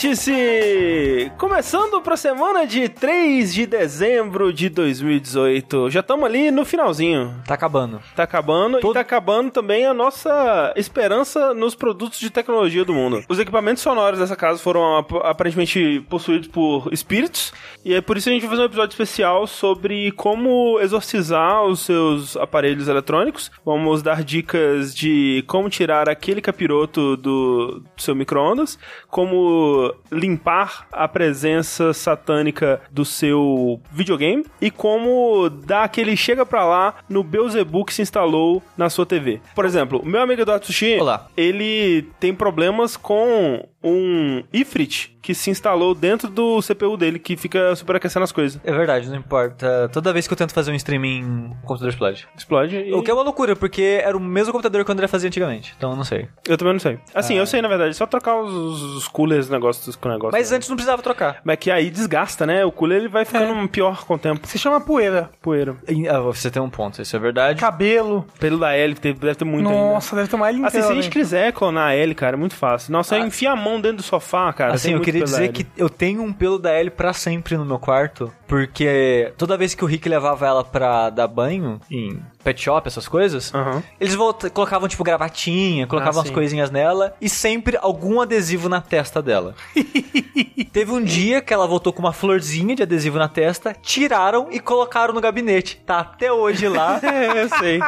Vértice! Começando pra semana de 3 de dezembro de 2018. Já estamos ali no finalzinho. Tá acabando. Tá acabando Todo- e tá acabando também a nossa esperança nos produtos de tecnologia do mundo. Os equipamentos sonoros dessa casa foram ap- aparentemente possuídos por espíritos e é por isso que a gente vai fazer um episódio especial sobre como exorcizar os seus aparelhos eletrônicos. Vamos dar dicas de como tirar aquele capiroto do seu micro-ondas, como limpar a presença satânica do seu videogame e como dar aquele chega pra lá no Beelzebub que se instalou na sua TV. Por exemplo, o meu amigo Eduardo Sushi, Olá. ele tem problemas com um Ifrit que se instalou dentro do CPU dele, que fica superaquecendo as coisas. É verdade, não importa. Toda vez que eu tento fazer um streaming, o computador explode. Explode e... O que é uma loucura, porque era o mesmo computador que o André fazia antigamente. Então não sei. Eu também não sei. Assim, eu sei, na verdade, só trocar os, os coolers, com o negócio. Mas antes não precisava trocar. Mas que aí desgasta, né? O cooler ele vai ficando pior com o tempo. Se chama poeira. Poeira. E, ah, você tem um ponto, isso é verdade. Cabelo. Pelo da L deve ter, deve ter muito ainda. Nossa, deve tomar ele Assim, inteiro. se a gente né? quiser clonar a L, cara, é muito fácil. Nossa, eu enfio a mão dentro do sofá, cara. Assim, tem eu muito queria dizer L. que eu tenho um pelo da Ellie pra sempre no meu quarto, porque toda vez que o Rick levava ela pra dar banho em pet shop, essas coisas, Aham. eles colocavam tipo gravatinha, colocavam Ah, sim. coisinhas nela e sempre algum adesivo na testa dela. Teve um dia que ela voltou com uma florzinha de adesivo na testa, tiraram e colocaram no gabinete. Tá até hoje lá. É, eu sei.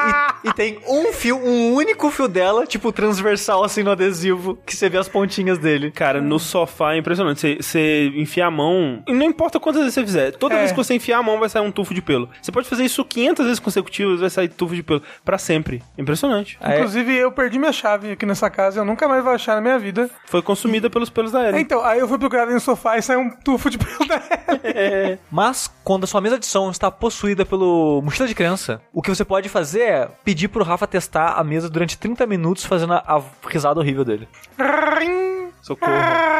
E, e tem um fio, um único fio dela, tipo transversal assim no adesivo, que você vê as pontinhas dele. Cara, no sofá é impressionante. Você, você enfia a mão, e não importa quantas vezes você fizer, toda É. vez que você enfiar a mão vai sair um tufo de pelo. Você pode fazer isso 500 vezes consecutivas, vai sair tufo de pelo. Pra sempre. Impressionante. Aí- Inclusive, eu perdi minha chave aqui nessa casa. Eu nunca mais vou achar na minha vida. Foi consumida pelos pelos da L. Então, aí eu fui procurar no sofá e saiu um tufo de pelo da Ellie. Mas, quando a sua mesa de som está possuída pelo mochila de criança, o que você pode fazer é pedir pro Rafa testar a mesa durante 30 minutos fazendo a, a risada horrível dele. Rim, Socorro.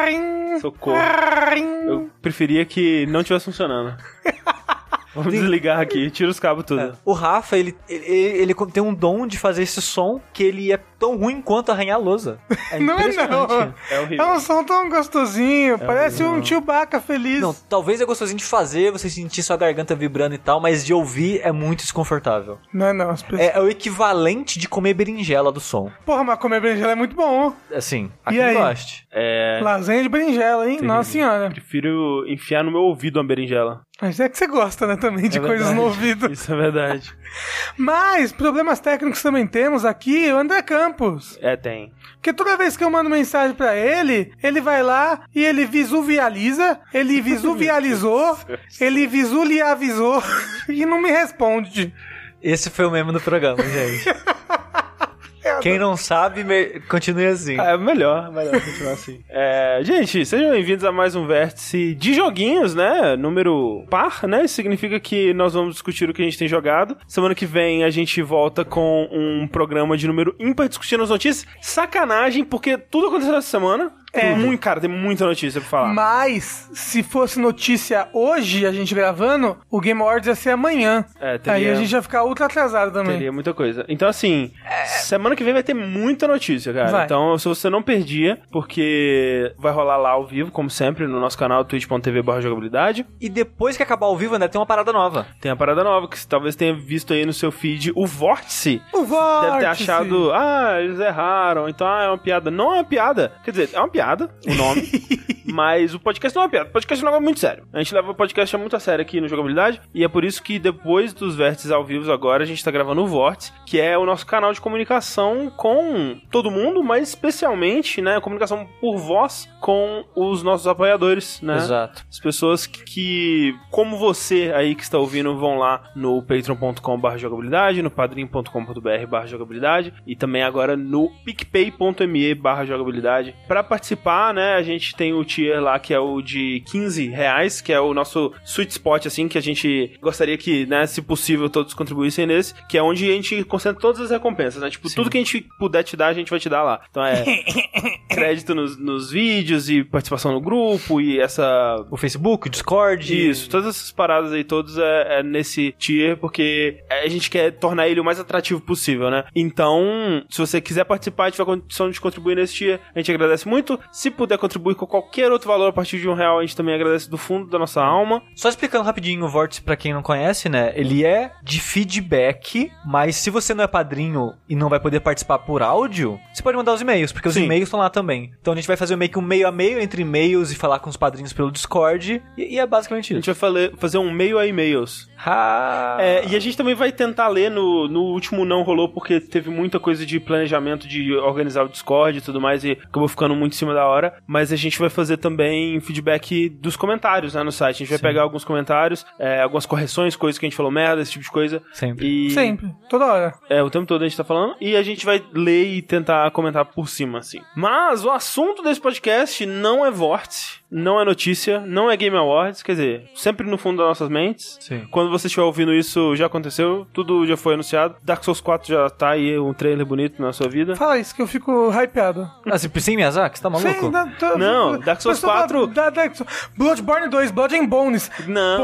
rim, Socorro. rim. Eu preferia que não tivesse funcionando. Vamos desligar aqui, tira os cabos tudo. O Rafa, ele, ele, ele tem um dom de fazer esse som que ele é tão ruim quanto arranhar a lousa. É Não é não. É horrível. É um som tão gostosinho. Parece horrível. um Chewbacca feliz. Não, talvez é gostosinho de fazer, você sentir sua garganta vibrando e tal, mas de ouvir é muito desconfortável. Não é não. As pessoas... É, é o equivalente de comer berinjela do som. Porra, mas comer berinjela é muito bom. Assim, E aqui aí? goste. É. Lasanha de berinjela, hein? Nossa senhora. Prefiro enfiar no meu ouvido uma berinjela. Mas é que você gosta, né, também, de É coisas verdade. no ouvido. Isso é verdade. Mas, problemas técnicos também temos aqui, o André Campos. É, tem. Porque toda vez que eu mando mensagem pra ele, ele vai lá e ele visualiza, ele visualizou, ele visualizou e não me responde. Esse foi o meme do programa, gente. Quem não sabe, me- continue assim. Ah, é melhor, melhor continuar assim. É, gente, sejam bem-vindos a mais um vértice de joguinhos, né? Número par, né? Isso significa que nós vamos discutir o que a gente tem jogado. Semana que vem a gente volta com um programa de número ímpar discutindo as notícias. Sacanagem, porque tudo aconteceu essa semana. É. Muito, cara, tem muita notícia pra falar. Mas, se fosse notícia hoje, a gente gravando, o Game Awards ia ser amanhã. É, teria- Aí a gente ia ficar ultra atrasado também. Teria muita coisa. Então, assim, semana que vem vai ter muita notícia, cara. Vai. Então, se você não perdia, porque vai rolar lá ao vivo, como sempre, no nosso canal twitch.tv jogabilidade. E depois que acabar o vivo, ainda tem uma parada nova. Tem a parada nova, que você talvez tenha visto aí no seu feed, o Vórtice. O Vórtice. Deve ter achado, ah, eles erraram, então ah, é uma piada. Não é uma piada. Quer dizer, é uma piada, o nome. mas o podcast não é uma piada. O podcast é um negócio muito sério. A gente leva o podcast muito a sério aqui no Jogabilidade. E é por isso que depois dos vértices ao vivo agora, a gente tá gravando o Vórtice, que é o nosso canal de comunicação com todo mundo, mas especialmente, né, comunicação por voz com os nossos apoiadores, né? Exato. As pessoas que, que, como você aí que está ouvindo, vão lá no patreon.com.br jogabilidade, no padrim.com.br jogabilidade e também agora no picpay.me barra jogabilidade. Para participar, né, a gente tem o tier lá que é o de 15 reais, que é o nosso sweet spot, assim, que a gente gostaria que, né, se possível, todos contribuíssem nesse, que é onde a gente concentra todas as recompensas, né? Tipo, tudo que a gente puder te dar, a gente vai te dar lá. Então é crédito nos, nos vídeos e participação no grupo e essa O Facebook, o Discord. isso, todas essas paradas aí, todos é, é nesse tier, porque a gente quer tornar ele o mais atrativo possível, né? Então, se você quiser participar e tiver condição de contribuir nesse tier, a gente agradece muito. Se puder contribuir com qualquer outro valor a partir de um real, a gente também agradece do fundo da nossa alma. Só explicando rapidinho o Vórtice pra quem não conhece, né? Ele é de feedback, mas se você não é padrinho e não vai poder participar por áudio, você pode mandar os e-mails, porque os Sim. e-mails estão lá também. Então a gente vai fazer meio que um meio a meio entre e-mails e falar com os padrinhos pelo Discord, e, e é basicamente A isso. gente vai fale- fazer um meio a e-mails. Ah. É, e a gente também vai tentar ler no, no último não rolou porque teve muita coisa de planejamento de organizar o Discord e tudo mais e acabou ficando muito em cima da hora. Mas a gente vai fazer também feedback dos comentários né, no site. A gente vai Sim. pegar alguns comentários, é, algumas correções, coisas que a gente falou merda, esse tipo de coisa. Sempre. E Sempre, toda hora. É, o tempo todo a gente tá falando. E a gente vai ler e tentar comentar por cima, assim. Mas o assunto desse podcast não é vórtice, não é notícia, não é Game Awards. Quer dizer, sempre no fundo das nossas mentes. Sim. Quando você estiver ouvindo isso, já aconteceu, tudo já foi anunciado. Dark Souls 4 já tá aí, um trailer bonito na sua vida. Fala isso que eu fico hypeado. Ah, você sem Miyazaki? Você tá maluco? Sim, da- tô- Não, Dark Souls Pessoal 4 Da, da Dark Souls. Bloodborne 2, Blood and Bones. Não,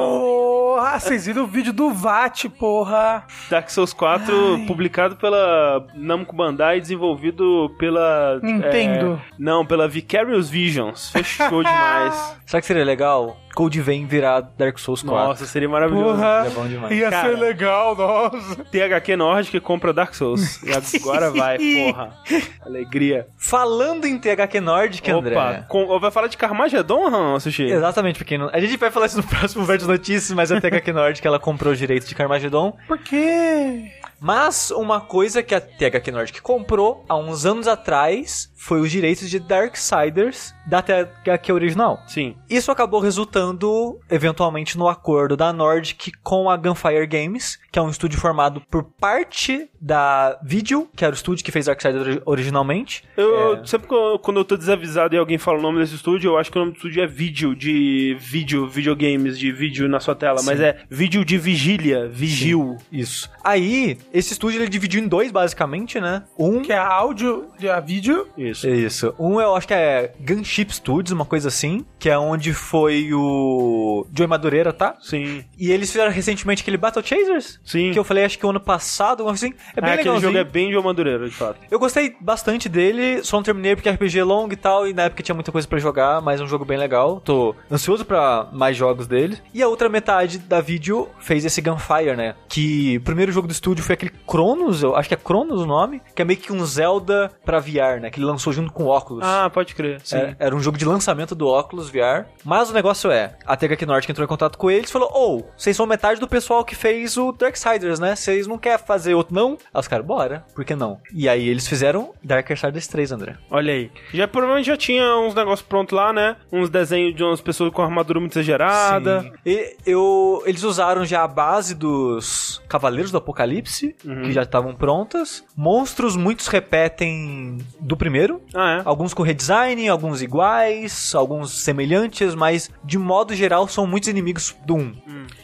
Porra, vocês viram o vídeo do VAT, porra. Dark Souls 4 Ai. publicado pela Namco Bandai, desenvolvido pela... Nintendo. é, não, pela Vicarious Visions. Fechou demais. Será que seria legal Code Vein virar Dark Souls 4? Nossa, seria maravilhoso. Porra. É bom demais. Ia Cara. ser legal, nossa. THQ Nord que compra Dark Souls. E agora vai, porra. Alegria. Falando em THQ Nordic, André. Opa, vai falar de Carmageddon, Han, Sushi? Exatamente, porque não... a gente vai falar isso no próximo Verde Notícias, mas a THQ Nordic ela comprou os direitos de Carmageddon. Por quê? Mas uma coisa que a THQ Nordic comprou há uns anos atrás foi os direitos de Darksiders da THQ original. Sim. Isso acabou resultando, eventualmente, no acordo da Nordic com a Gunfire Games, que é um estúdio formado por parte da Video, que era o estúdio que fez ori- originalmente. Eu, É. sempre que eu- quando eu tô desavisado e alguém fala o nome desse estúdio, eu acho que o nome do estúdio é vídeo, de vídeo, videogames, de vídeo na sua tela, mas é vídeo de vigília, vigil. Isso. Aí, esse estúdio ele dividiu em dois, basicamente, né? Um. Que é áudio, de a vídeo. Isso. Isso. Um eu acho que é Gunship Studios, uma coisa assim, que é onde foi o Joey Madureira, tá? Sim, E eles fizeram recentemente aquele Battle Chasers, sim. que eu falei acho que o ano passado, alguma coisa assim. É bem aquele legalzinho. jogo é bem uma madureira, de fato. Eu gostei bastante dele, só não terminei porque é RPG longo e tal, e na época tinha muita coisa pra jogar, mas é um jogo bem legal. Tô ansioso pra mais jogos dele. E a outra metade da vídeo fez esse Gunfire, né? Que o primeiro jogo do estúdio foi aquele Cronos, eu acho que é Cronos o nome, que é meio que um Zelda pra VR, né? Que ele lançou junto com o Oculus. Ah, pode crer. Sim. Era, era um jogo de lançamento do Oculus VR. Mas o negócio é, a THQ Nordic entrou em contato com eles e falou: Ô, vocês são metade do pessoal que fez o Darksiders, né? Vocês não querem fazer outro, não? Aí os caras, bora, por que não? E aí eles fizeram Darksiders 3, André. Olha aí. Já provavelmente já tinha uns negócios prontos lá, né? Uns desenhos de umas pessoas com armadura muito exagerada. Sim. E eu, eles usaram já a base dos Cavaleiros do Apocalipse, Uhum. que já estavam prontas. Monstros, muitos repetem do primeiro. Ah, é? Alguns com redesign, alguns iguais, alguns semelhantes, mas de modo geral são muitos inimigos do 1.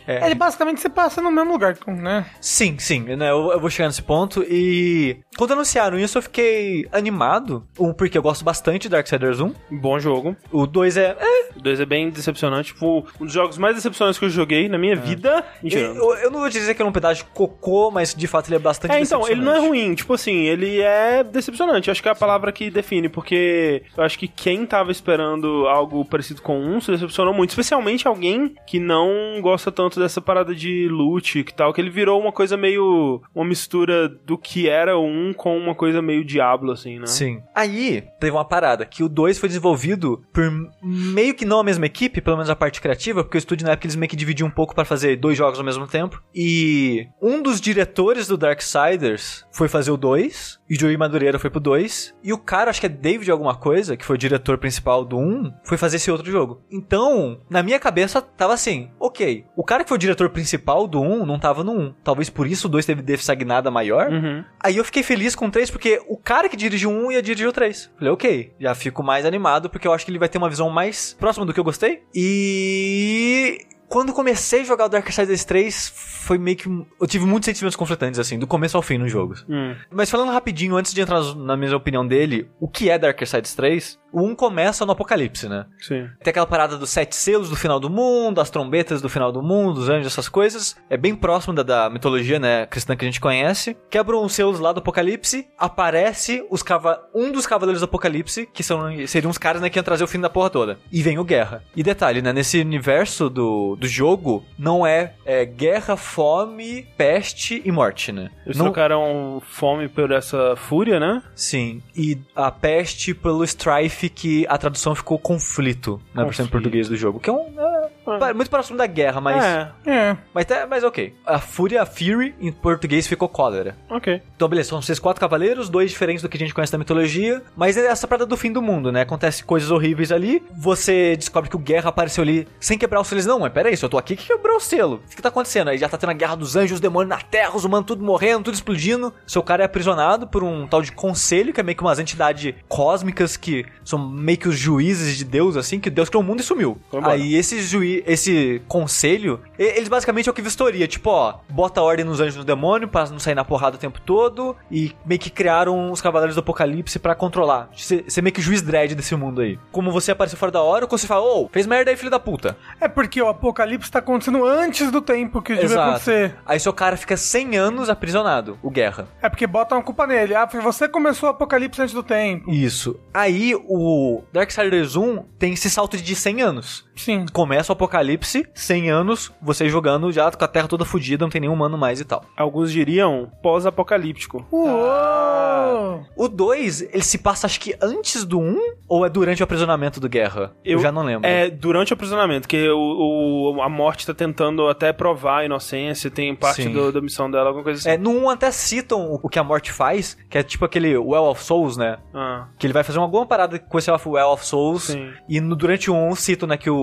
É. Ele basicamente se passa no mesmo lugar, né? Sim, sim, né, eu, eu vou chegar nesse ponto e quando anunciaram isso eu fiquei animado, um porque eu gosto bastante de Darksiders 1, Bom jogo. o 2 é, é O 2 é bem decepcionante. Tipo, um dos jogos mais decepcionantes que eu joguei na minha vida. Mentira. eu, eu não vou dizer que é um pedaço de cocô, mas de fato ele é bastante É, então, ele não é ruim, tipo assim, ele é decepcionante, acho que é a palavra que define, porque eu acho que quem tava esperando algo parecido com um se decepcionou muito, especialmente alguém que não gosta tanto dessa parada de loot e tal, que ele virou uma coisa meio, uma mistura do que era um com uma coisa meio Diablo, assim, né? Sim. Aí, teve uma parada, que o 2 foi desenvolvido por meio que não a mesma equipe, pelo menos a parte criativa, porque o estúdio na época eles meio que dividiam um pouco pra fazer dois jogos ao mesmo tempo. E um dos diretores do Darksiders foi fazer o 2, e o Joey Madureira foi pro 2, e o cara, acho que é David alguma coisa, que foi o diretor principal do 1, foi fazer esse outro jogo. Então, na minha cabeça, tava assim, ok, o cara que foi o diretor principal do 1 não tava no 1. Talvez por isso o 2 teve dessa guinada maior. Uhum. Aí eu fiquei feliz com o 3 porque o cara que dirigiu um ia dirigir o 3. Falei, ok, já fico mais animado porque eu acho que ele vai ter uma visão mais próxima do que eu gostei. E quando comecei a jogar o Darksiders 3, foi meio que. Eu tive muitos sentimentos conflitantes, assim, do começo ao fim nos jogos. Hum. Mas falando rapidinho, antes de entrar na mesma opinião dele, o que é Darksiders 3? O 1 começa no apocalipse, né? Sim. Tem aquela parada dos sete selos do final do mundo, as trombetas do final do mundo, os anjos, essas coisas. É bem próximo da, da mitologia, né, cristã que a gente conhece. Quebram os selos lá do apocalipse, aparece os cava um dos cavaleiros do apocalipse, que são, seriam os caras, né, que iam trazer o fim da porra toda. E vem o Guerra. E detalhe, né, nesse universo do, do jogo, não é, é guerra, fome, peste e morte, né? Eles não, trocaram fome por essa fúria, né? Sim, e a peste pelo strife, que a tradução ficou conflito na versão em Conflito. português do jogo. Que é um. é, muito próximo da guerra, mas. É, É. Mas, tá- mas ok. A fúria, a Fury, em português ficou cólera. ok. Então, beleza, são esses quatro cavaleiros, dois diferentes do que a gente conhece da mitologia, mas é essa parada do fim do mundo, né? Acontece coisas horríveis ali, você descobre que o Guerra apareceu ali sem quebrar os selos. Não, mas peraí, se eu tô aqui, que quebrou o selo? O que tá acontecendo? Aí já tá tendo a guerra dos anjos, os demônios na terra, os humanos tudo morrendo, tudo explodindo. Seu cara é aprisionado por um tal de conselho, que é meio que umas entidades cósmicas que são meio que os juízes de Deus, assim, que Deus criou o mundo e sumiu. Foi embora. Aí esse conselho, eles basicamente é o que vistoria, tipo, ó, bota ordem nos anjos do demônio pra não sair na porrada o tempo todo e meio que criaram os cavaleiros do apocalipse pra controlar. Ser ser meio que juiz dread desse mundo aí. Como você apareceu fora da hora, ou você fala, ô, fez merda aí, filho da puta. É porque o apocalipse tá acontecendo antes do tempo que devia acontecer. Aí seu cara fica 100 anos aprisionado, o Guerra. É porque botam a culpa nele. Ah, foi você que começou o apocalipse antes do tempo. Isso. Aí o Darksiders 1 tem esse salto de 100 anos. Sim. Começa o apocalipse, 100 anos, você jogando já com a terra toda fodida, não tem nenhum humano mais e tal. Alguns diriam pós-apocalíptico. Uou! O 2, ele se passa acho que antes do 1 ou é durante o aprisionamento do Guerra? Eu, já não lembro. É durante o aprisionamento, que o, o- a morte tá tentando até provar a inocência, tem parte do- da missão dela, alguma coisa assim. É, no 1 até citam o- o que a morte faz, que é tipo aquele Well of Souls, né? Ah, Que ele vai fazer uma alguma parada com esse Well of Souls. sim. E no, durante o 1 citam, né, que o,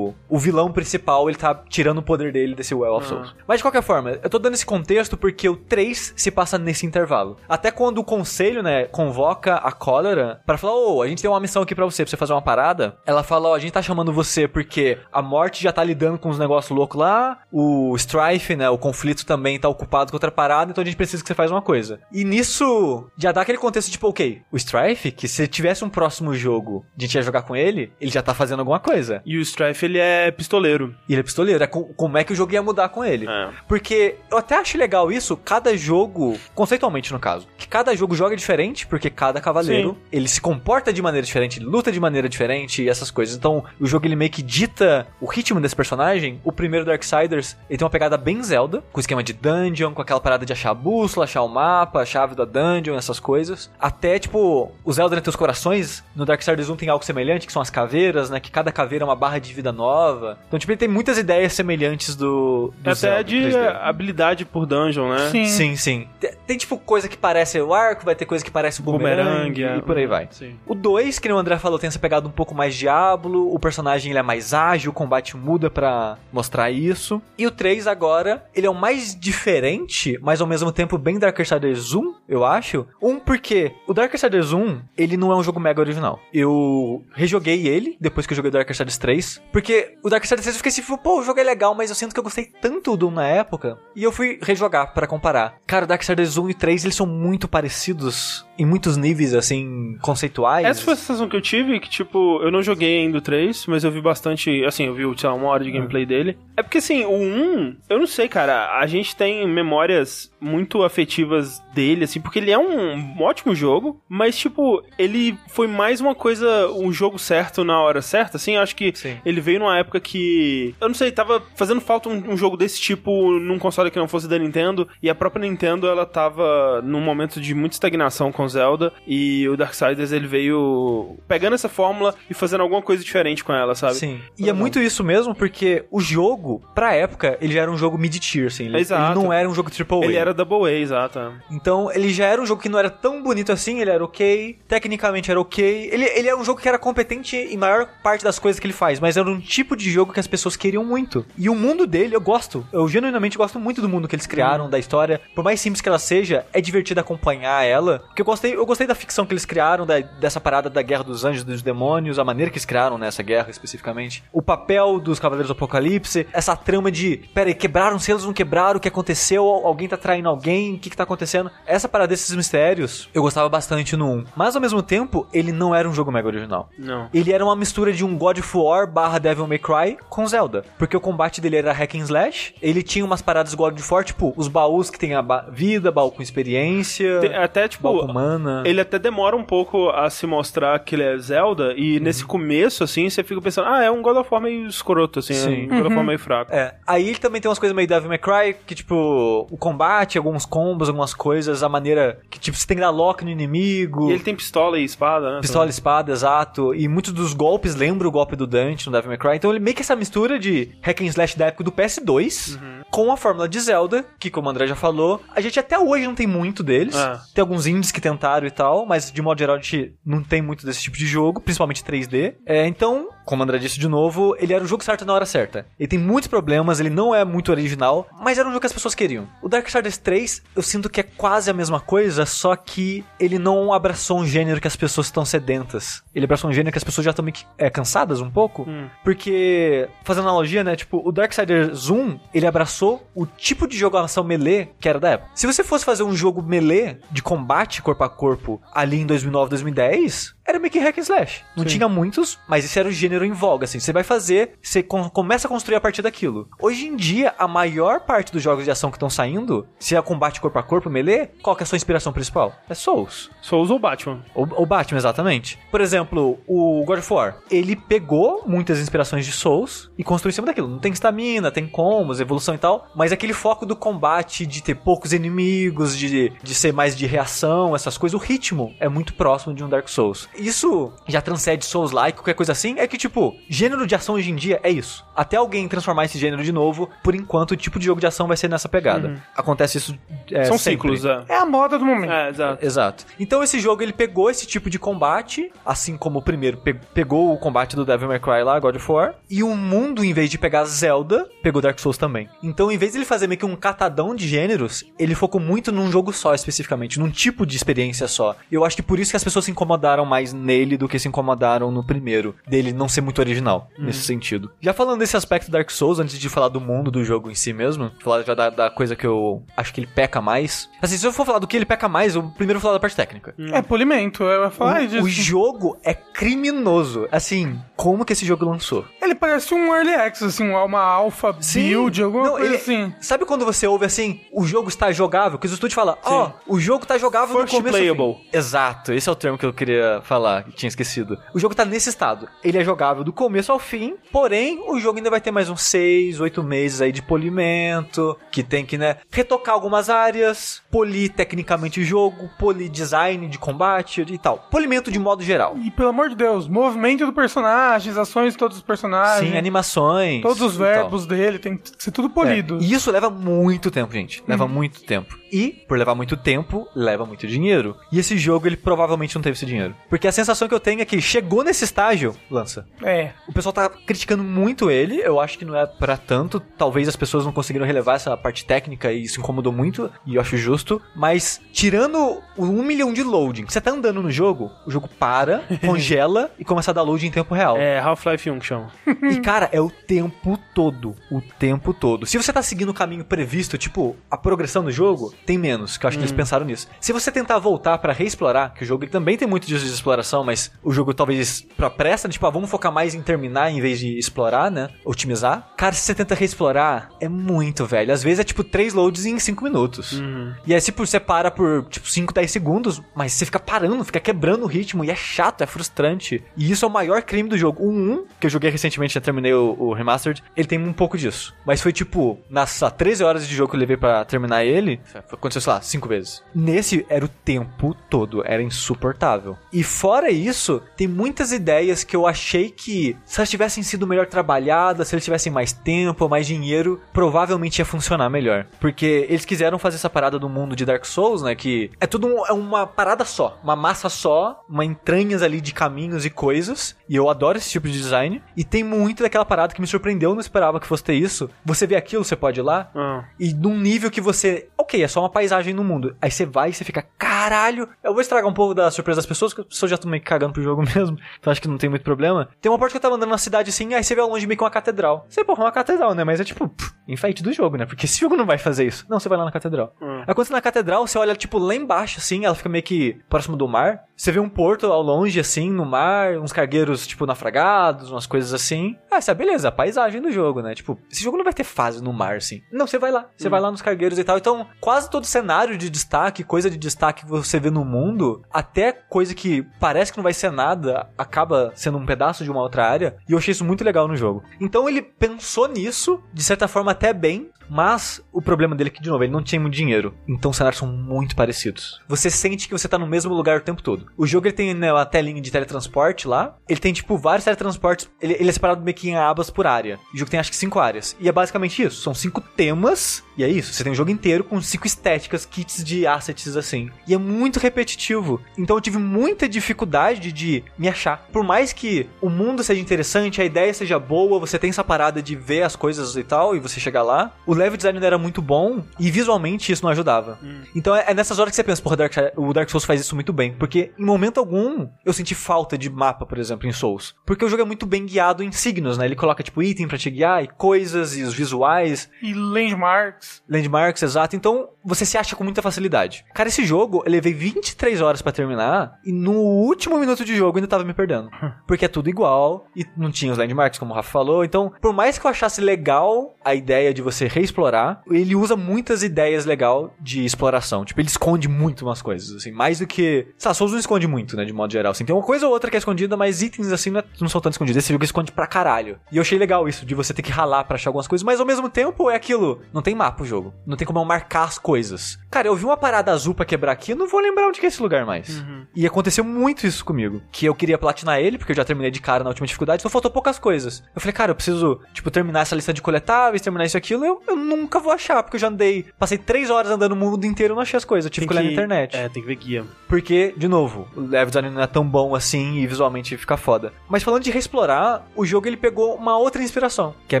o vilão principal, ele tá tirando o poder dele desse Well of Ah. Souls. Mas de qualquer forma, eu tô dando esse contexto porque o 3 se passa nesse intervalo. Até quando o conselho, né, convoca a cólera pra falar, ô, a gente tem uma missão aqui pra você, pra você fazer uma parada. Ela fala, ó, a gente tá chamando você porque a morte já tá lidando com os negócios loucos lá, o strife, né, o conflito também tá ocupado com outra parada, então a gente precisa que você faça uma coisa. E nisso, já dá aquele contexto, tipo, ok, o strife, que se tivesse um próximo jogo, a gente ia jogar com ele, ele já tá fazendo alguma coisa. E o Strife, ele é pistoleiro. E ele é pistoleiro, é com- como é que o jogo ia mudar com ele. É. Porque eu até acho legal isso, cada jogo, conceitualmente no caso, que cada jogo joga diferente, porque cada cavaleiro, Sim. ele se comporta de maneira diferente, luta de maneira diferente e essas coisas. Então, o jogo ele meio que dita o ritmo desse personagem. O primeiro Darksiders, ele tem uma pegada bem Zelda, com esquema de dungeon, com aquela parada de achar a bússola, achar o mapa, a chave da dungeon, essas coisas. Até, tipo, o Zelda entre os corações, no Darksiders 1 tem algo semelhante, que são as caveiras, né, que cada caveira é uma barra de vida nova. Então, tipo, ele tem muitas ideias semelhantes do, do Até Zelda de 3D. habilidade por dungeon, né? Sim. Sim, sim. Tem, tem, tipo coisa que parece o arco, vai ter coisa que parece o boomerang, Boomerang, é. e por aí vai. Sim. O 2, que nem o André falou, tem essa pegada um pouco mais Diablo, o personagem ele é mais ágil, o combate muda pra mostrar isso. E o 3 agora, ele é o mais diferente, mas ao mesmo tempo bem Darksiders 1, eu acho. Um porque o Darksiders 1, ele não é um jogo mega original. Eu rejoguei ele depois que eu joguei Darksiders 3, porque o Darksiders 3 eu fiquei assim, pô, o jogo é legal, mas eu sinto que eu gostei tanto do 1 na época, e eu fui rejogar pra comparar. Cara, o Darksiders 1 e 3, eles são muito parecidos em muitos níveis, assim, conceituais. Essa foi a sensação que eu tive, que tipo, eu não joguei ainda o 3, mas eu vi bastante, assim, eu vi, sei lá, uma hora de gameplay dele. É porque assim, o 1, eu não sei, cara, a gente tem memórias muito afetivas dele, assim, porque ele é um ótimo jogo, mas tipo, ele foi mais uma coisa, um jogo certo na hora certa, assim, eu acho que Sim. ele veio numa época que, eu não sei, tava fazendo falta um, um jogo desse tipo num console que não fosse da Nintendo, e a própria Nintendo, ela tava num momento de muita estagnação com Zelda, e o Darksiders, ele veio pegando essa fórmula e fazendo alguma coisa diferente com ela, sabe? Sim. E é muito isso mesmo, porque o jogo, pra época, ele já era um jogo mid-tier, assim. Ele, Exato. ele não era um jogo AAA. Ele era Double A, exato. Então, ele já era um jogo que não era tão bonito assim, ele era ok, tecnicamente era ok. Ele, ele é um jogo que era competente em maior parte das coisas que ele faz, mas era um tipo de jogo que as pessoas queriam muito. E o mundo dele, eu gosto. Eu genuinamente gosto muito do mundo que eles criaram, da história. Por mais simples que ela seja, é divertido acompanhar ela, porque eu gosto gostei, eu gostei da ficção que eles criaram, da- dessa parada da guerra dos anjos e dos demônios, a maneira que eles criaram nessa guerra especificamente. O papel dos Cavaleiros do Apocalipse, essa trama de, pera aí, quebraram selos, não quebraram, o que aconteceu? Alguém tá traindo alguém? O que que tá acontecendo? Essa parada desses mistérios, eu gostava bastante no 1. Mas ao mesmo tempo, ele não era um jogo mega original. Não. Ele era uma mistura de um God of War barra Devil May Cry com Zelda. Porque o combate dele era hack and slash. Ele tinha umas paradas God of War, tipo, os baús que tem a ba- vida, baú com experiência, Tem- até, tipo, baú com mana. Ele até demora um pouco a se mostrar que ele é Zelda, e Uhum. nesse começo, assim, você fica pensando, ah, é um God of War meio escroto, assim, Sim. é um God of War meio fraco. É, aí ele também tem umas coisas meio Devil May Cry, que tipo, o combate, alguns combos, algumas coisas, a maneira que tipo, você tem que dar lock no inimigo. E ele tem pistola e espada, né? Pistola e espada, exato. E muitos dos golpes lembram o golpe do Dante no Devil May Cry. Então ele meio que essa mistura de hack and slash da época do PS2 Uhum. com a fórmula de Zelda, que como o André já falou, a gente até hoje não tem muito deles. É. Tem alguns indies que e tal, mas de modo geral a gente não tem muito desse tipo de jogo, principalmente 3D. É, então, como André disse de novo, ele era o jogo certo na hora certa. Ele tem muitos problemas, ele não é muito original, mas era um jogo que as pessoas queriam. O Darksiders 3, eu sinto que é quase a mesma coisa, só que ele não abraçou um gênero que as pessoas estão sedentas. Ele abraçou um gênero que as pessoas já estão meio que, é, cansadas um pouco, porque, fazendo analogia, né, tipo, o Darksiders 1, ele abraçou o tipo de jogação melee que era da época. Se você fosse fazer um jogo melee de combate corpo a corpo ali em 2009, 2010, era meio que hack and slash. Não tinha muitos, mas esse era o gênero em voga, assim. Você vai fazer, você com- começa a construir a partir daquilo. Hoje em dia, a maior parte dos jogos de ação que estão saindo, se é combate corpo a corpo, melee, qual que é a sua inspiração principal? É Souls. Souls ou Batman. O, o Batman, exatamente. Por exemplo, o God of War. Ele pegou muitas inspirações de Souls e construiu em cima daquilo. Não tem estamina, tem combos, evolução e tal. Mas aquele foco do combate, de ter poucos inimigos, de, de ser mais de reação, essas coisas, o ritmo é muito próximo de um Dark Souls. Isso já transcende Souls-like, qualquer coisa assim. É que, tipo, gênero de ação hoje em dia é isso. Até alguém transformar esse gênero de novo, por enquanto, o tipo de jogo de ação vai ser nessa pegada. Acontece isso. é, São sempre. ciclos, é. É a moda do momento. É, exato. Exato. Então esse jogo ele pegou esse tipo de combate, assim como o primeiro pe- pegou o combate do Devil May Cry lá, God of War, e o mundo, em vez de pegar Zelda, pegou Dark Souls também. Então, em vez de ele fazer meio que um catadão de gêneros, ele focou muito num jogo só, especificamente, num tipo de experiência só. E eu acho que por isso que as pessoas se incomodaram mais nele do que se incomodaram no primeiro, dele não ser muito original, nesse sentido. Já falando desse aspecto Dark Souls, antes de falar do mundo do jogo em si mesmo, falar já da, da coisa que eu acho que ele peca mais. Assim, se eu for falar do que ele peca mais, eu primeiro vou falar da parte técnica. É polimento. Eu ia falar O, disso. o jogo é criminoso. Assim, como que esse jogo lançou? Ele parece um early access, assim, uma alpha build, alguma Não, coisa ele- assim. Sabe quando você ouve assim, o jogo está jogável? Que o estúdio fala, ó, o jogo está jogável First no começo. ao fim." playable. Exato, esse é o termo que eu queria falar, que tinha esquecido. O jogo tá nesse estado. Ele é jogável do começo ao fim, porém, o jogo ainda vai ter mais uns 6, 8 meses aí de polimento, que tem que, né, retocar algumas áreas, polir tecnicamente o jogo, polir design de combate e tal. Polimento de modo geral. E pelo amor de Deus, movimento do personagem, as ações de todos os personagens. Sim, animações. Todos os e tal. verbos dele, tem que ser tudo polido. É, E isso leva muito tempo, gente. Leva muito tempo. E, por levar muito tempo, leva muito dinheiro. E esse jogo, ele provavelmente não teve esse dinheiro. Porque a sensação que eu tenho é que chegou nesse estágio, lança. É. O pessoal tá criticando muito ele, eu acho que não é pra tanto. Talvez as pessoas não conseguiram relevar essa parte técnica e isso incomodou muito, e eu acho justo. Mas, tirando o um milhão de loading, você tá andando no jogo, o jogo para, congela e começa a dar loading em tempo real. É Half-Life 1 que chama. E, cara, é o tempo todo. O tempo todo. Se você tá seguindo o caminho previsto, tipo, a progressão do jogo, tem menos, que eu acho que eles pensaram nisso. Se você tentar voltar pra reexplorar, que o jogo também tem muito disso de exploração, mas o jogo talvez pra pressa, tipo, ah, vamos focar mais em terminar em vez de explorar, né? Otimizar. Cara, se você tenta reexplorar, é muito, velho. Às vezes é tipo três loads em cinco minutos. E aí, tipo, você para por, tipo, 5, 10 segundos, mas você fica parando, fica quebrando o ritmo, e é chato, é frustrante. E isso é o maior crime do jogo. O 1, que eu joguei recentemente, já terminei o, o Remastered, ele tem um pouco disso. Mas foi tipo, nas sei lá, 13 horas de jogo que eu levei pra terminar ele, aconteceu, sei lá, 5 vezes. Nesse era o tempo todo, era insuportável. E Fora isso, tem muitas ideias que eu achei que, se elas tivessem sido melhor trabalhadas, se eles tivessem mais tempo, mais dinheiro, provavelmente ia funcionar melhor. Porque eles quiseram fazer essa parada do mundo de Dark Souls, né? Que é tudo um- é uma parada só, uma massa só, uma entranhas ali de caminhos e coisas. E eu adoro esse tipo de design. E tem muito daquela parada que me surpreendeu, eu não esperava que fosse ter isso. Você vê aquilo, você pode ir lá, Ah. e num nível que você. Ok, é só uma paisagem no mundo. Aí você vai e você fica, caralho. Eu vou estragar um pouco da surpresa das pessoas, que as pessoas já estão meio cagando pro jogo mesmo. Então acho que não tem muito problema. Tem uma parte que eu tava andando na cidade assim, aí você vê ao longe meio que uma catedral. Você, porra, uma catedral, né? Mas é tipo, pff, enfeite do jogo, né? Porque esse jogo não vai fazer isso. Não, você vai lá na catedral. Hum. Aí quando você tá na catedral, você olha, tipo, lá embaixo, assim, ela fica meio que próximo do mar. Você vê um porto ao longe, assim, no mar, uns cargueiros, tipo, naufragados, umas coisas assim. Ah, essa é beleza, a paisagem do jogo, né? Tipo, esse jogo não vai ter fase no mar, assim. Não, você vai lá. Você vai lá nos cargueiros e tal. Então, quase todo cenário de destaque, coisa de destaque que você vê no mundo, até coisa que parece que não vai ser nada, acaba sendo um pedaço de uma outra área. E eu achei isso muito legal no jogo. Então ele pensou nisso, de certa forma até bem, mas o problema dele é que, de novo, ele não tinha muito dinheiro. Então os cenários são muito parecidos. Você sente que você tá no mesmo lugar o tempo todo. O jogo ele tem né, uma telinha de teletransporte lá. Ele tem, tipo, vários teletransportes. Ele, ele é separado meio que em abas por área. O jogo tem acho que cinco áreas. E é basicamente isso. São cinco temas. E é isso. Você tem o jogo inteiro com cinco estéticas, kits de assets assim. E é muito repetitivo. Então eu tive muita dificuldade de me achar. Por mais que o mundo seja interessante, a ideia seja boa, você tem essa parada de ver as coisas e tal, e você chegar lá. O level design não era muito bom e visualmente isso não ajudava. Então é, é nessas horas que você pensa, porra, Dark, o Dark Souls faz isso muito bem. Porque em momento algum eu senti falta de mapa, por exemplo, em Souls. Porque o jogo é muito bem guiado em signos, né? Ele coloca tipo item pra te guiar e coisas e os visuais E landmarks. landmarks, exato. Então, você se acha com muita facilidade. Cara, esse jogo, eu levei 23 horas pra terminar e no último minuto de jogo ainda tava me perdendo. Porque é tudo igual e não tinha os landmarks, como o Rafa falou. Então, por mais que eu achasse legal a ideia de você reexplorar, ele usa muitas ideias legal de exploração. Tipo, ele esconde muito umas coisas, assim. Mais do que... Lá, Souls não esconde muito, né, de modo geral. Assim, tem uma coisa ou outra que é escondida, mas itens, assim, não, é- não são tanto escondidos. Esse jogo esconde pra caralho. E eu achei legal isso, de você ter que ralar pra achar algumas coisas, mas ao mesmo tempo é aquilo. Não tem mapa o jogo. Não tem como eu marcar as coisas. Cara, eu vi uma parada azul pra quebrar aqui, eu não vou lembrar onde que é esse lugar mais. E aconteceu muito isso comigo. Que eu queria platinar ele, porque eu já terminei de cara na última dificuldade, só faltou poucas coisas. Eu falei, cara, eu preciso, tipo, terminar essa lista de coletáveis, terminar isso e aquilo, eu, eu nunca vou achar, porque eu já andei, passei três horas andando o mundo inteiro e não achei as coisas. Eu tive que olhar na internet. É, tem que ver guia. Porque, de novo, o level design não é tão bom assim e visualmente fica foda. Mas falando de reexplorar, o jogo ele pegou uma outra inspiração, que é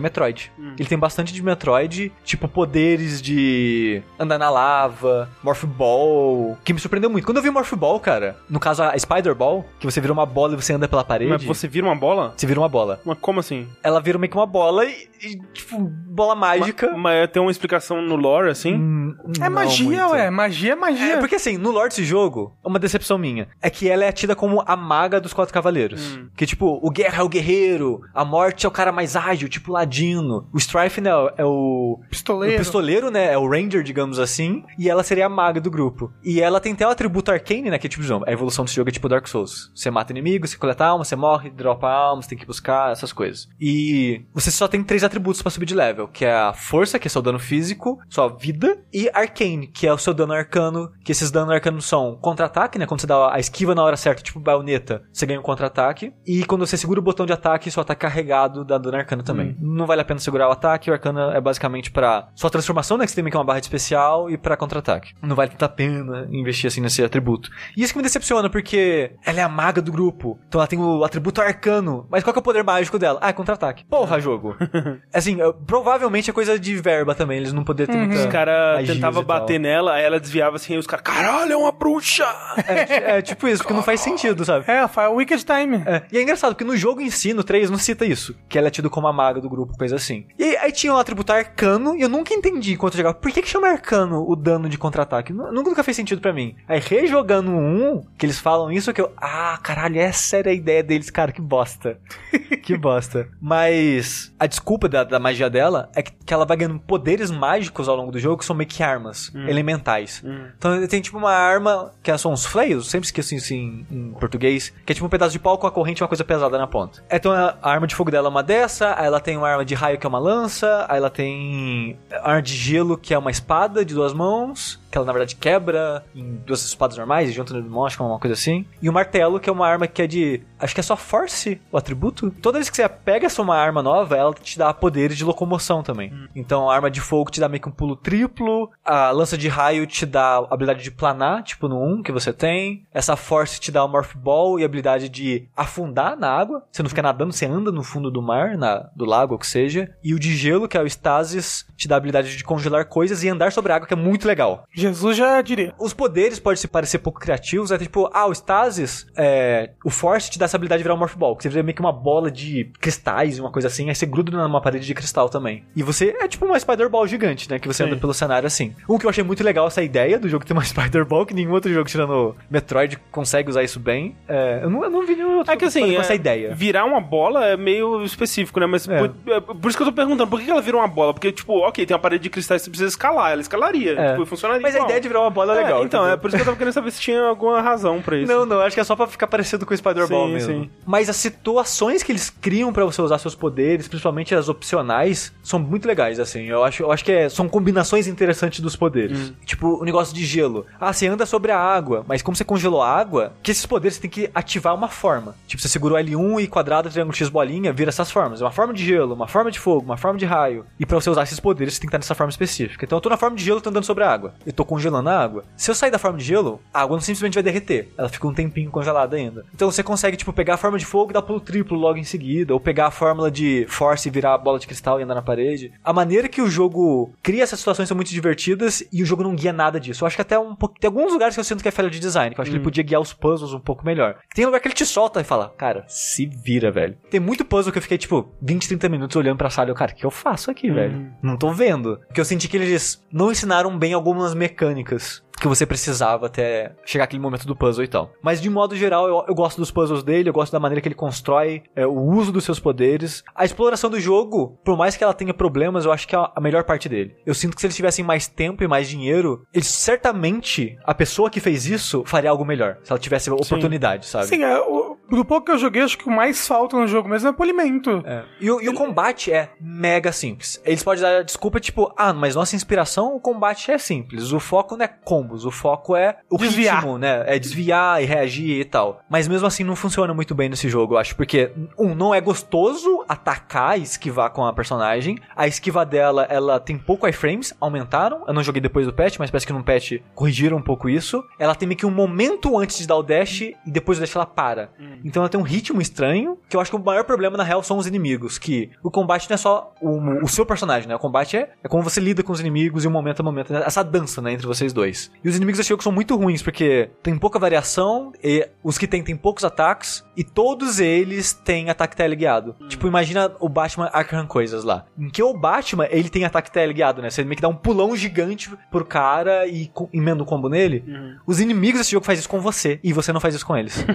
Metroid. Ele tem bastante de Metroid, tipo poderes de andar na lava, Morph Ball, que me surpreendeu muito. Quando eu vi Morph Ball, cara, no caso a Spider Ball, que você vira uma bola e você anda pela parede, Mas você vira uma bola? você vira uma bola. Mas como assim? Ela vira meio que uma bola e, e, tipo, bola mágica. Mas tem uma explicação no lore, assim? Hum, É não magia, muito. ué. Magia é magia. É, porque assim, no lore desse jogo, uma decepção minha é que ela é tida como a maga dos quatro cavaleiros. Hum. Que tipo, o Guerra é o guerreiro, a morte é o cara mais ágil, tipo Ladino. O Strife, né, é o. Pistoleiro. O pistoleiro, né? É o Ranger, digamos assim. E ela seria a maga do grupo. E ela tem até o atributo Arcane, né? Que é tipo, a evolução desse jogo é tipo Dark Souls. Você mata inimigos, você coleta alma, você morre, dropa almas, tem que buscar, essas coisas. E você só tem três atributos pra subir de level, que é a força, que é seu dano físico, sua vida, e Arcane, que é o seu dano arcano, que esses danos arcanos são contra-ataque, né? Quando você dá a esquiva na hora certa, tipo baioneta, você ganha um contra-ataque. E quando você segura o botão de ataque, seu ataque carregado dá dano arcano também. Não vale a pena segurar o ataque, o arcano é basicamente pra sua transformação, né? Que você tem que uma barra de especial, e pra contra-ataque. Não vale tanta pena investir assim nesse atributo. E isso que me decepciona, porque ela é a maga do grupo. Então ela tem o atributo arcano. Mas qual que é o poder mágico dela? Ah, é contra-ataque. Porra, jogo. assim, provavelmente é coisa de verba também. Eles não poderiam ter muita. Os caras tentavam e tal. bater nela, aí ela desviava assim, aí os caras, caralho, é uma bruxa! É, é tipo isso, porque não faz sentido, sabe? É, faz o Wicked Time. É, E é engraçado, porque no jogo em si, no 3, não cita isso. Que ela é tida como a maga do grupo, coisa assim. E aí, tinha um atributo arcano, e eu nunca entendi enquanto eu jogava. Por que, que chama arcano o dano de contra-ataque? Nu- Nunca fez sentido pra mim. Aí, rejogando um, que eles falam isso, que eu. Ah, caralho, essa era a ideia deles, cara, que bosta. que bosta. Mas a desculpa da, da magia dela é que, que ela vai ganhando poderes mágicos ao longo do jogo que são meio que armas elementais. Então tem tipo uma arma que são uns fleios, sempre esqueço isso em, em português, que é tipo um pedaço de pau com a corrente e uma coisa pesada na ponta. Então a arma de fogo dela é uma dessa, aí ela tem uma arma de raio que é uma lança, aí ela tem arma de gelo que é uma espada de duas mãos, que ela na verdade quebra em duas espadas normais e junta no que é uma coisa assim. E o martelo, que é uma arma que é de. Acho que é só force o atributo. Toda vez que você pega essa uma arma nova, ela te dá poderes de locomoção também. Então a arma de fogo te dá meio que um pulo triplo. A lança de raio te dá a habilidade de planar, tipo no 1 que você tem. Essa force te dá o Morph Ball e a habilidade de afundar na água. Você não fica nadando, você anda no fundo do mar, na, do lago, ou que seja. E o de gelo, que é o Stasis, te dá a habilidade de congelar coisas e andar sobre a água, que é muito legal. Jesus já diria. Os poderes podem se parecer pouco criativos, é tipo, ah, o Stasis, é, o Force te dá essa habilidade de virar um Morph Ball, que você vira meio que uma bola de cristais, uma coisa assim, aí você gruda numa parede de cristal também. E você é tipo uma Spider Ball gigante, né, que você Sim. anda pelo cenário assim. Um que eu achei muito legal essa ideia do jogo ter uma Spider Ball, que nenhum outro jogo tirando Metroid consegue usar isso bem. É, eu, não, eu não vi nenhum outro É que assim, com essa é, ideia. virar uma bola é meio específico, né? Mas É. por, é, por isso que eu tô perguntando, por que ela vira uma bola? Porque, tipo, ok, tem uma parede de cristais que você precisa escalar, ela escalaria, É. tipo, funcionaria Mas a igual. ideia de virar uma bola é legal. então, entendeu? é por isso que eu tava querendo saber se tinha alguma razão pra isso. Não, não, acho que é só pra ficar parecido com o Spider-Ball mesmo. sim. Mas as situações que eles criam pra você usar seus poderes, principalmente as opcionais, são muito legais, assim. Eu acho, eu acho que é- são combinações interessantes dos poderes. Tipo, o negócio de gelo. Ah, você anda sobre a água, mas como você congelou a água, que esses poderes você tem que ativar uma forma. Tipo, você segurou L1 e quadrado, triângulo, X, bolinha, vira essas formas. É Uma forma de gelo, uma forma de fogo, uma forma de raio. E pra você usar esses poderes, você tem que estar nessa forma específica. Então eu tô na forma de gelo, tô andando sobre a água. Eu tô congelando a água. Se eu sair da forma de gelo, a água não simplesmente vai derreter. Ela fica um tempinho congelada ainda. Então você consegue, tipo, pegar a forma de fogo e dar pulo triplo logo em seguida. Ou pegar a fórmula de force e virar a bola de cristal e andar na parede. A maneira que o jogo cria essas situações são muito divertidas e o jogo não guia nada disso. Eu acho que até um pouco. Tem alguns lugares que eu sinto que é falha de design, que eu acho que ele podia guiar os puzzles um pouco melhor. Tem lugar que ele te solta e fala, cara, se vira, velho. Tem muito puzzle que eu fiquei, tipo, 20, 30 minutos olhando pra sala e eu, cara, o que eu faço aqui, velho? Não tô vendo. Porque eu senti que eles não ensinaram bem algumas mecânicas mecânicas que você precisava até chegar aquele momento do puzzle e tal. Mas de modo geral, eu, eu gosto dos puzzles dele, eu gosto da maneira que ele constrói é, o uso dos seus poderes. A exploração do jogo, por mais que ela tenha problemas, eu acho que é a melhor parte dele. Eu sinto que se eles tivessem mais tempo e mais dinheiro, eles certamente, a pessoa que fez isso faria algo melhor. Se ela tivesse oportunidade, sabe? Sim, é, o, do pouco que eu joguei, acho que o mais falta no jogo mesmo é polimento. É. E, o, e o combate é mega simples. Eles podem dar desculpa, tipo, ah, mas nossa inspiração, o combate é simples. O foco não é combos, o foco é o Desviar. ritmo, né? É desviar e reagir e tal. Mas mesmo assim não funciona muito bem nesse jogo, eu acho. Porque, um, não é gostoso atacar e esquivar com a personagem. A esquiva dela, ela tem pouco iframes, aumentaram. Eu não joguei depois do patch, mas parece que num patch corrigiram um pouco isso. Ela tem meio que um momento antes de dar o dash e depois do dash ela para. Então ela tem um ritmo estranho, que eu acho que o maior problema na real são os inimigos, que o combate não é só o, o seu personagem, né? O combate é, é como você lida com os inimigos e o momento a momento, né? essa dança, né, entre vocês dois. E os inimigos desse jogo são muito ruins, porque tem pouca variação, e os que tem, tem poucos ataques, e todos eles têm ataque teleguiado. Tipo, imagina o Batman Arkham Coisas lá. Em que o Batman, ele tem ataque teleguiado, né? Você meio que dá um pulão gigante pro cara e emenda um combo nele. Os inimigos desse jogo fazem isso com você, e você não faz isso com eles.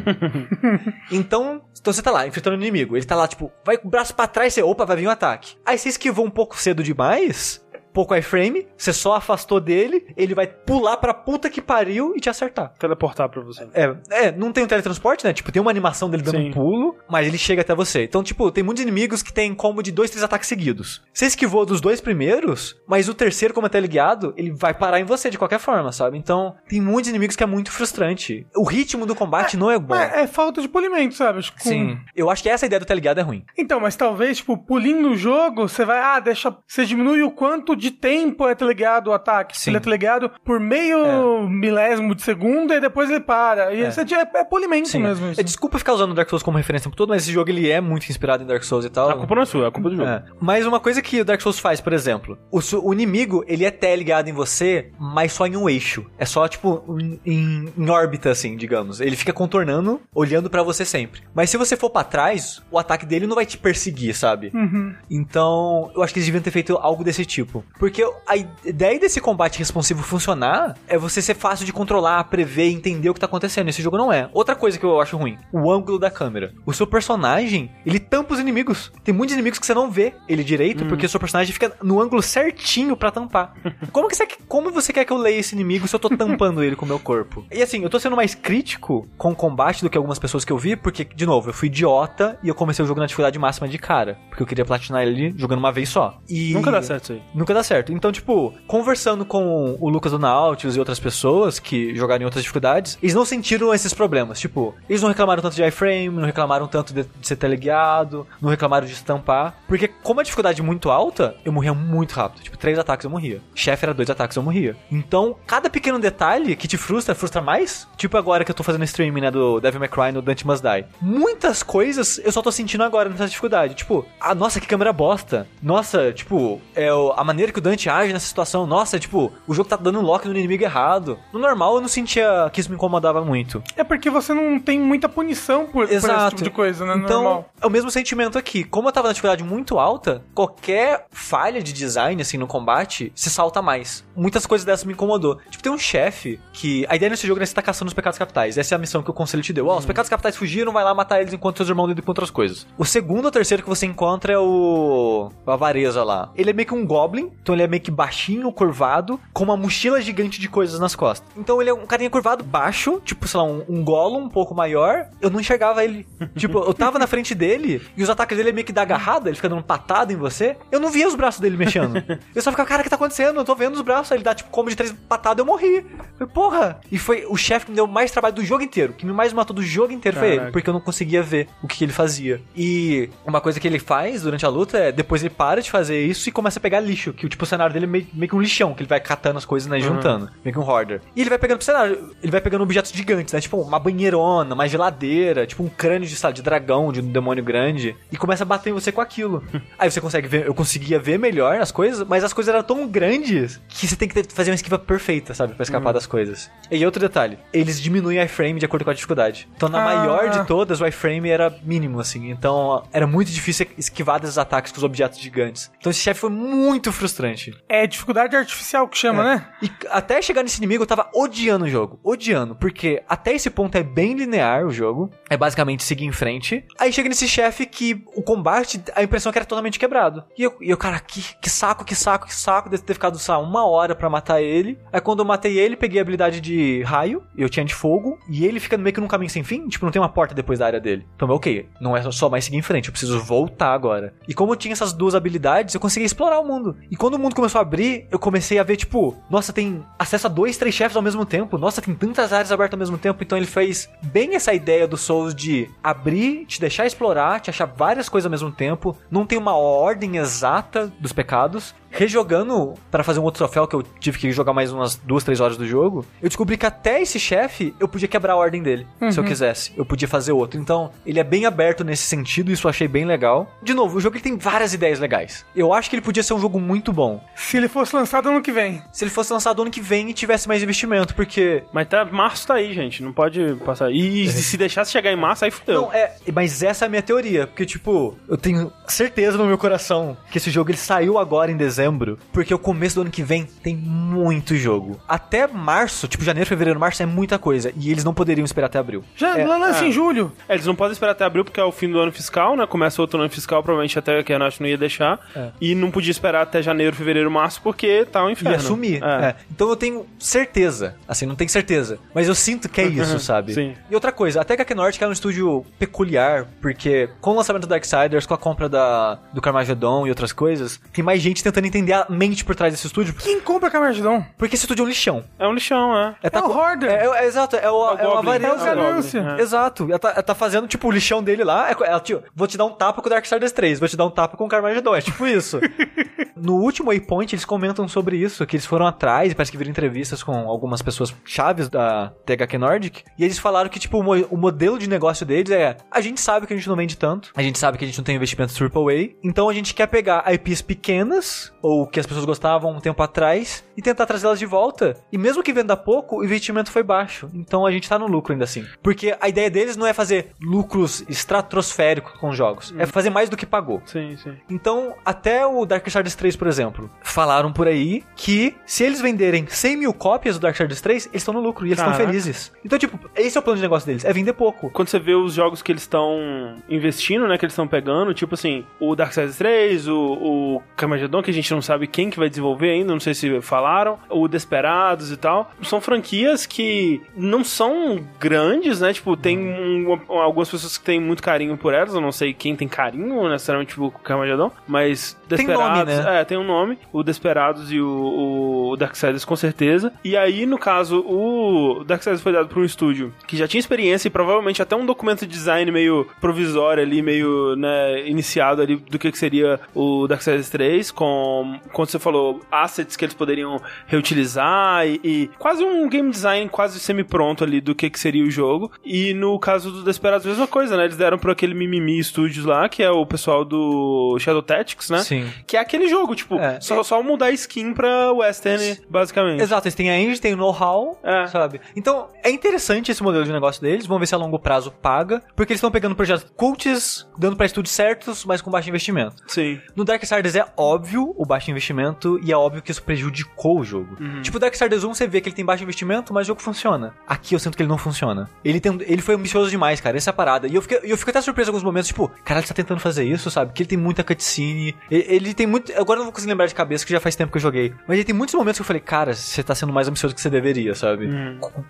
Então, então você tá lá, enfrentando o inimigo. Ele tá lá, tipo, vai com o braço pra trás, você, opa, vai vir um ataque. Aí você esquivou um pouco cedo demais, pouco iframe, você só afastou dele, ele vai pular pra puta que pariu e te acertar. Teleportar pra você. É, é, não tem um teletransporte, né? Tipo, tem uma animação dele dando Sim. um pulo, mas ele chega até você. Então, tipo, tem muitos inimigos que tem combo de dois, três ataques seguidos. Você esquivou dos dois primeiros, mas o terceiro, como é teleguiado, ele vai parar em você de qualquer forma, sabe? Então, tem muitos inimigos que é muito frustrante. O ritmo do combate não é bom. Mas é falta de polimento, sabe? Com- Sim. Eu acho que essa ideia do teleguiado é ruim. Então, mas talvez, tipo, pulindo o jogo, você vai, ah, deixa. Você diminui o quanto de tempo é teleguiado o ataque. Sim. Ele é teleguado por meio milésimo de segundo e depois ele para. E É. é, é polimento mesmo. Isso. É, desculpa ficar usando Dark Souls como referência por todo, mas esse jogo ele é muito inspirado em Dark Souls e tal. A culpa não é sua, é a culpa do jogo. É. Mas uma coisa que o Dark Souls faz, por exemplo, o, o inimigo, ele é teleguiado em você, mas só em um eixo. É só, tipo, em, em- em órbita, assim, digamos. Ele fica contornando, olhando pra você sempre. Mas se você for pra trás, o ataque dele não vai te perseguir, sabe? Uhum. Então, eu acho que eles deviam ter feito algo desse tipo. Porque a ideia desse combate responsivo funcionar é você ser fácil de controlar, prever, entender o que tá acontecendo. Esse jogo não é. Outra coisa que eu acho ruim, o ângulo da câmera. O seu personagem, ele tampa os inimigos. Tem muitos inimigos que você não vê ele direito, porque o seu personagem fica no ângulo certinho pra tampar. Como, que você, como você quer que eu leia esse inimigo se eu tô tampando ele com o meu corpo? E assim, eu tô sendo mais crítico com o combate do que algumas pessoas que eu vi, porque, de novo, eu fui idiota e eu comecei o jogo na dificuldade máxima de cara. Porque eu queria platinar ele jogando uma vez só. E... Nunca dá certo isso aí. Nunca dá certo. Então, tipo, conversando com o Lucas do Nautilus e outras pessoas que jogaram em outras dificuldades, eles não sentiram esses problemas. Tipo, eles não reclamaram tanto de iframe, não reclamaram tanto de, de ser teleguiado, não reclamaram de estampar. Porque, como a dificuldade é muito alta, eu morria muito rápido. Tipo, três ataques eu morria. Chefe era dois ataques eu morria. Então, cada pequeno detalhe que te frustra, frustra mais. Tipo, agora que eu tô fazendo streaming, né, do Devil May Cry no Dante Must Die. Muitas coisas eu só tô sentindo agora nessa dificuldade. Tipo, ah, nossa, que câmera bosta. Nossa, tipo, é a maneira que o Dante age nessa situação. Nossa, tipo, o jogo tá dando lock no inimigo errado. No normal eu não sentia que isso me incomodava muito. É porque você não tem muita punição por, por esse tipo de coisa, né? Então, Normal. é o mesmo sentimento aqui. Como eu tava na dificuldade muito alta, qualquer falha de design, assim, no combate, se salta mais. Muitas coisas dessas me incomodou. Tipo, tem um chefe que... A ideia nesse jogo é você tá caçando os pecados capitais. Essa é a missão que o conselho te deu. Ó, os pecados capitais fugiram, vai lá matar eles enquanto seus irmãos lidam com outras coisas. O segundo ou terceiro que você encontra é o... o Avareza lá. Ele é meio que um goblin, então ele é meio que baixinho, curvado, com uma mochila gigante de coisas nas costas. Então ele é um carinha curvado, baixo, tipo, sei lá, um, um Gollum um pouco maior. Eu não enxergava ele. tipo, eu tava na frente dele e os ataques dele é meio que da agarrada, ele fica dando patada em você. Eu não via os braços dele mexendo. eu só ficava, cara, o que tá acontecendo? Eu tô vendo os braços. Aí ele dá, tipo, como de três patadas, eu morri. Eu falei, porra! E foi o chefe que me deu mais trabalho do jogo inteiro. Que me mais matou do jogo inteiro foi ele, Caraca. porque eu não conseguia ver o que, que ele fazia. E uma coisa que ele faz durante a luta é depois ele para de fazer isso e começa a pegar lixo. Que tipo, o cenário dele é meio, meio que um lixão, que ele vai catando as coisas, né, juntando. Meio que um hoarder. E ele vai pegando pro cenário, ele vai pegando objetos gigantes, né? Tipo, uma banheirona, uma geladeira, tipo um crânio de, sabe, de dragão, de um demônio grande. E começa a bater em você com aquilo. Aí você consegue ver, eu conseguia ver melhor as coisas, mas as coisas eram tão grandes que você tem que fazer uma esquiva perfeita, sabe? Pra escapar das coisas. E outro detalhe, eles diminuem o iframe de acordo com a dificuldade. Então na Ah. maior de todas, o iframe era mínimo, assim. Então era muito difícil esquivar desses ataques com os objetos gigantes. Então esse chefe foi muito frustrante. É dificuldade artificial que chama, né? E até chegar nesse inimigo, eu tava odiando o jogo. Odiando. Porque até esse ponto é bem linear o jogo. É basicamente seguir em frente. Aí chega nesse chefe que o combate, a impressão é que era totalmente quebrado. E eu, e eu cara, que, que saco, que saco, que saco. Deve ter ficado, lá, uma hora pra matar ele. Aí quando eu matei ele, peguei a habilidade de raio. Eu tinha de fogo. E ele fica meio que num caminho sem fim. Tipo, não tem uma porta depois da área dele. Então, ok, não é só mais seguir em frente. Eu preciso voltar agora. E como eu tinha essas duas habilidades, eu consegui explorar o mundo. E quando o mundo começou a abrir, eu comecei a ver, tipo, nossa, tem acesso a dois, três chefes ao mesmo tempo. Nossa, tem tantas áreas abertas ao mesmo tempo. Então ele fez bem essa ideia do Souls de abrir, te deixar explorar, te achar várias coisas ao mesmo tempo. Não tem uma ordem exata dos pecados. Rejogando pra fazer um outro troféu que eu tive que jogar mais umas duas, três horas do jogo, eu descobri que até esse chefe eu podia quebrar a ordem dele, se eu quisesse. Eu podia fazer outro. Então, ele é bem aberto nesse sentido, isso eu achei bem legal. De novo, o jogo ele tem várias ideias legais. Eu acho que ele podia ser um jogo muito bom. Se ele fosse lançado ano que vem. Se ele fosse lançado ano que vem e tivesse mais investimento, porque Mas tá, março tá aí, gente. Não pode passar. E se deixasse chegar em março, aí fudeu. Não, é, mas essa é a minha teoria, porque tipo, eu tenho certeza no meu coração que esse jogo ele saiu agora em dezembro, porque o começo do ano que vem tem muito jogo. Até março, tipo janeiro, fevereiro, março é muita coisa, e eles não poderiam esperar até abril. Já É, lança é. em julho. É, eles não podem esperar até abril porque é o fim do ano fiscal, né? Começa outro ano fiscal, provavelmente até que a Nath não ia deixar. É. E não podia esperar até janeiro, fevereiro, março, porque tá um inferno. Ia assumir. É. é. Então eu tenho certeza. Assim, não tenho certeza. Mas eu sinto que é isso, sabe? Sim. E outra coisa, até que a Nordic é um estúdio peculiar, porque com o lançamento do Darksiders, com a compra da, do Carmageddon e outras coisas, tem mais gente tentando entender a mente por trás desse estúdio. Quem compra Camardon? Porque esse estúdio é um lixão. É um lixão, é. É, É o Hoarder. É, é- é exato, é o, É o é o Goblin. É o ganância. Goblin, é. Exato. Ela tá, ela tá fazendo, tipo, o lixão dele lá. É, ela, tio, vou te dar um tapa com o Darksiders 3, vou te dar um tapa com o Carmageddon. É tipo isso. no último Waypoint, eles comentam sobre isso, que eles foram atrás, e parece que viram entrevistas com algumas pessoas chaves da THQ Nordic, e eles falaram que, tipo, o, mo- o modelo de negócio deles é, a gente sabe que a gente não vende tanto, a gente sabe que a gente não tem investimento AAA, então a gente quer pegar IPs pequenas, ou que as pessoas gostavam um tempo atrás e tentar trazê-las de volta. E mesmo que venda pouco, o investimento foi baixo. Então a gente tá no lucro ainda assim. Porque a ideia deles não é fazer lucros estratosféricos com os jogos, é fazer mais do que pagou. Sim, sim. Então, até o Darksiders 3, por exemplo, falaram por aí que se eles venderem 100 mil cópias do Darksiders 3, eles estão no lucro e eles estão felizes. Então, tipo, esse é o plano de negócio deles, é vender pouco. Quando você vê os jogos que eles estão investindo, né, que eles estão pegando, tipo assim, o Darksiders 3, o, o Carmageddon, que a gente não sabe quem que vai desenvolver ainda, não sei se falaram, o Desperados e tal, são franquias que não são grandes, né, tipo, tem um- algumas pessoas que têm muito carinho por elas, eu não sei quem tem carinho, necessariamente, tipo, com o Carmageddon, mas Tem Desperados, nome, né? é, tem um nome, o Desperados e o, o Darksiders com certeza, e aí, no caso, o Darksiders foi dado pra um estúdio que já tinha experiência e provavelmente até um documento de design meio provisório ali, meio, né, iniciado ali do que, que seria o Darksiders 3, com, como você falou, assets que eles poderiam reutilizar e, e quase um game design quase semi-pronto ali do que, que seria o jogo. E no caso do Desperados, mesma coisa, né? Eles deram pra aquele Mimimi Studios lá, que é o pessoal do Shadow Tactics, né? Sim. Que é aquele jogo, tipo, É. só, só mudar a skin pra Western, basicamente. Exato, eles têm a engine, têm o know-how, É. sabe? Então, é interessante esse modelo de negócio deles, vamos ver se a longo prazo paga, porque eles estão pegando projetos cults, dando pra estúdios certos, mas com baixo investimento. Sim. No Darksiders é óbvio o baixo investimento e é óbvio que isso prejudicou o jogo. Uhum. Tipo, o Darksiders 1 você vê que ele tem baixo investimento, mas o jogo funciona. Aqui eu sinto que ele não funciona. Ele, tem, ele foi ambicioso demais, cara, essa é a parada. E eu, fiquei, eu fico até surpreso em alguns momentos, tipo, caralho, ele tá tentando fazer isso, sabe? Que ele tem muita cutscene. Ele, ele tem muito. Agora eu não vou conseguir lembrar de cabeça, que já faz tempo que eu joguei. Mas ele tem muitos momentos que eu falei, cara, você tá sendo mais ambicioso que você deveria, sabe?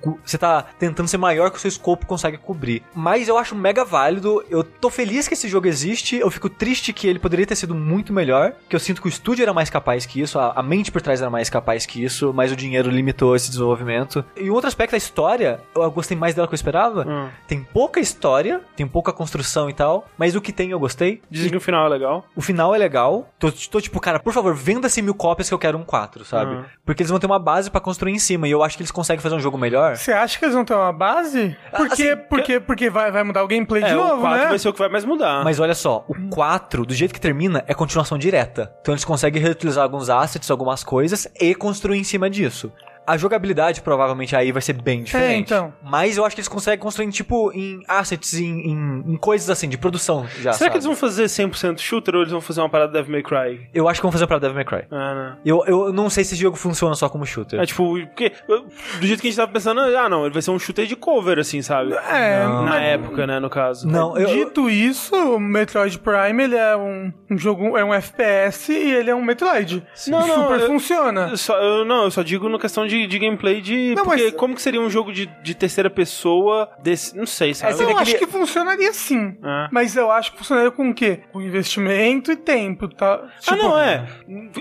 Cu- Você tá tentando ser maior que o seu escopo consegue cobrir. Mas eu acho mega válido. Eu tô feliz que esse jogo existe. Eu fico triste que ele poderia ter sido muito melhor. Que eu sinto que o estúdio era mais capaz que isso. A, a mente por trás era mais capaz que isso. Mas o dinheiro limitou esse desenvolvimento. E um outro aspecto da história, eu gostei mais dela que eu esperava. Hum. Tem pouca história, tem pouca construção e tal. Mas o que tem eu gostei. Dizem que o final é legal. O final é legal. Tô, tô tipo, cara, por favor, venda-se mil cópias que eu quero um 4, sabe? Uhum. Porque eles vão ter uma base pra construir em cima. E eu acho que eles conseguem fazer um jogo melhor. Você acha que eles vão ter uma base? Por quê? assim, porque porque vai, vai mudar o gameplay de é, novo, o 4 né? vai ser o que vai mais mudar. Mas olha só, o 4, do jeito que termina, é continuação direta. Então eles conseguem reutilizar alguns assets, algumas coisas e construir em cima disso. A jogabilidade provavelmente aí vai ser bem diferente. então. Mas eu acho que eles conseguem construir, tipo, em assets, em, em, em coisas assim, de produção já. Será que eles sabe? vão fazer 100% shooter ou eles vão fazer uma parada Devil May Cry? Eu acho que vão fazer pra Devil May Cry. Ah, né? Eu, eu não sei se esse jogo funciona só como shooter. É tipo, porque do jeito que a gente tava pensando, ah não, ele vai ser um shooter de cover, assim, sabe? É, Na mas- época, né, no caso. Não, eu, Dito isso, o Metroid Prime ele é um, um jogo, é um FPS e ele é um Metroid. Não, não, Super eu- funciona. Eu só, eu, não, eu só digo no questão de, de gameplay de. Não, porque mas- como que seria um jogo de, de terceira pessoa desse. Não sei, sabe? É, você eu acho que funcionaria sim. É. Mas eu acho que funcionaria com o quê? Com investimento e tempo, tá? ah, Tipo, não, é.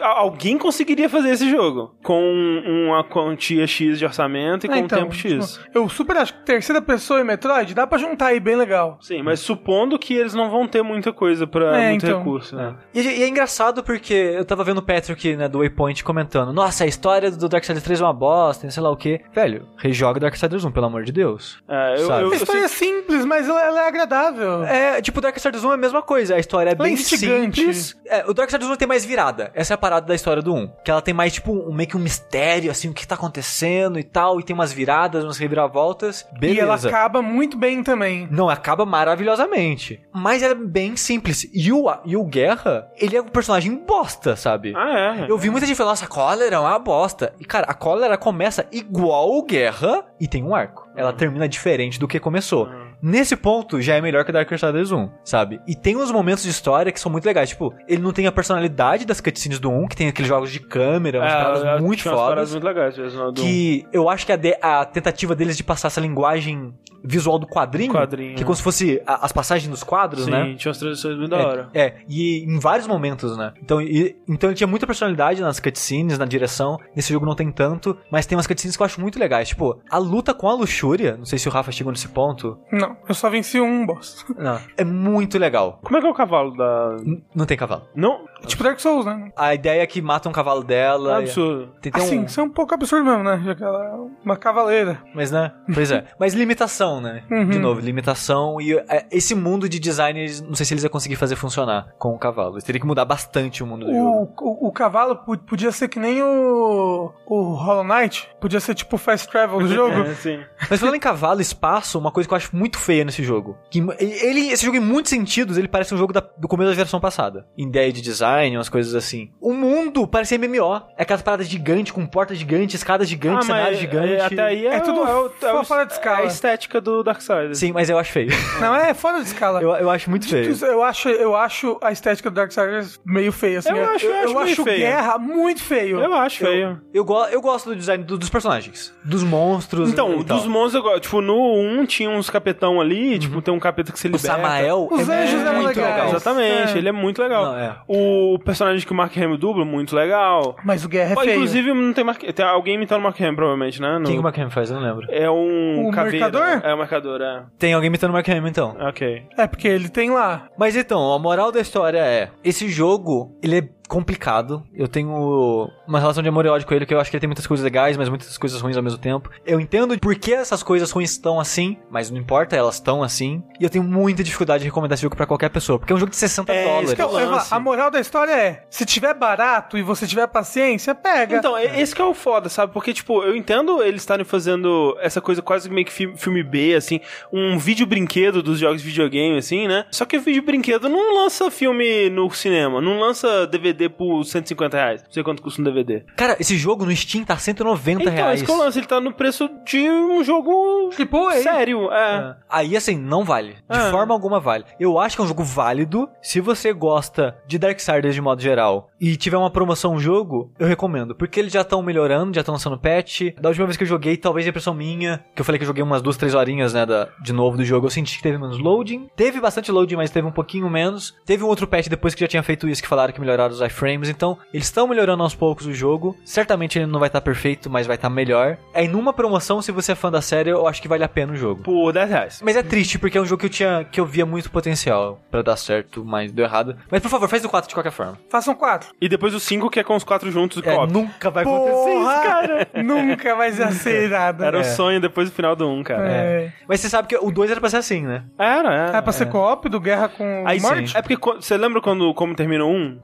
Al- Alguém conseguiria fazer esse jogo com uma quantia X de orçamento e com É, um então, tempo X. tipo, eu super acho que terceira pessoa e Metroid dá pra juntar aí bem legal. Sim, mas supondo que eles não vão ter muita coisa pra É, muito então. recurso, né? E, e é engraçado porque eu tava vendo o Patrick, né, do Waypoint comentando: Nossa, a história do Darksiders 3 é uma bosta, não sei lá o que. Velho, rejoga Darksiders 1, pelo amor de Deus. É, eu, eu, A eu história sei- é simples, mas ela, ela é agradável. É, tipo, o Darksiders 1 é a mesma coisa. A história é bem instigante. simples. É, o Darksiders 1 tem mais virada. Essa é a parada da história do 1. Que ela tem mais, tipo, um, meio que um mistério, assim, o que tá acontecendo e tal. E tem umas viradas, umas reviravoltas. Beleza. E ela acaba muito bem também. Não, acaba maravilhosamente. Mas ela é bem simples. E o, e o Guerra, ele é um personagem bosta, sabe? Ah, é. Eu vi muita gente falando, nossa, a Cólera é uma bosta. E, cara, a Cólera começa igual Guerra e tem um arco. Ela termina diferente do que começou. Nesse ponto, já é melhor que Darksiders 1, sabe? E tem uns momentos de história que são muito legais. Tipo, ele não tem a personalidade das cutscenes do 1, que tem aqueles jogos de câmera, umas paradas é, muito fodas. muito legais mesmo, Que eu acho que a, de- a tentativa deles de passar essa linguagem visual do quadrinho, Quadrinho, que é como se fosse a- as passagens dos quadros, Sim, né? tinha umas transições muito da hora. É, é, e em vários momentos, né? Então, e- então ele tinha muita personalidade nas cutscenes, na direção. Nesse jogo não tem tanto, mas tem umas cutscenes que eu acho muito legais. Tipo, a luta com a luxúria, não sei se o Rafa chegou nesse ponto. Não, eu só venci um boss. Não, é muito legal. Como é que é o cavalo da. N- não tem cavalo. Não? Tipo Dark Souls, né? A ideia é que mata um cavalo dela. e- Absurdo. Tem, tem Assim, um... isso é um pouco absurdo mesmo, né? Já que ela é uma cavaleira. Mas, né? Pois é. Mas limitação, né? Uhum. De novo, limitação. E é, esse mundo de design, não sei se eles iam conseguir fazer funcionar com o cavalo. Eles teriam que mudar bastante o mundo do jogo. O, o, o cavalo podia ser que nem o, o Hollow Knight. Podia ser tipo o fast travel do jogo. É, sim. Mas falando em cavalo, espaço, uma coisa que eu acho muito feia nesse jogo. Que ele, esse jogo, em muitos sentidos, ele parece um jogo da- do começo da geração passada. Em ideia de design, umas coisas assim. O mundo parece MMO. É aquelas paradas gigantes, com porta gigante, escada gigante, Ah, cenário mas gigante. é, até aí é, É tudo o- é, o- é, o- fora de escala. é a estética do Darksiders. Sim, mas eu acho feio. Não, é fora de escala. eu, eu acho muito feio. Eu acho, eu acho a estética do Darksiders meio feia, assim. Eu acho- eu acho meio feio. Guerra muito feio. Eu acho feio. Eu, go eu gosto do design do- dos personagens. Dos monstros. Então, e tal. dos monstros eu gosto. Tipo, no 1 tinha uns capetão ali, tipo, tem um capeta que se O liberta. Samael Os é anjos eram muito legais. legal. Exatamente, É. ele é muito legal. Não, é. O personagem que o Mark Hamill dubla, muito legal. Mas o Guerra é Pô, feio. inclusive, não tem, Mark... tem alguém imitando o Mark Hamill, provavelmente, né? No- Quem que o Mark Hamill faz? Eu não lembro. É um O caveira. mercador? É o marcador, é. Tem alguém imitando o Mark Hamill, então. Ok. É, porque ele tem lá. Mas então, a moral da história é: esse jogo, ele é complicado. Eu tenho uma relação de amor e ódio com ele, que eu acho que ele tem muitas coisas legais, mas muitas coisas ruins ao mesmo tempo. Eu entendo por que essas coisas ruins estão assim, mas não importa, elas estão assim. E eu tenho muita dificuldade de recomendar esse jogo pra qualquer pessoa, porque é um jogo de 60 É, dólares. isso que é o lance. a moral da história é: se tiver barato e você tiver paciência, pega. Então, é- esse que é o foda, sabe? Porque, tipo, eu entendo eles estarem fazendo essa coisa quase meio que fi- filme B, assim, um vídeo brinquedo dos jogos de videogame, assim, né? Só que o vídeo brinquedo não lança filme no cinema, não lança DVD por 150 reais. Não sei quanto custa um DVD. Cara, esse jogo no Steam tá 190 Então, reais. esse que é o lance, ele tá no preço de um jogo Tipo, aí. sério, é. Aí, assim, não vale. De Ah. forma alguma vale. Eu acho que é um jogo válido. Se você gosta de Darksiders de modo geral e tiver uma promoção um jogo, eu recomendo. Porque eles já estão melhorando, já estão lançando patch. Da última vez que eu joguei, talvez a impressão minha, que eu falei que eu joguei umas duas, três horinhas, né, da, de novo do jogo, eu senti que teve menos loading. Teve bastante loading, mas teve um pouquinho menos. Teve um outro patch depois que já tinha feito isso, que falaram que melhoraram os iframes. Então, eles estão melhorando aos poucos o jogo. Certamente ele não vai estar perfeito, mas vai estar melhor. Aí, numa promoção, se você é fã da série, eu acho que vale a pena o jogo. Por 10 reais. Mas é triste, porque é um jogo que eu tinha que eu via muito potencial pra dar certo, mas deu errado. Mas por favor, faz o 4 de qualquer forma. Façam quatro. E depois o 5, que é com os quatro juntos do É, co-op. nunca vai acontecer isso, Porra! cara. Nunca vai ser nada. Era o É. sonho depois do final do 1, cara. É. Mas você sabe que o 2 era pra ser assim, né? Era, era. É pra ser co-op do Guerra com Aí Morte? sim. É porque você lembra quando como termina o 1?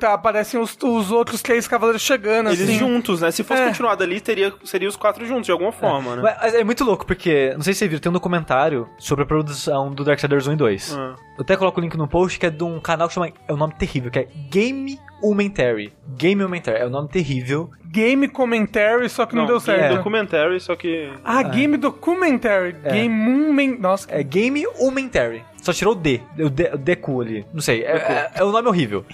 Tá, aparecem os, os outros três cavaleiros chegando, Eles assim. juntos, né? Se fosse É. continuado ali, teria, seria os quatro juntos, de alguma forma, né? Mas é muito louco, porque, não sei se você viu, tem um documentário sobre a produção do Darksiders 1 e 2. Ah. Eu até coloco o link no post, que é de um canal que chama, é um nome terrível, que é Game Umentary. Game Umentary, é um nome terrível. Game Commentary, só que não, deu Game certo. Documentary, só que... Ah, Game Documentary. É. Game Moon... Nossa, É Game Umentary. Só tirou o D, o D, o Deku ali. Não sei, é, é, é um nome horrível.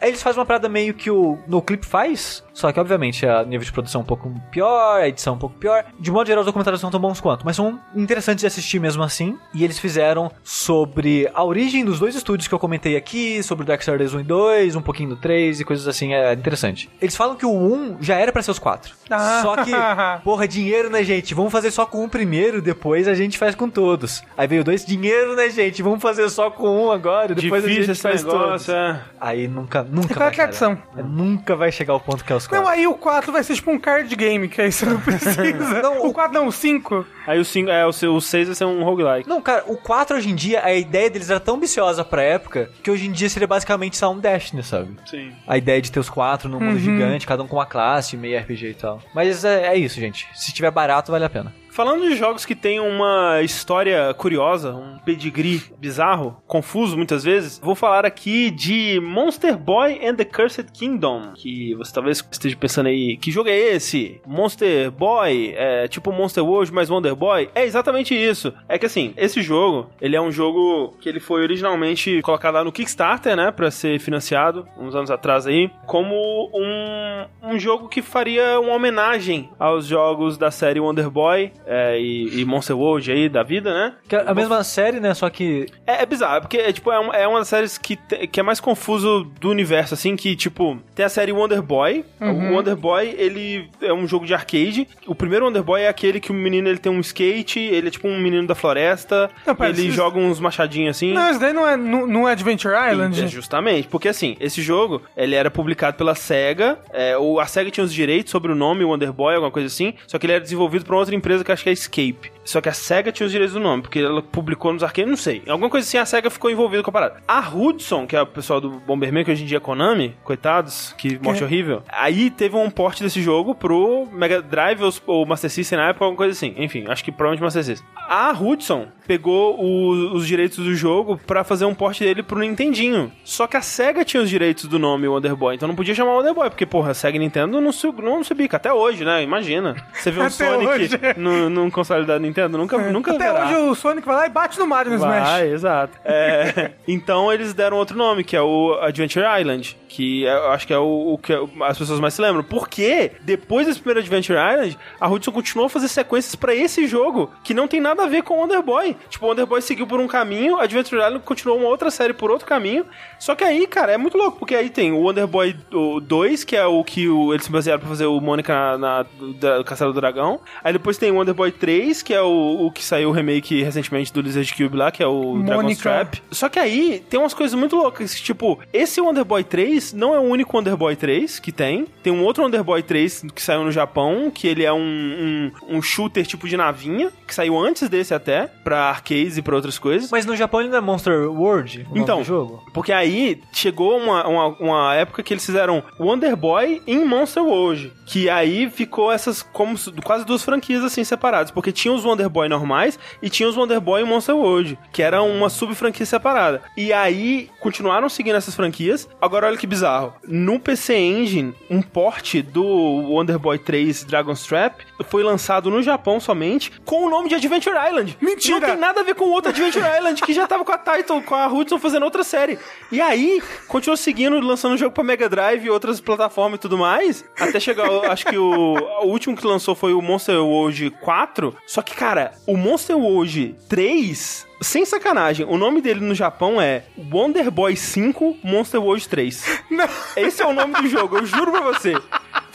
Aí eles fazem uma parada meio que o NoClip faz, só que obviamente a nível de produção é um pouco pior, a edição é um pouco pior. De modo geral, os documentários não tão bons quanto, mas são interessantes de assistir mesmo assim. E eles fizeram sobre a origem dos dois estúdios que eu comentei aqui, sobre o Darksiders 1 e 2, um pouquinho do 3 e coisas assim, é interessante. Eles falam que o 1 já era pra ser os 4. Ah. Só que, porra, dinheiro, né, gente? Vamos fazer só com um primeiro, depois a gente faz com todos. Aí veio dois, dinheiro, né, gente? Vamos fazer só com um agora, depois a Difícil gente esse faz todos. negócio, é. Aí nunca, nunca Qual é vai que a adição? É, Nunca vai chegar ao ponto que é os Não, quatro. aí o 4 vai ser tipo um card game, que aí você não precisa. Não, o 4 não, o 5. Aí o 5, é, o 6 vai ser um roguelike. Não, cara, o 4 hoje em dia, a ideia deles era tão ambiciosa pra época que hoje em dia seria basicamente só um Destiny, sabe? Sim. A ideia de ter os quatro num mundo Uhum. gigante, cada um com uma classe, meio RPG e tal. Mas é, é isso, gente. Se tiver barato, vale a pena. Falando de jogos que tem uma história curiosa, um pedigree bizarro, confuso muitas vezes, vou falar aqui de Monster Boy and the Cursed Kingdom, que você talvez esteja pensando aí, que jogo é esse? Monster Boy, é tipo Monster World mais Wonder Boy? É exatamente isso. É que assim, esse jogo, ele é um jogo que ele foi originalmente colocado lá no Kickstarter, né, para ser financiado uns anos atrás aí, como um, um jogo que faria uma homenagem aos jogos da série Wonder Boy é, e, e Monster World aí da vida, né? Que é a mesma série, né? Só que. É, é bizarro, porque é, tipo, é, uma, é uma das séries que, te- que é mais confuso do universo, assim, que, tipo, tem a série Wonder Boy. O Wonder Boy, ele é um jogo de arcade. O primeiro Wonder Boy é aquele que o menino ele tem um skate, ele é tipo um menino da floresta, Não, pera, ele isso- joga uns machadinhos assim. Não, isso daí não é, não, não é Adventure Island? É, justamente, porque assim, esse jogo, ele era publicado pela SEGA, é, a SEGA tinha os direitos sobre o nome Wonder Boy, alguma coisa assim, só que ele era desenvolvido por uma outra empresa que acho que é Escape. Só que a SEGA tinha os direitos do nome, porque ela publicou nos arcades, não sei. Alguma coisa assim, a SEGA ficou envolvida com a parada. A Hudson, que é o pessoal do Bomberman, que hoje em dia é Konami, coitados, que morte horrível. Aí teve um porte desse jogo pro Mega Drive ou, Master System na época, alguma coisa assim. Enfim, acho que provavelmente Master System. A Hudson pegou o- os direitos do jogo pra fazer um porte dele pro Nintendinho. Só que a SEGA tinha os direitos do nome Wonder Boy, então não podia chamar Wonder Boy, porque, porra, a SEGA e Nintendo não se, não se bica. Até hoje, né? Imagina. Você vê um Sonic hoje. no, num console da Nintendo, nunca, nunca Até verá. hoje o Sonic vai lá e bate no Mario no Smash. Vai, exato. É, então eles deram outro nome, que é o Adventure Island, que é- eu acho que é o, o que as pessoas mais se lembram. Porque depois desse primeiro Adventure Island, a Hudson continuou a fazer sequências pra esse jogo, que não tem nada a ver com o Wonder Boy. Tipo, o Wonder Boy seguiu por um caminho, Adventure Island continuou uma outra série por outro caminho. Só que aí, cara, é muito louco, porque aí tem o Wonder Boy 2, que é o que o, eles se basearam pra fazer o Mônica na, na da, Castelo do Dragão. Aí depois tem o Wonder Boy 3, que é o, o que saiu o remake recentemente do Lizard Cube lá, que é o Dragon's Mônica. Trap. Só que aí tem umas coisas muito loucas, tipo, esse Wonder Boy 3 não é o único Wonder Boy 3 que tem. Tem um outro Wonder Boy 3 que saiu no Japão, que ele é um, um, um shooter tipo de navinha, que saiu antes desse até, pra arcades e pra outras coisas. Mas no Japão não é Monster World? Então, jogo? Porque aí chegou uma, uma, uma época que eles fizeram Wonder Boy em Monster World. Que aí ficou essas como quase duas franquias assim separadas. Porque tinha os Wonder Boy normais e tinha os Wonder Boy em Monster World. Que era uma sub-franquia separada. E aí continuaram seguindo essas franquias. Agora olha que bizarro. No PC Engine, um porte do Wonder Boy 3 Dragon's Trap foi lançado no Japão somente com o nome de Adventure Island. Mentira! Não tem nada a ver com o outro Adventure Island, que já tava com a Title, com a Hudson fazendo outra série. E aí, continuou seguindo, lançando jogo pra Mega Drive e outras plataformas e tudo mais. Até chegar, o- acho que o, o último que lançou foi o Monster World 4. Só que, cara, o Monster World 3. Sem sacanagem, o nome dele no Japão é Wonder Boy 5 Monster World 3. Esse é o nome do jogo, eu juro pra você.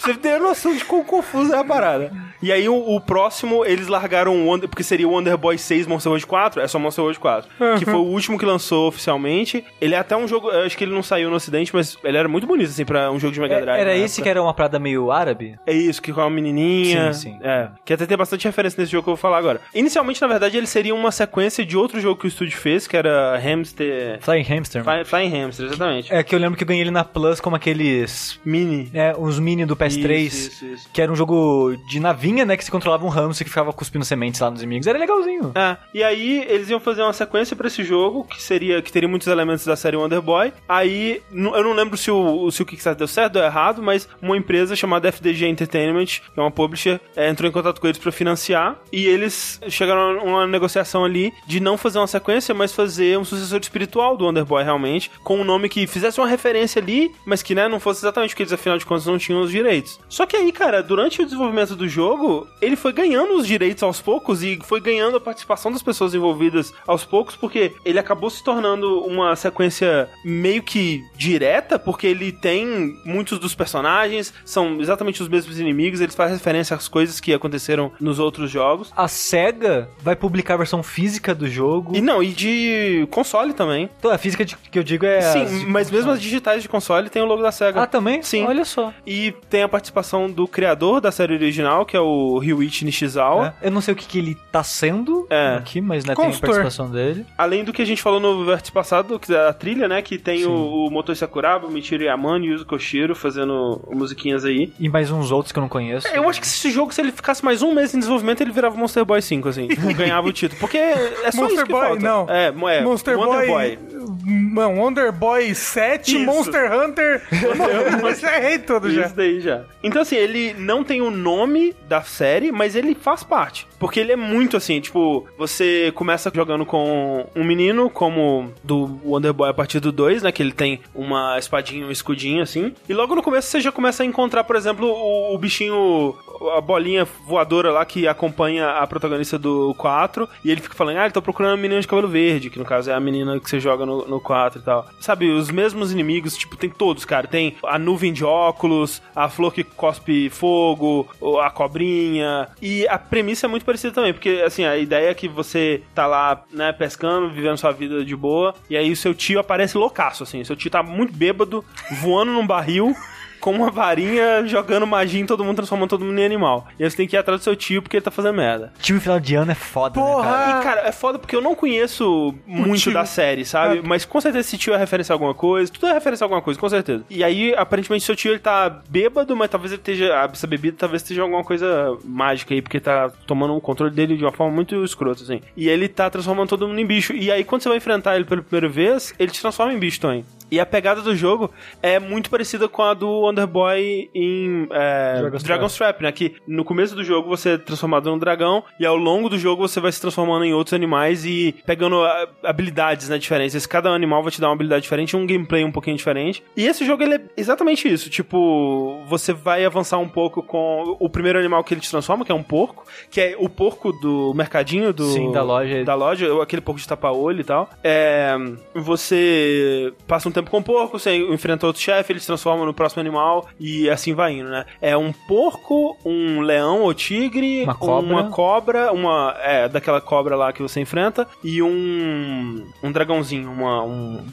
Você ter noção de quão confusa é a parada. E aí o, o próximo, eles largaram o Wonder, porque seria o Wonder Boy 6 Monster World 4, é só Monster World 4. Que foi o último que lançou oficialmente. Ele é até um jogo, acho que ele não saiu no ocidente, mas ele era muito bonito, assim, pra um jogo de Mega Drive. É, Era esse época. que era uma parada meio árabe? É isso, que com a menininha. Sim, sim. É. Que até tem bastante referência nesse jogo que eu vou falar agora. Inicialmente, na verdade, ele seria uma sequência de outro jogo que o estúdio fez, que era Hamster. Flying Hamster. Fly- Flying Hamster, exatamente. É que eu lembro que eu ganhei ele na Plus como aqueles. Mini. É, os mini do PS3. Isso, isso. Que era um jogo de navinha, né? Que você controlava um hamster que ficava cuspindo sementes lá nos inimigos. Era legalzinho. É, e aí eles iam fazer uma sequência pra esse jogo, que seria que teria muitos elementos da série Wonder Boy. Aí, eu não lembro se o, se o Kickstarter deu certo ou errado, mas uma empresa chamada FDG Entertainment, que é uma publisher, é, entrou em contato com eles pra financiar, e eles chegaram a uma negociação ali de não fazer uma sequência, mas fazer um sucessor espiritual do Wonder Boy realmente, com um nome que fizesse uma referência ali, mas que né, não fosse exatamente porque eles afinal de contas não tinham os direitos. Só que aí, cara, durante o desenvolvimento do jogo, ele foi ganhando os direitos aos poucos e foi ganhando a participação das pessoas envolvidas aos poucos, porque ele acabou se tornando uma sequência meio que direta, porque ele tem muitos dos personagens, são exatamente os mesmos inimigos, eles fazem referência às coisas que aconteceram nos outros jogos. A SEGA vai publicar a versão física do jogo. E não, e de console também. Então, a física de- que eu digo é. Sim, mas mesmo as digitais de console tem o logo da SEGA. Ah, também? Sim. Olha só. E tem a participação do criador da série original, que é o Ryuichi Nishizawa. É. Eu não sei o que, que ele tá sendo É. aqui, mas né, tem a participação dele. Além do que a gente falou no vértice passado, que é a trilha, né? Que tem o, o Motoi Sakuraba, o Michiru Yamane e o Yuzo Koshiro fazendo musiquinhas aí. E mais uns outros que eu não conheço. Eu acho que esse jogo, se ele ficasse mais um mês em desenvolvimento, ele virava Monster Boy 5, assim. Tipo, ganhava o título. Porque é só Monster isso que Boy, falta. não. É, é Monster Wonder Boy, Boy. Mano, Wonder Boy 7, Isso. Monster Hunter. Já errei tudo já. Isso daí já. Então, assim, ele não tem o nome da série, mas ele faz parte. Porque ele é muito assim, tipo, você começa jogando com um menino, como do Wonder Boy a partir do 2, né? Que ele tem uma espadinha, um escudinho, assim. E logo no começo você já começa a encontrar, por exemplo, o, o bichinho, a bolinha voadora lá que acompanha a protagonista do 4. E ele fica falando, ah, ele tá procurando uma menina de cabelo verde, que no caso é a menina que você joga no, no 4 e tal. Sabe, os mesmos inimigos, tipo, tem todos, cara. Tem a nuvem de óculos, a flor que cospe fogo, o- a cobrinha. E a premissa é muito parecida também, porque, assim, a ideia é que você tá lá, né, pescando, vivendo sua vida de boa, e aí o seu tio aparece loucaço, assim. Seu tio tá muito bêbado, voando num barril. Com uma varinha, jogando magia em todo mundo, transformando todo mundo em animal. E aí você tem que ir atrás do seu tio porque ele tá fazendo merda. Time final de ano é foda, Porra! né, cara? E, cara, é foda porque eu não conheço muito tio. da série, sabe? É. Mas com certeza esse tio é referência a alguma coisa. Tudo é referência a alguma coisa, com certeza. E aí, aparentemente, seu tio ele tá bêbado, mas talvez ele esteja. Essa bebida talvez esteja alguma coisa mágica aí, porque tá tomando o controle dele de uma forma muito escrota, assim. E ele tá transformando todo mundo em bicho. E aí, quando você vai enfrentar ele pela primeira vez, ele te transforma em bicho também. E a pegada do jogo é muito parecida com a do Wonder Boy em é, Dragon's Dragon's Trap, né? Que no começo do jogo você é transformado num dragão e ao longo do jogo você vai se transformando em outros animais e pegando ah, habilidades, né, diferentes. Cada animal vai te dar uma habilidade diferente, um gameplay um pouquinho diferente. E esse jogo ele é exatamente isso. Tipo, você vai avançar um pouco com o primeiro animal que ele te transforma, que é um porco, que é o porco do mercadinho do Sim, da loja. da loja, ou aquele porco de tapa-olho e tal. É, você passa um tempo com o porco, você enfrenta outro chefe, ele se transforma no próximo animal e assim vai indo, né? É um porco, um leão ou tigre, Uma cobra. uma cobra, uma é daquela cobra lá que você enfrenta e um um dragãozinho, uma, um,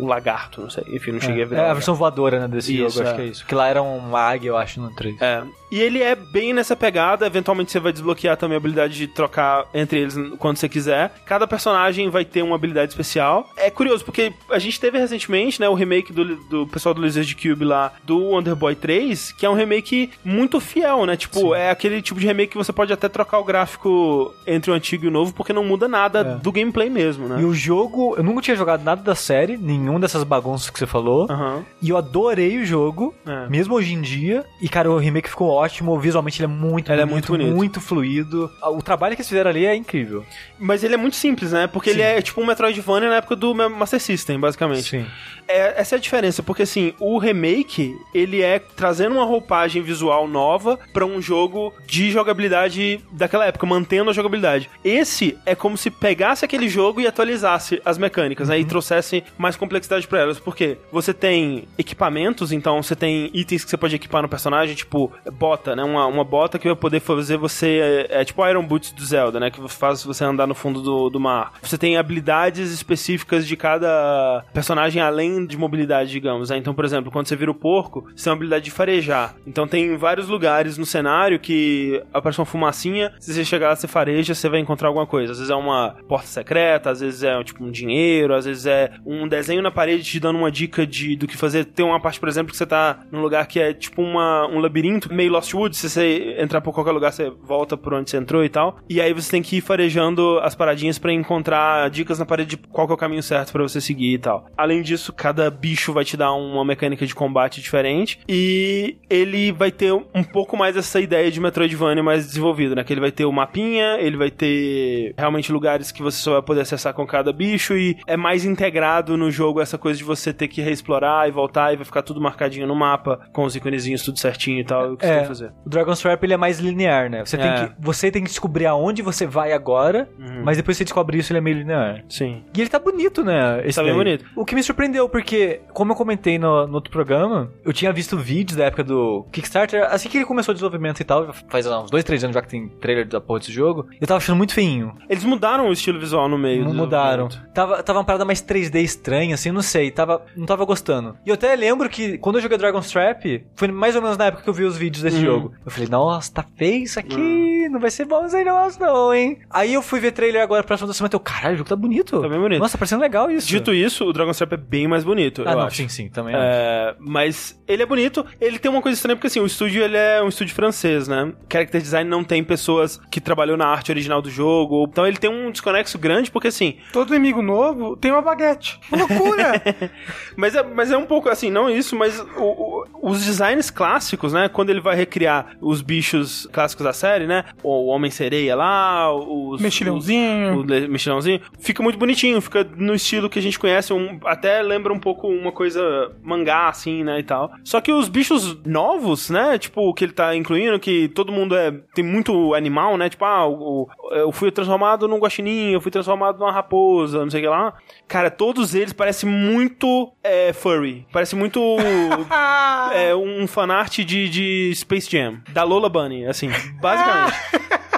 um lagarto, não sei. Enfim, não cheguei a ver. É a versão voadora, né, desse Isso, jogo, acho é. que é isso. Que lá era uma águia, eu acho, no 3. É. E ele é bem nessa pegada. Eventualmente você vai desbloquear também a habilidade de trocar entre eles quando você quiser. Cada personagem vai ter uma habilidade especial. É curioso, porque a gente teve recentemente, né, o remake do, do pessoal do Lizard Cube lá, do Wonder Boy 3, que é um remake muito fiel, né? Tipo, é aquele tipo de remake que você pode até trocar o gráfico entre o antigo e o novo, porque não muda nada É. do gameplay mesmo, né? E o jogo, eu nunca tinha jogado nada da série, nenhum dessas bagunças que você falou. Aham. E eu adorei o jogo, É. mesmo hoje em dia. E, cara, o remake ficou ótimo. Visualmente ele é muito Ele é bonito, muito bonito. muito fluido. O trabalho que eles fizeram ali é incrível. Mas ele é muito simples, né? Porque ele é tipo um Metroidvania na época do Master System, basicamente. Sim. É, essa é a diferença, porque assim, o remake, ele é trazendo uma roupagem visual nova pra um jogo de jogabilidade daquela época, mantendo a jogabilidade. Esse é como se pegasse aquele jogo e atualizasse as mecânicas, né? E trouxesse mais complexidade pra elas. Porque você tem equipamentos, então você tem itens que você pode equipar no personagem, tipo bota, né? Uma, uma bota que vai poder fazer você. É, é tipo Iron Boots do Zelda, né? Que faz você andar no fundo do, do mar. Você tem habilidades específicas de cada personagem além de mobilidade, digamos. Né? Então, por exemplo, quando você vira o porco, você tem uma habilidade de farejar. Então tem vários lugares no cenário que aparece uma fumacinha. Se você chegar lá, você fareja, você vai encontrar alguma coisa. Às vezes é uma porta secreta, às vezes é tipo um dinheiro, às vezes é um desenho na parede te dando uma dica de do que fazer. Tem uma parte, por exemplo, que você tá num lugar que é tipo uma, um labirinto, meio Lost Woods. Se você entrar por qualquer lugar, você volta por onde você entrou e tal. E aí você tem que ir farejando as paradinhas pra encontrar dicas na parede de qual é o caminho certo pra você seguir e tal. Além disso, cada bicho vai te dar uma mecânica de combate diferente e ele vai ter um pouco mais essa ideia de Metroidvania mais desenvolvida, né? Que ele vai ter o mapinha, ele vai ter realmente lugares que você só vai poder acessar com cada bicho e é mais integrado no jogo essa coisa de você ter que reexplorar e voltar e vai ficar tudo marcadinho no mapa com os iconezinhos tudo certinho e tal, o que você tem É, que fazer. o Dragon's Trap ele é mais linear, né? Você, É. tem que, você tem que descobrir aonde você vai agora, Uhum. mas depois você descobre isso, ele é meio linear. Sim. E ele tá bonito, né? Esse Tá bem bonito. O que me surpreendeu, porque, como eu comentei no, no outro programa, eu tinha visto vídeos da época do Kickstarter, assim que ele começou o desenvolvimento e tal, faz lá, uns dois, três anos já que tem trailer da porra desse jogo, eu tava achando muito feinho. Eles mudaram o estilo visual no meio. Não mudaram. Tava, tava uma parada mais 3D estranha, assim, não sei. Tava, não tava gostando. E eu até lembro que quando eu joguei Dragon's Trap, foi mais ou menos na época que eu vi os vídeos desse Uhum. jogo. Eu falei, nossa, tá feio isso aqui. não vai ser bom esse negócio não, hein? Aí eu fui ver trailer agora próximo da semana e eu, caralho, o jogo tá bonito. Tá bem bonito. Nossa, tá parecendo legal isso. Dito isso, o Dragon's Trap é bem mais bonito, ah, eu não, acho. sim, sim, também acho. É, mas ele é bonito, ele tem uma coisa estranha, porque assim, o estúdio ele é um estúdio francês, né? Character design não tem pessoas que trabalhou na arte original do jogo, então ele tem um desconexo grande, porque assim, Todo inimigo novo tem uma baguete. Uma loucura! Mas é, mas é um pouco assim, não isso, mas o- o- os designs clássicos, né? Quando ele vai recriar os bichos clássicos da série, né? O Homem-Sereia lá, os. Mexilhãozinho. O, mexilhãozinho. Fica muito bonitinho, fica no estilo que a gente conhece, um- até lembra um pouco uma coisa mangá, assim, né? E tal. Só que os bichos novos, né? Tipo, que ele tá incluindo, que todo mundo é. Tem muito animal, né? Tipo, ah, o- o- eu fui transformado num guaxinim, eu fui transformado numa raposa, não sei o que lá. Cara, todos eles parecem muito é, furry. Parece muito é, um fanart de, de Space Jam. Da Lola Bunny, assim, basicamente.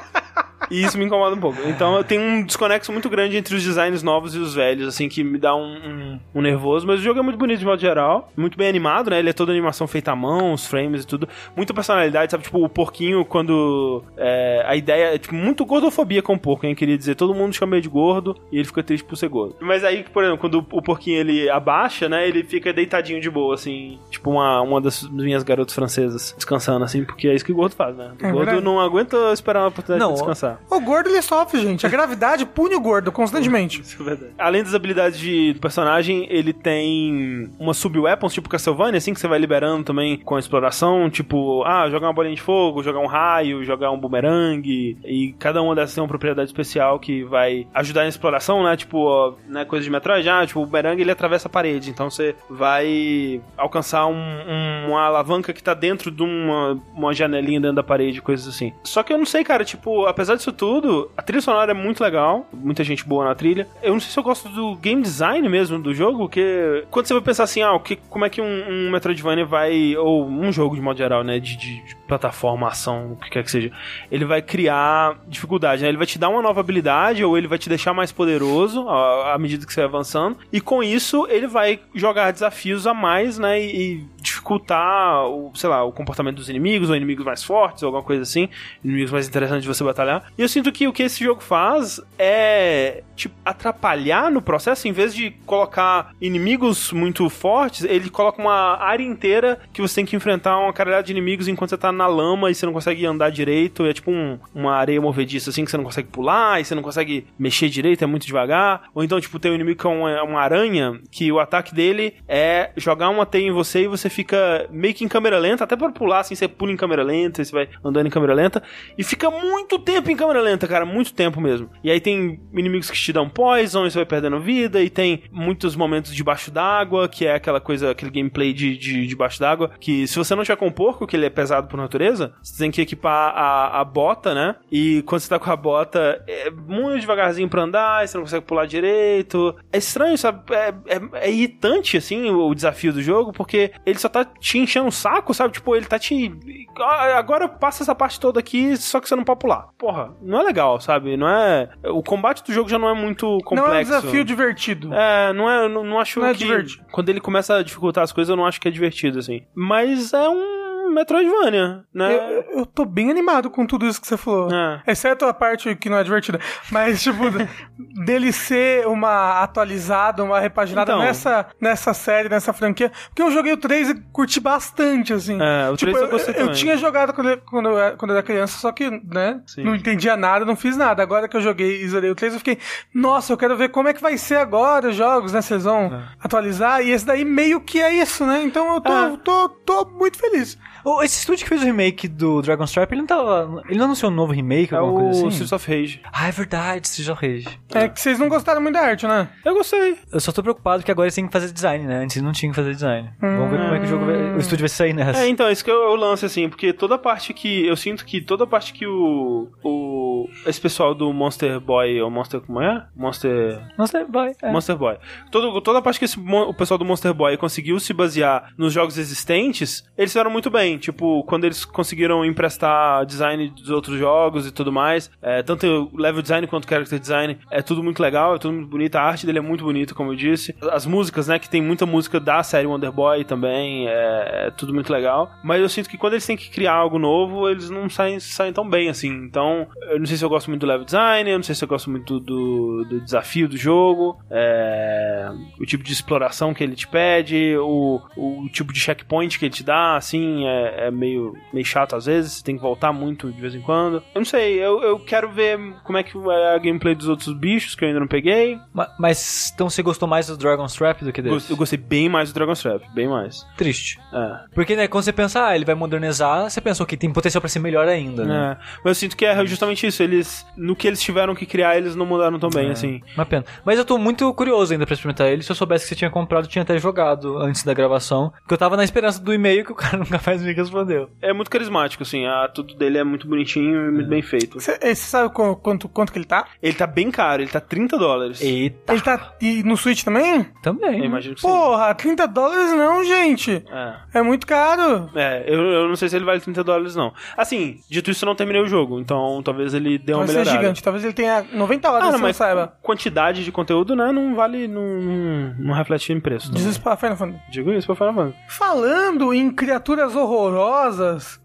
E isso me incomoda um pouco. Então eu tenho um desconexo muito grande entre os designs novos e os velhos, assim, que me dá um, um- um nervoso. Mas o jogo é muito bonito de modo geral. Muito bem animado, né? Ele é toda animação feita à mão, os frames e tudo. Muita personalidade, sabe? Tipo, o porquinho, quando. é, a ideia é, tipo, muito gordofobia com o porco, hein? Queria dizer, todo mundo chama ele de gordo e ele fica triste por ser gordo. Mas aí, por exemplo, quando o porquinho ele abaixa, né? Ele fica deitadinho de boa, assim. Tipo, uma, uma das minhas garotas francesas descansando, assim, porque é isso que o gordo faz, né? O É gordo verdade. não aguenta esperar uma oportunidade Não, de descansar. O gordo ele sofre, gente. A gravidade pune o gordo constantemente. Isso é verdade. Além das habilidades de, personagem, ele tem umas sub-weapons, tipo Castlevania, assim, que você vai liberando também com a exploração. Tipo, ah, jogar uma bolinha de fogo, jogar um raio, jogar um bumerangue. E cada uma dessas tem uma propriedade especial que vai ajudar na exploração, né? Tipo, ó, né, coisa de metragem. Ah, tipo, o bumerangue ele atravessa a parede. Então você vai alcançar um- um- uma alavanca que tá dentro de uma, uma janelinha dentro da parede, coisas assim. Só que eu não sei, cara, tipo, apesar disso tudo, a trilha sonora é muito legal, muita gente boa na trilha. Eu não sei se eu gosto do game design mesmo do jogo, porque quando você vai pensar assim, ah, o que, como é que um, um Metroidvania vai, ou um jogo de modo geral, né, de, de- de plataforma, ação, o que quer que seja, ele vai criar dificuldade, né? Ele vai te dar uma nova habilidade, ou ele vai te deixar mais poderoso à, medida que você vai avançando, e com isso ele vai jogar desafios a mais, né, e, e dificultar, o, sei lá, o comportamento dos inimigos, ou inimigos mais fortes, ou alguma coisa assim, inimigos mais interessantes de você batalhar. E eu sinto que o que esse jogo faz é, tipo, atrapalhar no processo, em vez de colocar inimigos muito fortes, ele coloca uma área inteira que você tem que enfrentar uma caralhada de inimigos enquanto você tá na lama e você não consegue andar direito, é tipo um- uma areia movediça assim, que você não consegue pular, e você não consegue mexer direito, é muito devagar. Ou então, tipo, tem um inimigo que é uma, uma aranha, que o ataque dele é jogar uma teia em você e você fica meio que em câmera lenta, até para pular, assim, você pula em câmera lenta, você vai andando em câmera lenta, e fica muito tempo em câmera lenta, cara, muito tempo mesmo. E aí tem inimigos que te dão poison, e você vai perdendo vida, e tem muitos momentos debaixo d'água, que é aquela coisa, aquele gameplay de, de debaixo d'água, que se você não tiver com o porco, que ele é pesado por natureza, você tem que equipar a, a bota, né? E quando você tá com a bota, é muito devagarzinho pra andar, você não consegue pular direito. É estranho, sabe? É, é- é irritante, assim, o, o desafio do jogo, porque ele só tá te enchendo o saco, sabe? Tipo, ele tá te. Ah, Agora passa essa parte toda aqui, só que você não pode pular. Porra, não é legal, sabe? Não é. O combate do jogo já não é muito complexo. Não é um desafio divertido. É, não é, não, não acho Não é que divertido. quando ele começa a dificultar as coisas, eu não acho que é divertido assim. Mas é um Metroidvania, né? Eu, eu tô bem animado com tudo isso que você falou. É. Exceto a parte que não é divertida. Mas, tipo, dele ser uma atualizada, uma repaginada Então. nessa, nessa série, nessa franquia. Porque eu joguei o 3 e curti bastante, assim. É, o Tipo, 3 eu gostei eu, também. tinha jogado quando eu, quando, eu, era- quando eu era criança, só que, né, Sim. não entendia nada, não fiz nada. Agora que eu joguei e zerei o 3, eu fiquei, nossa, eu quero ver como é que vai ser agora os jogos, né? Eles vão É. atualizar. E esse daí meio que é isso, né? Então eu tô, É. tô, tô muito feliz. Ô, Esse estúdio que fez o remake do Dragon's Trap, ele não tava. Ele não anunciou um novo remake, É alguma o coisa assim? Streets of Rage. Ah, é verdade, Streets of Rage. É que vocês não gostaram muito da arte, né? Eu gostei. Eu só tô preocupado que agora eles têm que fazer design, né? Antes não tinha que fazer design. Vamos ver como é que o jogo vai, o estúdio vai sair nessa. É, então, isso que eu, eu lance, assim, porque toda parte que. Eu sinto que toda parte que o. O o esse pessoal do Monster Boy ou Monster como é? Monster Monster Boy. É. Monster Boy. Todo, toda a parte que esse o pessoal do Monster Boy conseguiu se basear nos jogos existentes, eles fizeram muito bem. Tipo, quando eles conseguiram emprestar design dos outros jogos e tudo mais, é, tanto level design quanto character design, é tudo muito legal, é tudo muito bonito. A arte dele é muito bonita, como eu disse. As músicas, né, que tem muita música da série Wonder Boy também, é, é tudo muito legal. Mas eu sinto que quando eles têm que criar algo novo, eles não saem, saem tão bem assim. Então, eu não sei se eu gosto muito do level design, eu não sei se eu gosto muito do, do desafio do jogo, é, o tipo de exploração que ele te pede, o, o tipo de checkpoint que ele te dá, assim, é, é meio, meio chato às vezes, você tem que voltar muito de vez em quando. Eu não sei, eu, eu quero ver como é que é a gameplay dos outros bichos que eu ainda não peguei. Ma- Mas então você gostou mais do Dragon's Trap do que desse? Eu gostei bem mais do Dragon's Trap, bem mais. Triste. É. Porque, né, quando você pensa, ah, ele vai modernizar, você pensa, ok, tem potencial pra ser melhor ainda, né? É, mas eu sinto que é justamente isso. Eles, no que eles tiveram que criar, eles não mudaram tão bem, assim. Uma pena. Mas eu tô muito curioso ainda pra experimentar ele. Se eu soubesse que você tinha comprado, eu tinha até jogado antes da gravação. Porque eu tava na esperança do e-mail que o cara nunca mais me respondeu. É muito carismático, assim. A, tudo dele é muito bonitinho e muito bem feito. Você sabe qu- quanto, quanto que ele tá? Ele tá bem caro, ele tá 30 dólares. Eita. Ele tá e no Switch também? Eu Também. imagino que sim. Porra, 30 dólares não, gente. É. É muito caro. É, eu, eu não sei se ele vale 30 dólares, não. Assim, dito isso, eu não terminei o jogo, então talvez ele dê uma melhorada. gigante. Talvez ele tenha 90 horas, Ah, não, se mas não saiba. quantidade de conteúdo, né, não vale, não, não, não reflete em preço. não. Diz isso pra Final Fantasy. Digo isso pra Final Fantasy. Falando em criaturas horrorosas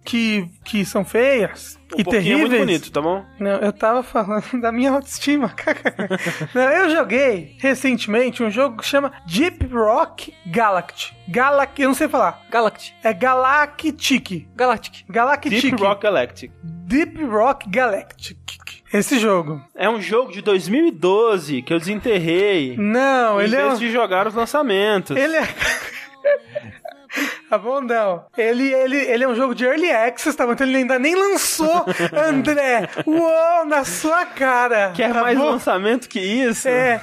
que, que são feias O e porquinho terríveis. é muito bonito, tá bom? Não, eu tava falando da minha autoestima. Não, eu joguei recentemente um jogo que chama Deep Rock Galaxy. Galac, eu não sei falar. Galactic. É Galactic. Galactic. Galactic. Deep Rock Galactic. Deep Rock Galactic. Esse jogo. É um jogo de 2012 que eu desenterrei. Não, em ele é vez um... de jogar os lançamentos. Ele é. Tá bom, não. Ele, ele, ele é um jogo de early access, tá bom? Então ele ainda nem lançou, André. Uou, na sua cara. Quer tá mais bom? lançamento que isso? É.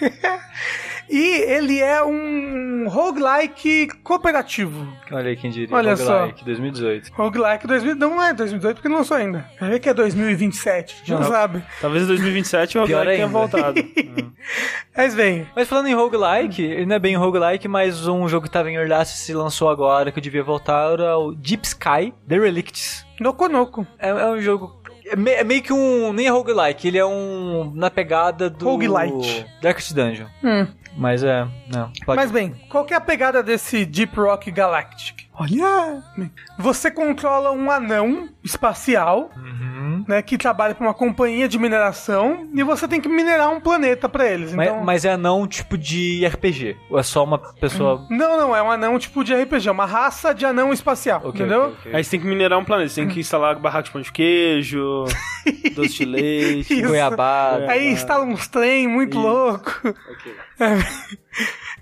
e ele é um roguelike cooperativo. Olha aí quem diria. Olha Roguelike, 2018. Roguelike 2000, não é 2018 porque não lançou ainda. Vai ver que é 2027, a gente não, sabe. Talvez em 2027 o Roguelike tenha voltado. Mas vem. Mas falando em roguelike, ele não é bem roguelike, mas um jogo que tava em Early se lançou agora, que eu devia voltar, era o Deep Sky The Relicts. Nokonoko. É, é um jogo. É, é meio que um. Nem é roguelike, ele é um. Na pegada do. Roguelite. Darkest Dungeon. Hum. Mas é. Não. Pode... Mas bem, qual que é a pegada desse Deep Rock Galactic? Olha! Você controla um anão espacial, Uhum. né, que trabalha para uma companhia de mineração e você tem que minerar um planeta para eles. Mas, Então... mas é não tipo de RPG. Ou é só uma pessoa. Não, não, é um anão tipo de RPG, é uma raça de anão espacial, Ok, entendeu? ok, ok. Aí você tem que minerar um planeta, você tem que instalar barraca de pão de queijo, doce de leite. Goiabada. Aí instala uns trem muito Isso. louco.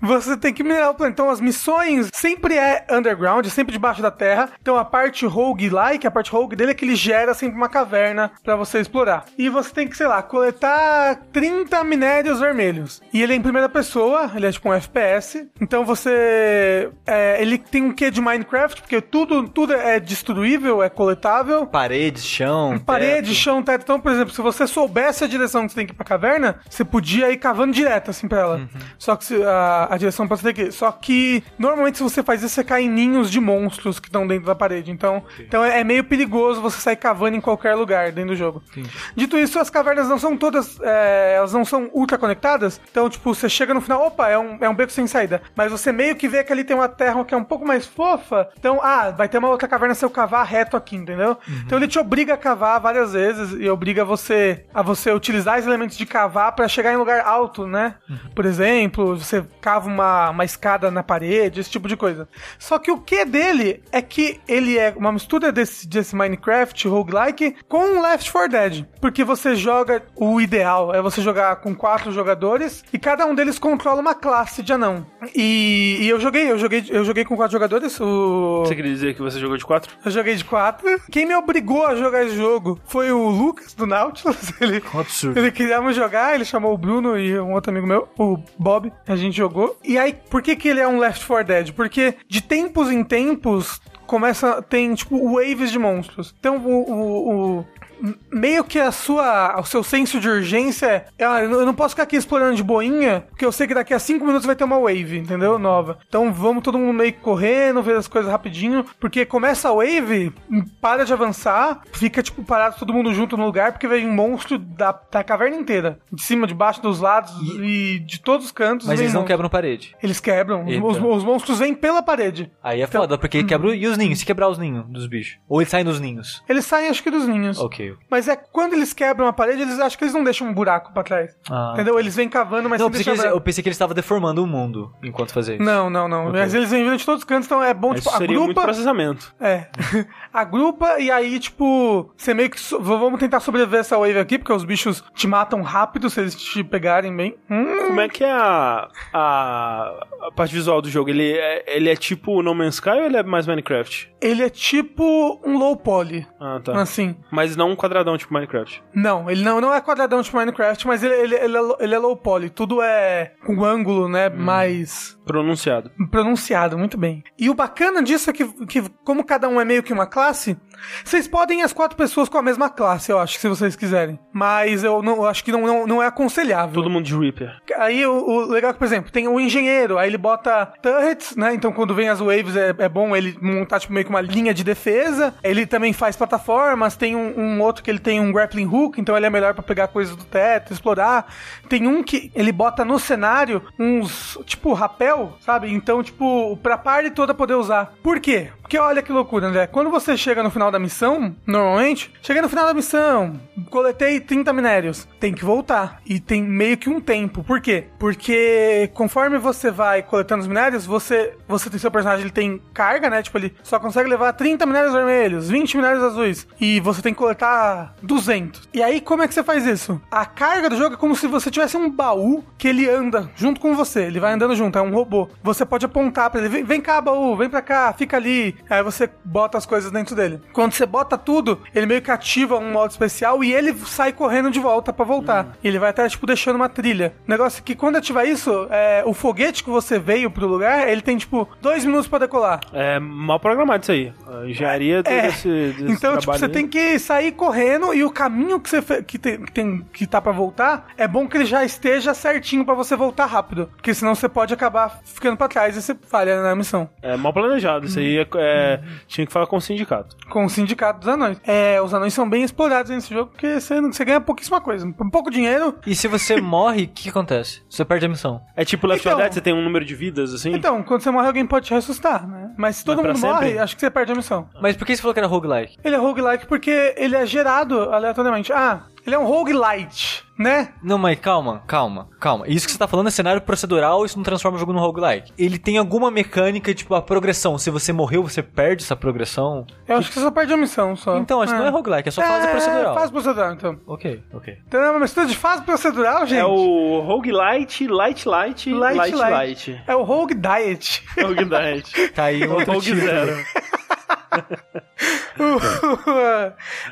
Você tem que minerar o planeta. Então as missões sempre é underground, sempre debaixo da terra. Então a parte rogue-like, a parte rogue dele é que ele gera sempre uma caverna pra você explorar. E você tem que, sei lá, coletar 30 minérios vermelhos. E ele é em primeira pessoa, ele é tipo um FPS. Então você. é, ele tem um quê de Minecraft, porque tudo, tudo é destruível, é coletável. Paredes, chão. Parede, teto. chão, teto. Então, por exemplo, se você soubesse a direção que você tem que ir pra caverna, você podia ir cavando direto, assim, pra ela. Só que se- a, a direção pra você ter que. Só que, normalmente, se você faz isso, você cai em ninhos de monstros que estão dentro da parede. Então, então é, é meio perigoso você sair cavando em qualquer lugar dentro do jogo. Dito isso, as cavernas não são todas. é, elas não são ultra conectadas. Então, tipo, você chega no final, opa, é um, é um beco sem saída. Mas você meio que vê que ali tem uma terra que é um pouco mais fofa. Então, ah, vai ter uma outra caverna se eu cavar reto aqui, entendeu? Então ele te obriga a cavar várias vezes e obriga você a você utilizar os elementos de cavar pra chegar em lugar alto, né? Por exemplo, você cava uma, uma escada na parede, esse tipo de coisa. Só que o que dele é que ele é uma mistura desse, desse Minecraft roguelike com Left 4 Dead. Porque você joga, o ideal é você jogar com quatro jogadores e cada um deles controla uma classe de anão. E, e eu joguei, eu joguei, eu joguei com quatro jogadores. O... Você queria dizer que você jogou de 4? Eu joguei de quatro. Quem me obrigou a jogar esse jogo foi o Lucas do Nautilus. Ele, Um absurdo. ele queríamos jogar, ele chamou o Bruno e um outro amigo meu, o Bob. A gente jogou. E aí, por que, que ele é um Left 4 Dead? Porque de tempos em tempos começa tem tipo waves de monstros. Então o, o- o- meio que a sua, o seu senso de urgência é, ah, eu não posso ficar aqui explorando de boinha, porque eu sei que daqui a cinco minutos vai ter uma wave, entendeu? Nova. Então vamos todo mundo meio que correndo, ver as coisas rapidinho, porque começa a wave, para de avançar, fica tipo parado todo mundo junto no lugar, porque vem um monstro da, da caverna inteira, de cima, de baixo, dos lados e, de todos os cantos. Mas eles não monstro. quebram parede. Eles quebram. Os, os monstros vêm pela parede. Aí é Então- foda, porque quebra o- e os ninhos, se quebrar os ninhos dos bichos. Ou eles saem dos ninhos. Eles saem, acho que, dos ninhos. Ok. Mas é quando eles quebram a parede, eles acham que eles não deixam um buraco pra trás. Ah. Entendeu? Eles vêm cavando, mas Não, eu pensei, eles, eu pensei que eles estavam deformando o mundo enquanto fazia isso. Não, não, não. Ok. Mas eles vêm vindo de todos os cantos, então é bom, Isso tipo, seria muito agrupa. processamento. É. agrupa e aí, tipo, você meio que. so- Vamos tentar sobreviver essa wave aqui, porque os bichos te matam rápido se eles te pegarem bem. Hum, Como é que é a, a, a parte visual do jogo? Ele é, ele é tipo No Man's Sky ou ele é mais Minecraft? ele é tipo um low poly. Ah, tá. Assim. Mas não um quadradão tipo Minecraft. Não, ele não, não é quadradão tipo Minecraft, mas ele, ele, ele, é, ele é low poly. Tudo é com ângulo, né? Mais Pronunciado. pronunciado, muito bem. E o bacana disso é que, que, como cada um é meio que uma classe, vocês podem ir as quatro pessoas com a mesma classe, eu acho, se vocês quiserem. Mas eu não eu acho que não, não, não é aconselhável. Todo mundo de Reaper. Aí o, o legal é que, por exemplo, tem o engenheiro, aí ele bota turrets, né? Então quando vem as waves é, é bom ele montar tipo, meio que uma linha de defesa. Ele também faz plataformas, tem um, um outro que ele tem um grappling hook, então ele é melhor pra pegar coisas do teto, explorar. Tem um que ele bota no cenário uns, tipo, rapel, sabe? Então, tipo, pra party toda poder usar. Por quê? Porque olha que loucura, André. Quando você chega no final da missão, normalmente, cheguei no final da missão, coletei 30 minérios, tem que voltar. E tem meio que um tempo. Por quê? Porque conforme você vai coletando os minérios, você, você tem seu personagem, ele tem carga, né? Tipo, ele só consegue levar 30 minérios vermelhos, 20 minérios azuis. E você tem que coletar 200. E aí, como é que você faz isso? A carga do jogo é como se você tivesse um baú que ele anda junto com você. Ele vai andando junto, é um robô. Você pode apontar pra ele, vem, vem cá, baú, vem pra cá, fica ali. Aí você bota as coisas dentro dele. Quando você bota tudo, ele meio que ativa um modo especial e ele sai correndo de volta pra voltar. E ele vai até, tipo, deixando uma trilha. O negócio é que quando ativar isso, é, o foguete que você veio pro lugar, ele tem, tipo, dois minutos pra decolar. É mal programado isso aí. A engenharia É. desse, desse Então, tipo, você aí. tem que sair correndo e o caminho que você fe- que tem, que tem que tá pra voltar é bom que ele já esteja certinho pra você voltar rápido, porque senão você pode acabar ficando pra trás e você falha na missão. É mal planejado. Isso aí é, é- tinha que falar com o sindicato. Com o sindicato dos anões. É, os anões são bem explorados nesse jogo porque você, você ganha pouquíssima coisa, um pouco dinheiro. E se você morre, o que acontece? Você perde a missão. É tipo Left 4 Então- Dead, você tem um número de vidas, assim? Então, quando você morre, alguém pode te ressuscitar, né? Mas se todo Mas mundo sempre? morre, acho que você perde a missão. Mas por que você falou que era roguelike? Ele é roguelike porque ele é gerado aleatoriamente. Ah, ele é um roguelite, né? Não, mas calma, calma, calma. Isso que você tá falando é cenário procedural, isso não transforma o jogo num roguelike. Ele tem alguma mecânica, tipo, a progressão. Se você morreu, você perde essa progressão. Eu acho que você só perde a missão só. Então, acho que não é roguelike, é só fase procedural. fase procedural, então. Ok, ok. Então é uma mistura de fase procedural, gente. É o Roguelite, Light Light, Light Light Light. Light. É o Rogue Diet. Roguelite. Tá aí O outro Rogue. Zero.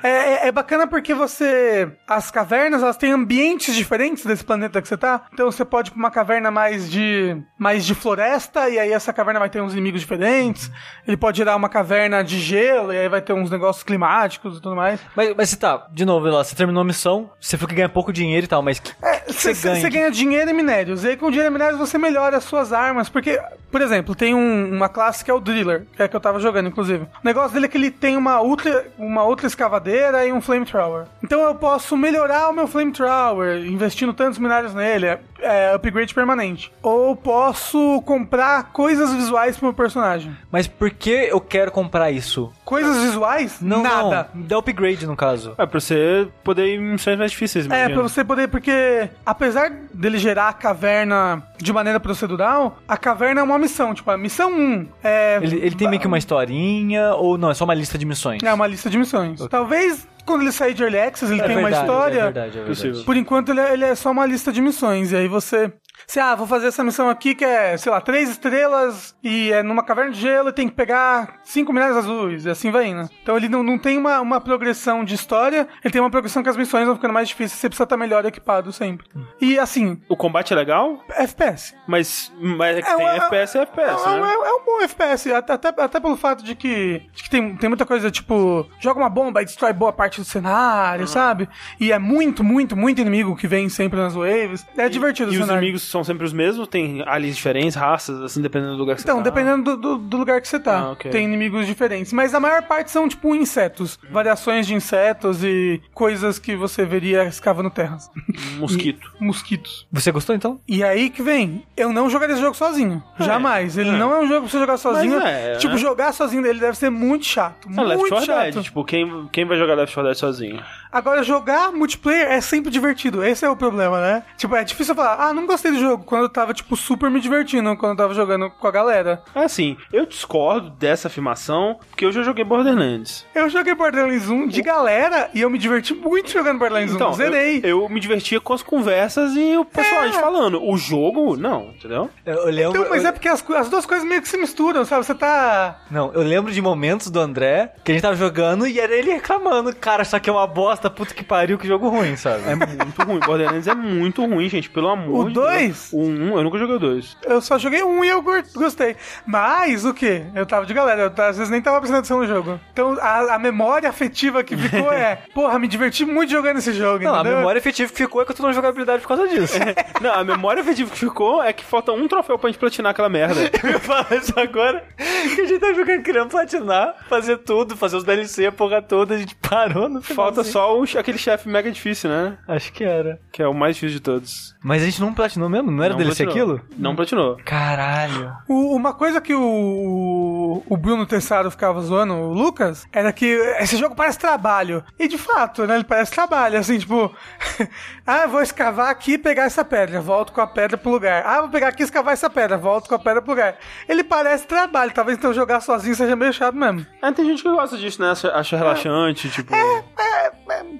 é, é- é bacana porque você. As cavernas, elas têm ambientes diferentes desse planeta que você tá. Então você pode ir pra uma caverna mais de. mais de floresta, e aí essa caverna vai ter uns inimigos diferentes. Ele pode gerar uma caverna de gelo, e aí vai ter uns negócios climáticos e tudo mais. Mas, mas você tá, de novo, lá, você terminou a missão, você que ganha pouco dinheiro e tal, mas que- É, que Você você ganha? ganha dinheiro e minérios. E aí, com dinheiro e minérios, você melhora as suas armas. Porque, por exemplo, tem um- uma classe que é o Driller, que é a que eu tava jogando, inclusive. O negócio dele é que ele tem uma ultra, uma outra escavadeira e um Flamethrower. Então eu posso melhorar o meu Flamethrower, investindo tantos minérios nele. É, é upgrade permanente. Ou posso comprar coisas visuais pro meu personagem. Mas por que eu quero comprar isso? Coisas visuais? Não, Nada. não. Dá upgrade, no caso. É, pra você poder ir em missões mais difíceis, É, imagino. pra você poder, porque apesar dele gerar a caverna de maneira procedural, a caverna é uma missão. Tipo, a missão 1 é. Ele, ele tem meio que uma historinha, ou não, é só uma lista de missões? É uma lista de missões. Talvez quando ele sair de Early Access, ele É tenha uma verdade, história. É verdade, é verdade. Por enquanto, ele é, ele é só uma lista de missões. E aí você. Você, ah, vou fazer essa missão aqui que é, sei lá, três estrelas e é numa caverna de gelo e tem que pegar cinco minérios azuis, e assim vai indo. Então ele não, não tem uma, uma progressão de história, ele tem uma progressão que as missões vão ficando mais difíceis, você precisa estar melhor equipado sempre. E assim, O combate é legal, FPS. mas, mas é que É tem um- FPS e FPS, é, um- né? é- é um bom FPS, até, até, até pelo fato de que, de que tem, tem muita coisa, tipo, joga uma bomba e destrói boa parte do cenário, sabe? E é muito, muito, muito inimigo que vem sempre nas waves. É divertido E o os cenário. inimigos são sempre os mesmos? Tem aliens diferentes, raças, assim, dependendo do lugar que Então, você tá? dependendo do, do- do lugar que você tá. Ah, ok. Tem inimigos diferentes. Mas a maior parte são, tipo, insetos. Variações de insetos e coisas que você veria escavando terras. Mosquito. Mosquitos. Você gostou então? E aí que vem, eu não jogaria esse jogo sozinho. Jamais. Ele é. não é um jogo pra você jogar sozinho. é, tipo, né? jogar sozinho ele deve ser muito chato. É Left muito 4 chato. Dead. Tipo, quem, quem vai jogar Left 4 Dead sozinho? Agora, jogar multiplayer é sempre divertido. Esse é o problema, né? Tipo, é difícil eu falar, ah, não gostei do jogo. Quando eu tava, tipo, super me divertindo quando eu tava jogando com a galera. Assim, eu discordo dessa afirmação, porque eu já joguei Borderlands. Eu joguei Borderlands 1 de galera e eu me diverti muito jogando Borderlands 1. Então, Zerei. eu, eu me divertia com as conversas e o personagem É. falando. O jogo, não, entendeu? Eu, eu lembro. Então, mas eu- é porque as, as duas coisas meio que se misturam, sabe? Você tá. Não, eu lembro de momentos do André que a gente tava jogando e era ele reclamando, cara, isso aqui é uma bosta, puta que pariu, que jogo ruim, sabe? É muito ruim. Borderlands é muito ruim, gente, pelo amor O de dois? Deus. O 1, eu nunca joguei o 2. Eu só joguei um e eu gostei. Mas o que? Eu tava de galera, eu às vezes nem tava prestando atenção no jogo. Então a, a memória afetiva que ficou é, porra, me diverti muito jogando esse jogo. Não, a entendeu? memória efetiva que ficou é que eu tô na jogabilidade por causa disso. Não, a memória afetiva que ficou é que falta um troféu pra gente platinar aquela merda. Eu ia falar isso agora, que a gente tá jogando querendo platinar, fazer tudo, fazer os DLC, a porra toda, a gente parou no final. Falta só o, aquele chefe mega difícil, né? Acho que era. Que é o mais difícil de todos. Mas a gente não platinou mesmo? Não era Não DLC platinou. aquilo? Não platinou. Caralho. O- uma coisa que o, o Bruno Tessaro ficava zoando, o Lucas, era que esse jogo parece trabalho. E de fato, né? Ele parece trabalho, assim, tipo, ah, vou escavar aqui e pegar essa pedra, volto com a pedra pro lugar. Ah, vou pegar aqui e escavar essa pedra, volto com a pedra pro lugar. Ele parece trabalho, talvez então jogar sozinho seja meio chato mesmo. Ah, tem gente que gosta disso, né? Acha, acha relaxante, tipo. É,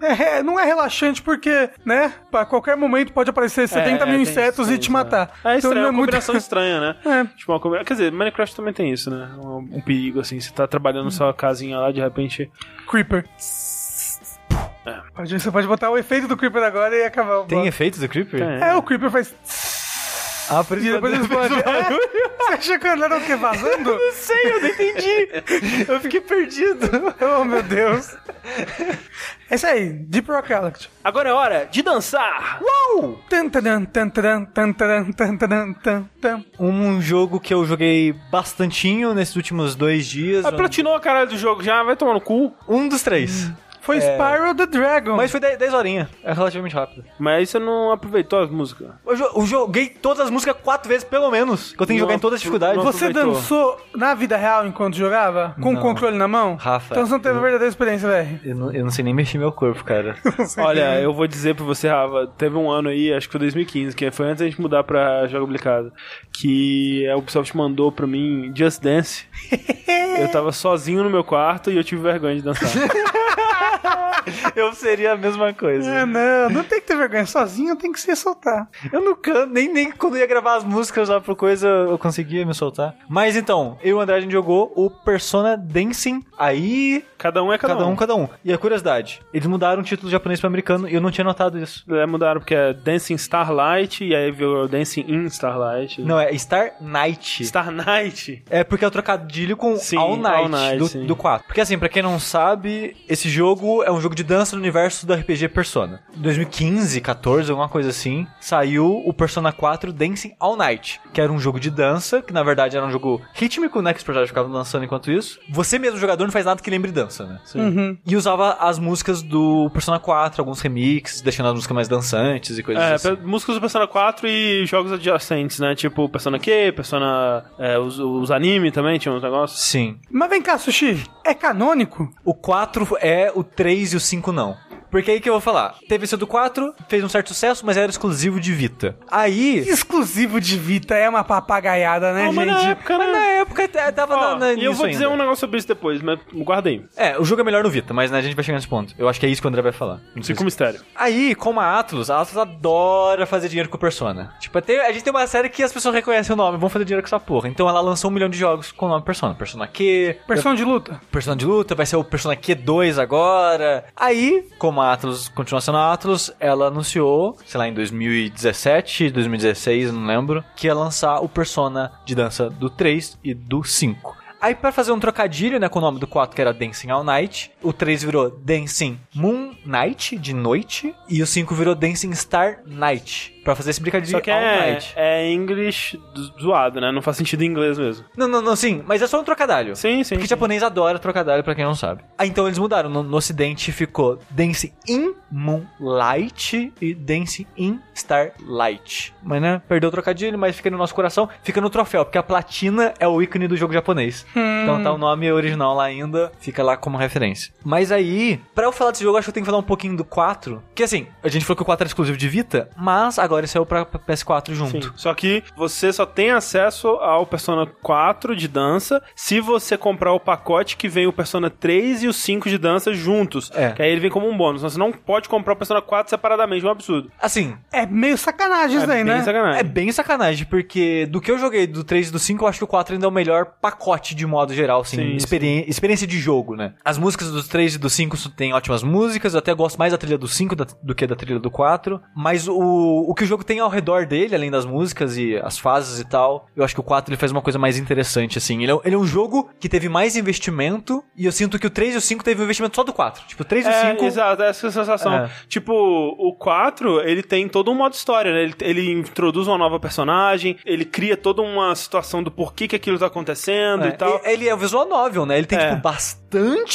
é, não é relaxante porque, né, pra qualquer momento pode aparecer 70 mil tem insetos isso, e te matar. É, é Então estranho, é é uma muito- combinação estranha, né? É. Tipo, uma. Quer dizer, Minecraft também tem isso, né? Um, um perigo, assim. Você tá trabalhando Hum. sua casinha lá, de repente. Creeper. Você pode botar o efeito do Creeper agora e acabar o Tem bloco. efeitos do Creeper? É, o Creeper faz. Ah, por isso E depois ele explode. É? Você achou que era o quê? Vazando? Não sei, eu não entendi. Eu fiquei perdido. Oh, meu Deus. É isso aí, Deep Rock Galaxy. Agora é hora de dançar! Uau! Tan, tadan, tan, tadan, tan, tadan, tan, tadan, tan, tan. Um jogo que eu joguei bastantinho nesses últimos dois dias. Ah, platinou a caralho do jogo já, vai tomar no cu. Um dos três. Foi Spyro the Dragon. Mas foi 10 horinhas. É relativamente rápido. Mas aí você não aproveitou as músicas. Eu, jo- eu joguei todas as músicas quatro vezes, pelo menos. Que eu tenho que jogar em todas as dificuldades. Você aproveitou. dançou na vida real enquanto jogava? Com o controle na mão? Rafa, Então você não teve a eu- verdadeira experiência, velho. Eu não, eu não sei nem mexer meu corpo, cara. Olha, eu vou dizer pra você, Rafa, teve um ano aí, acho que foi 2015, que foi antes da gente mudar pra jogabilidade, que a Ubisoft mandou pra mim Just Dance. eu tava sozinho no meu quarto e eu tive vergonha de dançar. eu seria a mesma coisa. É, não, não tem que ter vergonha. Sozinho tem que se soltar. Eu não canto, nem, nem quando ia gravar as músicas lá pro coisa eu conseguia me soltar. Mas então, eu e o André a gente jogou o Persona Dancing. Aí, Cada um é cada, cada um, cada um. E a curiosidade, eles mudaram o título japonês pro americano e eu não tinha notado isso. É, mudaram porque é Dancing Starlight e aí virou Dancing in Starlight. Não, é Star Night. Star Night. É porque é o trocadilho com Sim, All Night, All Night, do, sim. do 4. Porque assim, pra quem não sabe, esse jogo é um jogo de dança no universo do RPG Persona. Em 2015, 14, alguma coisa assim, saiu o Persona 4 Dancing All Night, que era um jogo de dança, que na verdade era um jogo rítmico, né, que os personagens ficavam dançando enquanto isso. Você mesmo, jogador, não faz nada que lembre dança, né? Uhum. E usava as músicas do Persona 4, alguns remixes, deixando as músicas mais dançantes e coisas É, assim. músicas do Persona 4 e jogos adjacentes, né? Tipo Persona Q, Persona. é, os, os anime também tinha uns negócios. Sim. Mas vem cá, Sushi. É canônico? O 4 é, o 3 e o 5 não. Porque aí que eu vou falar. Teve esse do 4, fez um certo sucesso, mas era exclusivo de Vita. Aí. Exclusivo de Vita é uma papagaiada, né, Não, mas gente? na época, né? Mas na época t- tava Ó, na, na, e eu vou dizer ainda. um negócio sobre isso depois, mas guardei. É, o jogo é melhor no Vita, mas né, a gente vai chegar nesse ponto. Eu acho que é isso que o André vai falar. Não sei Fica um mistério. Aí, como a Atlus, a Atlus adora fazer dinheiro com Persona. Tipo, a gente tem uma série que as pessoas reconhecem o nome, vão fazer dinheiro com essa porra. Então ela lançou um milhão de jogos com o nome Persona. Persona Q, Persona de luta. Persona de luta, vai ser o Persona Q2 agora. Aí, como a Atlus continua sendo a Atlus, ela anunciou, sei lá, em 2017, 2016, não lembro, que ia lançar o Persona de dança do 3 e do 5. Aí, pra fazer um trocadilho, né, com o nome do 4, que era Dancing All Night, o 3 virou Dancing Moon Night, de noite, e o 5 virou Dancing Star Night, pra fazer esse brincadinho Só que é, é English zo- zoado, né? Não faz sentido em inglês mesmo. Não, não, não, sim, mas é só um trocadilho. Sim, sim. Porque sim. japonês adora trocadilho, pra quem não sabe. Ah, então eles mudaram. No, no ocidente ficou Dance in Moonlight e Dance in Starlight. Mas, né, perdeu o trocadilho, mas fica no nosso coração. Fica no troféu, porque a platina é o ícone do jogo japonês. Então tá o nome original lá ainda, fica lá como referência. Mas aí, pra eu falar desse jogo, acho que eu tenho que falar um pouquinho do 4. Que assim, a gente falou que o 4 era exclusivo de Vita, mas agora ele saiu pra pra PS4 junto. Sim. Só que você só tem acesso ao Persona 4 de dança se você comprar o pacote que vem o Persona 3 e o 5 de dança juntos. É. Que aí ele vem como um bônus. Você não pode comprar o Persona 4 separadamente, é um absurdo. Assim, É meio sacanagem isso É daí, bem né? sacanagem. É bem sacanagem, porque do que eu joguei do 3 e do 5, eu acho que o 4 ainda é o melhor pacote de modo geral, assim, Sim, experi- experiência de jogo, né? As músicas do 3 e do 5 têm ótimas músicas, eu até gosto mais da trilha do 5 da- do que da trilha do 4, mas o, o que o jogo tem ao redor dele, além das músicas e as fases e tal, eu acho que o 4 ele faz uma coisa mais interessante, assim. Ele é, ele é um jogo que teve mais investimento, e eu sinto que o 3 e o 5 teve um investimento só do 4. Tipo, o 3 e o É, 5... exato, essa é a sensação. É. Tipo, o 4, ele tem todo um modo história, né? Ele, ele introduz uma nova personagem, ele cria toda uma situação do porquê que aquilo tá acontecendo É, e tal. Ele é o visual novel, né? Ele tem, É. tipo, bastante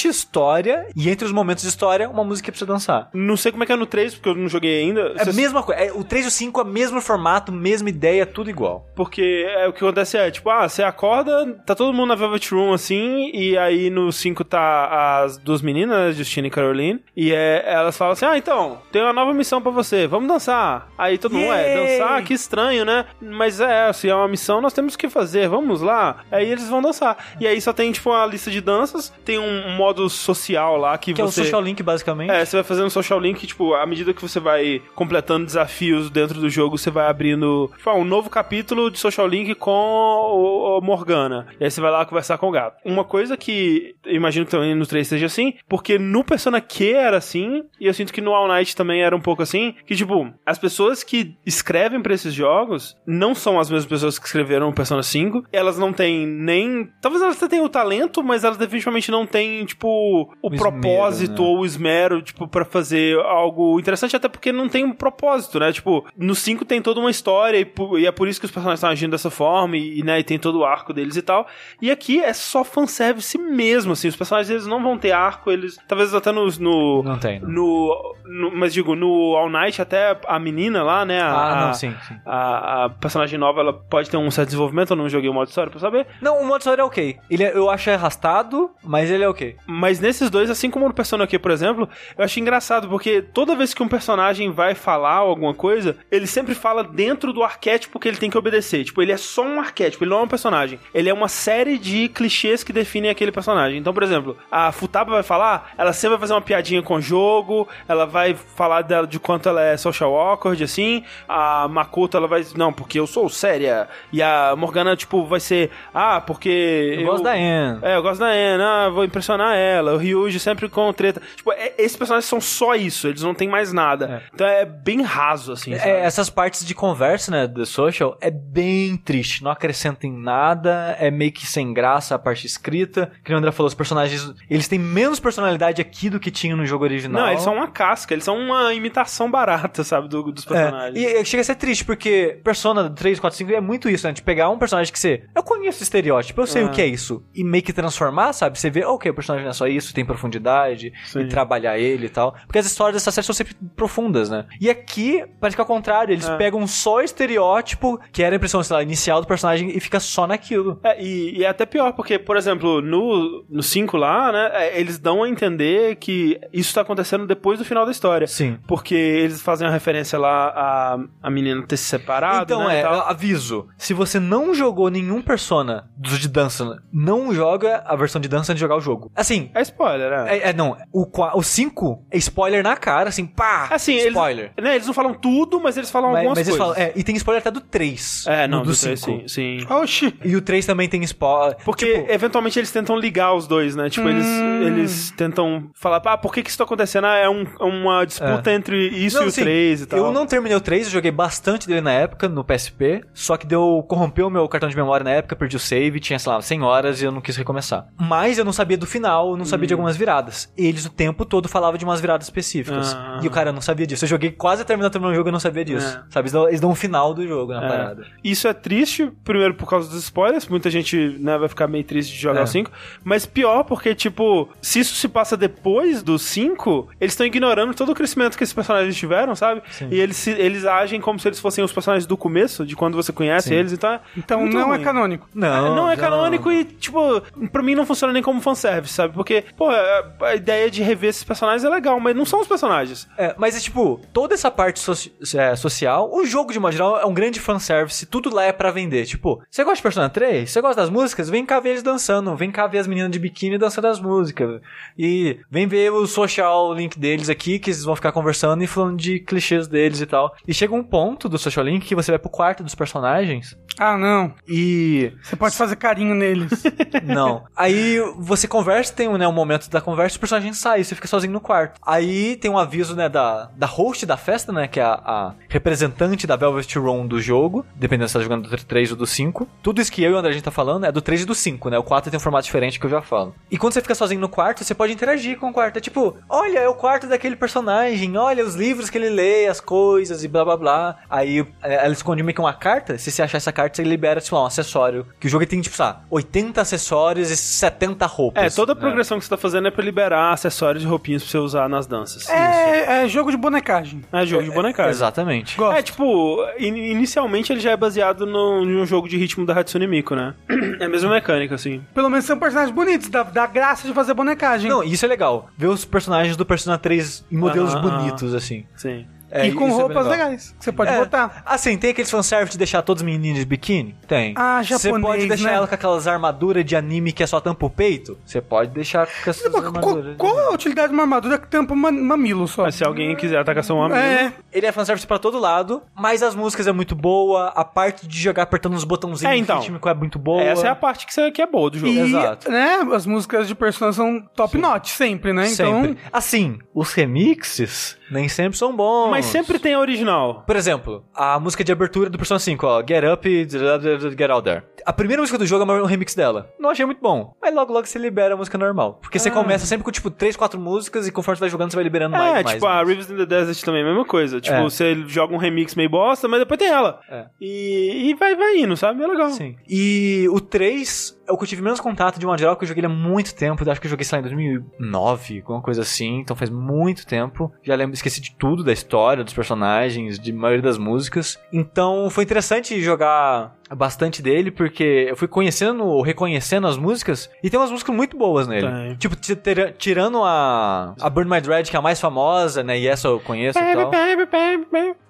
história. E entre os momentos de história, uma música pra você dançar. Não sei como é que é no 3, porque eu não joguei ainda. É a mesma coisa. É, o 3 e o 5 é o mesmo formato, mesma ideia, tudo igual. Porque é, o que acontece é, tipo, ah, você acorda, tá todo mundo na Velvet Room, assim, e aí no 5 tá as duas meninas, Justina e Caroline, e é, elas falam assim, ah, então, tem uma nova missão pra você, vamos dançar. Aí todo mundo, é, dançar, que estranho, né? Mas é, se é uma missão, nós temos que fazer, vamos lá. Aí eles vão dançar. E aí só tem, tipo, uma lista de danças, tem um, um modo social lá que, Que é o você... Social Link, basicamente. É, você vai fazendo social link, tipo, à medida que você vai completando desafios dentro do jogo, você vai abrindo tipo, ah, um novo capítulo de social link com o, o Morgana. E aí você vai lá conversar com o gato. Uma coisa que eu imagino que também no 3 seja assim, porque no Persona Q era assim, e eu sinto que no All Night também era um pouco assim, que tipo, as pessoas que escrevem pra esses jogos não são as mesmas pessoas que escreveram o Persona 5, elas não têm nem. Talvez elas até tenham o talento, mas elas definitivamente não têm, tipo, o, O esmero, propósito né? ou o esmero, tipo, pra fazer algo interessante, até porque não tem um propósito, né? Tipo, no 5 tem toda uma história e, e é por isso que os personagens estão agindo dessa forma e, né, e tem todo o arco deles e tal. E aqui é só fanservice mesmo, assim, os personagens eles não vão ter arco, eles, talvez até no... no Não tem, não. no, no- mas digo, no All Night até a menina lá, né? A, Ah, não, sim, sim. A, a personagem nova, ela pode ter um certo desenvolvimento, eu não joguei o modo história pra saber. Não, o modo história é ok. Ele é- eu acho arrastado, mas ele é ok. Mas nesses dois, assim como no Persona aqui, por exemplo, eu acho engraçado, porque toda vez que um personagem vai falar alguma coisa, ele sempre fala dentro do arquétipo que ele tem que obedecer. Tipo, ele é só um arquétipo, ele não é um personagem. Ele é uma série de clichês que definem aquele personagem. Então, por exemplo, a Futaba vai falar, ela sempre vai fazer uma piadinha com o jogo, ela vai falar dela de quanto ela é social awkward, assim. A Makoto, ela vai, não, porque eu sou séria. E a Morgana, tipo, vai ser, ah, porque... Eu, gosto da Anne. É, eu gosto da Anne, ah, vou impressionar ela. O Ryuji sempre com treta. Tipo, é- esses personagens são só isso, eles não têm mais nada. Então é bem raso, assim? É, essas partes de conversa, né, do social, é bem triste. Não acrescenta em nada, é meio que sem graça a parte escrita. Que o André falou, os personagens, eles têm menos personalidade aqui do que tinham no jogo original. Não, eles são uma casca, eles são uma imitação barata, sabe, do- dos É, personagens. e chega a ser triste, porque Persona 3, 4, 5 é muito isso, né? De pegar um personagem que você. Eu conheço estereótipo, eu sei o que é isso. E meio que transformar, sabe? Você vê, oh, ok, o personagem não é só isso, tem profundidade, Sim. e trabalhar ele e tal. Porque as histórias dessa série são sempre profundas, né? E aqui, parece que é ao contrário, eles É. pegam só o estereótipo, que era a impressão, sei lá, inicial do personagem, e fica só naquilo. É, e, e é até pior, porque, por exemplo, no, no 5 lá, né, é, eles dão a entender que isso tá acontecendo depois do final da história. Sim. Porque eles fazem uma referência lá a, a menina ter se separado, Então né, é, aviso. Se você não jogou nenhum Persona dos de dança, não joga a versão de dança antes de jogar o jogo. Assim, É spoiler, né? é, é, não, o 5 é spoiler na cara, assim, pá! Assim, spoiler. Eles, né, eles não falam tudo, mas eles falam Mas, algumas mas eles coisas. falam, é, e tem spoiler até do 3. É, não, do do três, 5. sim, sim. Oxi. E o 3 também tem spoiler. Porque tipo, eventualmente eles tentam ligar os dois, né? Tipo, eles, Hum. eles tentam falar, ah, por que, que isso tá acontecendo? Ah, é um- uma disputa entre isso Não, e o assim, 3 e tal. Eu não terminei o 3, eu joguei bastante dele na época, no PSP, só que deu, corrompeu o meu cartão de memória na época, perdi o save, tinha, sei lá, 100 horas e eu não quis recomeçar. Mas eu não sabia do final, eu não sabia de Hum. algumas viradas. Eles o tempo todo falavam de umas viradas específicas. Ah. E o cara não sabia disso. Eu joguei quase terminando terminando o jogo e não sabia disso. É. Sabe, eles dão, eles dão um final do jogo na É. parada. Isso é triste, primeiro por causa dos spoilers, muita gente né, vai ficar meio triste de jogar É. o 5, mas pior porque, tipo, se isso se passa depois do 5, eles estão ignorando todo o crescimento que esses personagens tiveram, sabe? Sim. E eles, eles agem como se eles fossem os personagens do começo, de quando você conhece Sim. eles, então é Então não é ruim. canônico. Não, não é já- canônico e, tipo, pra mim não funciona nem como fanservice, sabe? Porque, pô, a, ideia de rever esses personagens é legal, mas não são os personagens. É, mas é tipo, toda essa parte soci- é, social, o jogo de modo geral é um grande fanservice, tudo lá é pra vender. Tipo, você gosta de Persona 3? Você gosta das músicas? Vem cá ver eles dançando, vem cá ver as meninas de biquíni dançando as músicas. E vem ver o social link deles aqui, que eles vão ficar conversando e falando de clichês deles e tal. E chega um ponto do social link que você vai pro quarto dos personagens Ah, não. e Você pode fazer carinho neles. não. Aí você conversa, tem né, um momento da conversa, o personagem sai, você fica sozinho no quarto. Aí tem um aviso, né, da, da host da festa, né, que é a, a representante da Velvet Room do jogo, dependendo se tá jogando do 3 ou do 5. Tudo isso que eu e o André a gente tá falando é do 3 e do 5, né? O 4 tem um formato diferente que eu já falo. E quando você fica sozinho no quarto, você pode interagir com o quarto. É tipo, olha, é o quarto daquele personagem, olha os livros que ele lê, as coisas e blá blá blá. Aí é, ela esconde meio que uma carta, se você achar essa carta, você libera, sei lá, um acessório. Que o jogo tem, tipo, sei lá, 80 acessórios e 70 roupas. É, toda a né? progressão que você tá fazendo é pra liberar acessórios e roupinhas pra você usar nas danças. é, é jogo de bonecagem. É jogo de bonecagem. Exatamente. Gosto. É, tipo, in- inicialmente ele já é baseado no, jogo de ritmo da Hatsune Miku, né? É a mesma mecânica, assim. Pelo menos são personagens bonitos, dá, dá graça de fazer bonecagem. Não, isso é legal. Ver os personagens do Persona 3 em modelos Aham, bonitos, assim. Sim. É, e com é roupas legal. legais, que você pode É. botar. Assim, tem aqueles fanservice de deixar todos os meninos de biquíni? Tem. Ah, Você japonês, pode deixar né? ela com aquelas armaduras de anime que é só tampa o peito? Você pode deixar com essas Qual, armaduras. qual é a utilidade de uma armadura que tampa um ma- mamilo só? Mas se alguém quiser atacar seu amigo. É, Ele é fanservice pra todo lado, mas as músicas é muito boa, a parte de jogar apertando os botãozinhos É, então. rítmico é muito boa. Essa é a parte que, você, que é boa do jogo. e Exato. né, as músicas de Persona são top notch sempre, né? Então, Sempre. Assim, os remixes nem sempre são bons. Mas sempre tem a original. Por exemplo, a música de abertura do Persona 5, ó, Get Up e Get Out There. A primeira música do jogo é um remix dela. Não achei muito bom. Mas logo, logo você libera a música normal. Porque você começa sempre com, tipo, 3, 4 músicas e conforme você vai jogando, você vai liberando É, mais. tipo, mais, a Rivers in the Desert também, a mesma coisa. Tipo, É. você joga um remix meio bosta, mas depois tem ela. É. E, e vai, vai indo, sabe? É legal. Sim. E o 3 é o que eu tive menos contato de uma geral, que eu joguei ele há muito tempo. Eu acho que eu joguei, sei lá, em 2009, alguma coisa assim. Então faz muito tempo. Já lembro, esqueci de tudo, da história, dos personagens, de maioria das músicas. Então foi interessante jogar bastante dele, porque eu fui conhecendo, ou reconhecendo as músicas, e tem umas músicas muito boas nele. Tem. Tipo, ti- tira- tirando a, a Burn My Dread, que é a mais famosa, né, e essa eu conheço e tal.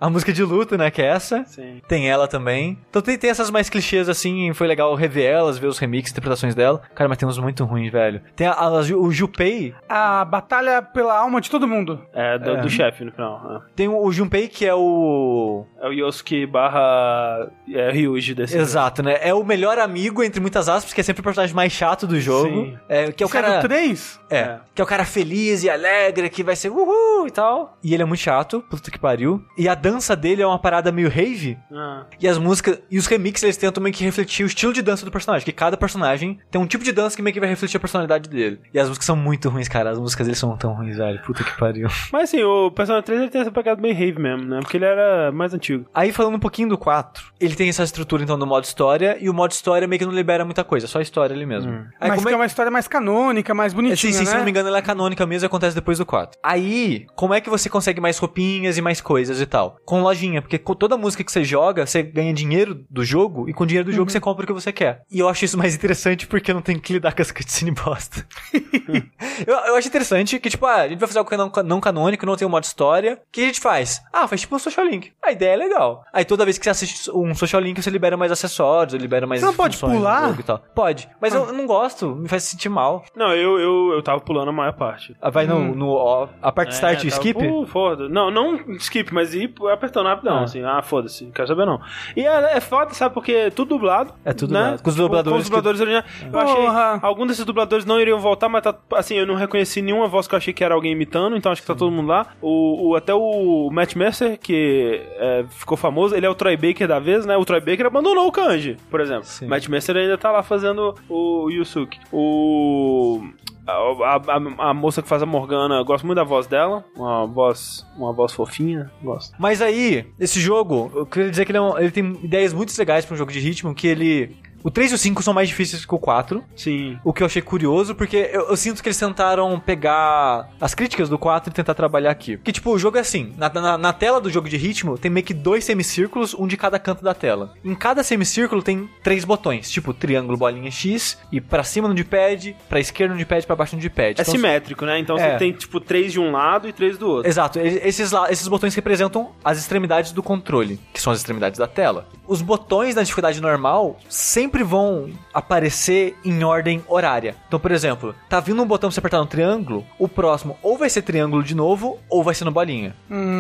A música de luta, né, que é essa. Sim. Tem ela também. Então tem, tem essas mais clichês assim, foi legal rever elas, ver os remixes, interpretações dela. Cara, mas tem uns muito ruins, velho. Tem a, a- o Junpei, a batalha pela alma de todo mundo. É, do, É. do chefe no final. tem o, o Junpei que é o. É, é o Yosuke barra é, Ryuji desse. Exato, né? É o melhor amigo, entre muitas aspas, que é sempre o personagem mais chato do jogo. Sim. É, que é o é cara. do 3? É, É. que é o cara feliz e alegre, que vai ser uhul e tal. E ele é muito chato, puta que pariu. E a dança dele é uma parada meio rave. Ah. E as músicas e os remixes eles tentam meio que refletir o estilo de dança do personagem, que cada personagem tem um tipo de dança que meio que vai refletir a personalidade dele. E as músicas são muito ruins, cara. As músicas deles são tão ruins, velho. Puta que pariu. Mas assim, o Persona 3 ele tem essa pegada meio rave mesmo, né? Porque ele era mais antigo. Aí falando um pouquinho do 4, ele tem essa estrutura então do modo história, e o modo história meio que não libera muita coisa, só a história ali mesmo. Aí, Mas como que é uma história mais canônica, mais é, bonitinha, sim, sim, né? se não me engano, ela é canônica mesmo e acontece depois do 4. Aí, como é que você consegue mais roupinhas e mais coisas e tal? Com lojinha, porque com toda música que você joga, você ganha dinheiro do jogo, e com o dinheiro do Uhum. jogo você compra o que você quer. E eu acho isso mais interessante porque não tem que lidar com as cutscene bosta. eu, eu acho interessante que, tipo, ah, a gente vai fazer algo que não, não canônico, não tem um modo história. O que a gente faz? Ah, faz tipo um social link. A ideia é legal. Aí toda vez que você assiste um social link, você libera mais acessórios, libera mais Você não pode pular? e. Pode. Mas eu não gosto, me faz sentir mal. Não, eu, eu, eu tava pulando a maior parte. Ah, Vai Hum. no, no a parte start e É, skip? Pô, foda. Não, não skip, mas ir apertando rapidão, Ah. assim. Ah, foda-se, não quero saber não. E é, é foda, sabe, porque é tudo dublado. É tudo né? dublado. Com os Tipo, dubladores Com os que- dubladores originais. Eu achei. Algum desses dubladores não iriam voltar, mas tá. Assim, eu não reconheci nenhuma voz que eu achei que era alguém imitando, então acho que tá todo mundo lá. O, o- até o Matt Mercer, que é, ficou famoso, ele é o Troy Baker da vez, né? O Troy Baker abandonou o Kanji, por exemplo. Sim. O Matt Mercer ainda tá lá fazendo o Yusuke. O. A, a- a- moça que faz a Morgana, eu gosto muito da voz dela. Uma voz, uma voz fofinha, gosto. Mas aí, esse jogo, eu queria dizer que ele, é um- ele tem ideias muito legais pra um jogo de ritmo, que ele... O 3 e o 5 são mais difíceis que o 4, Sim. o que eu achei curioso, porque eu, eu sinto que eles tentaram pegar as críticas do 4 e tentar trabalhar aqui. Porque, tipo, o jogo é assim, na, na, na tela do jogo de ritmo tem meio que dois semicírculos, um de cada canto da tela. Em cada semicírculo tem três botões, tipo triângulo, bolinha X, e pra cima no D-pad, pra esquerda no D-pad, pra baixo no D-pad. É Então, simétrico, né? Então É. você tem, tipo, três de um lado e três do outro. Exato, esses, esses botões representam as extremidades do controle, que são as extremidades da tela. Os botões da dificuldade normal sempre vão aparecer em ordem horária. Então, por exemplo, tá vindo um botão pra você apertar no triângulo, o próximo ou vai ser triângulo de novo, ou vai ser no bolinha.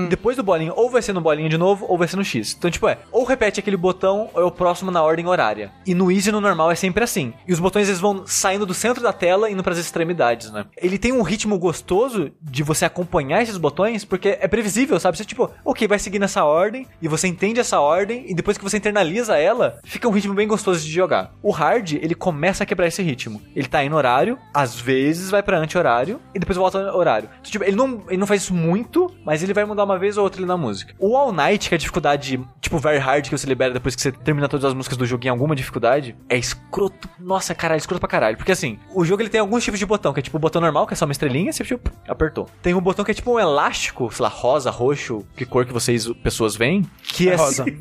Depois do bolinha, ou vai ser no bolinha de novo, ou vai ser no X. Então, tipo, é, ou repete aquele botão, ou é o próximo na ordem horária. E no Easy no normal é sempre assim. E os botões, eles vão saindo do centro da tela e indo pras extremidades, né? Ele tem um ritmo gostoso de você acompanhar esses botões, porque é previsível, sabe? Você, tipo, ok, vai seguir nessa ordem, e você entende essa ordem, e depois que você internaliza ela, fica um ritmo bem gostoso de jogar. O hard, ele começa a quebrar esse ritmo. Ele tá em horário, às vezes vai pra anti-horário, e depois volta ao horário. Então, tipo, ele não, ele não faz isso muito, mas ele vai mudar uma vez ou outra ali na música. O All Night, que é a dificuldade, tipo, very hard, que você libera depois que você termina todas as músicas do jogo em alguma dificuldade, é escroto. Nossa, caralho, escroto pra caralho. Porque assim, o jogo ele tem alguns tipos de botão, que é tipo o botão normal, que é só uma estrelinha, você tipo, apertou. Tem um botão que é tipo um elástico, sei lá, rosa, roxo, que cor que vocês, pessoas, veem, que é, rosa.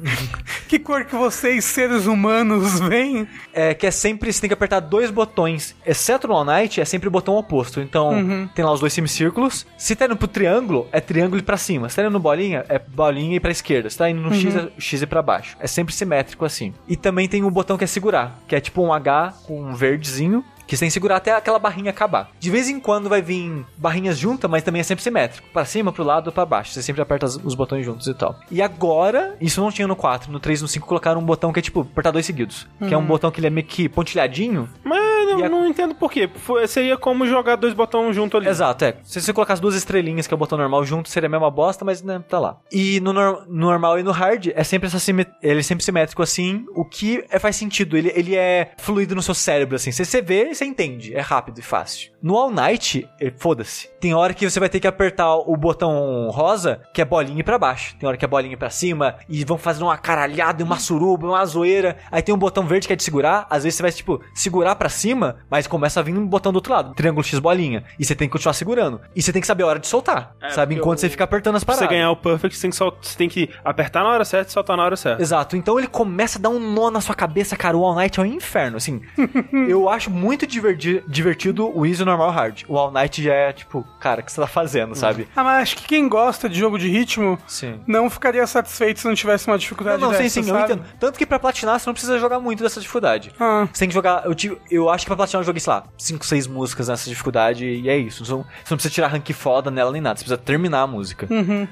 Que cor que vocês, seres humanos, veem? É, que é sempre, você tem que apertar dois botões, exceto no All Night, é sempre o botão oposto. Então, tem lá os dois semicírculos. Se tá indo pro triângulo, é triângulo e pra cima. Se tá indo no bolinha, é bolinha e pra esquerda. Se tá indo no X, é X e pra baixo. É sempre simétrico assim. E também tem um botão que é segurar, que é tipo um H com um verdezinho. Que você tem que segurar até aquela barrinha acabar. De vez em quando vai vir barrinhas juntas, mas também é sempre simétrico. Pra cima, pro lado pra baixo. Você sempre aperta os botões juntos e tal. E agora, isso não tinha no 4. No 3 e no 5 colocaram um botão que é tipo, apertar dois seguidos. Que é um botão que ele é meio que pontilhadinho. Mas eu a- não entendo por quê. Foi- Seria como jogar dois botões junto ali. Exato, é. Se você colocar as duas estrelinhas, que é o botão normal, junto, seria a mesma bosta, mas né, tá lá. E no, nor- no normal e no hard, é sempre essa simet- ele é sempre simétrico assim, o que é, faz sentido. Ele, ele é fluido no seu cérebro, assim. Você, você vê e você entende. É rápido e fácil. No All Night, eh, foda-se. Tem hora que você vai ter que apertar o botão rosa, que é bolinha pra baixo. Tem hora que é bolinha pra cima, e vão fazer uma caralhada, uma suruba, uma zoeira. Aí tem um botão verde que é de segurar. Às vezes você vai, tipo, segurar pra cima, mas começa a vir um botão do outro lado. Triângulo X bolinha. E você tem que continuar segurando. E você tem que saber a hora de soltar. É, sabe? Enquanto o- você fica apertando as Pra paradas. você ganhar o Perfect, você tem, que sol- você tem que apertar na hora certa e soltar na hora certa. Exato. Então ele começa a dar um nó na sua cabeça, cara. O All Night é um inferno, assim. eu acho muito diverti- divertido o Easy Normal Hard. O All Night já é, tipo, cara, o que você tá fazendo, sabe? Ah, mas acho que quem gosta de jogo de ritmo Sim. não ficaria satisfeito se não tivesse uma Não, dificuldade não, sim, dessa, sim, eu sabe? entendo. Tanto que pra platinar você não precisa jogar muito dessa dificuldade. Ah. Você tem que jogar. Eu, tive, eu acho que pra platinar eu joguei, sei lá, 5, 6 músicas nessa dificuldade e é isso. Você não, você não precisa tirar rank foda nela nem nada. Você precisa terminar a música.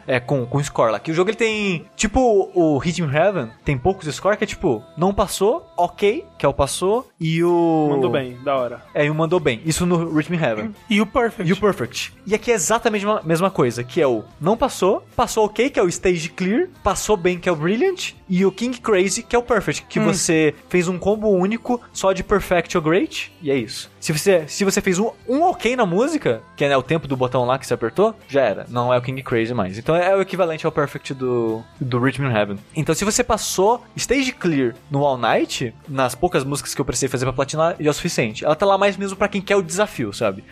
É, com, com score lá. Que o jogo ele tem. Tipo o Rhythm Heaven, tem poucos score que é tipo, não passou, ok, que é o passou, e o. Mandou bem, da hora. É, e o mandou bem. Isso no Rhythm Heaven. E o Perfect. E o Perfect. E aqui é exatamente a mesma coisa, que é o não passou, passou ok, que é o Stage Clear, passou bem, que é o Brilliant, e o King Crazy, que é o Perfect, que você fez um combo único só de Perfect ou Great, E é isso. Se você, se você fez um, um ok na música, que é né, o tempo do botão lá que você apertou, já era. Não é o King Crazy mais. Então é o equivalente ao Perfect do, do Rhythm in Heaven. Então se você passou Stage Clear no All Night, nas poucas músicas que eu precisei fazer pra platinar, já é o suficiente. Ela tá lá mais mesmo pra quem quer o desafio, sabe?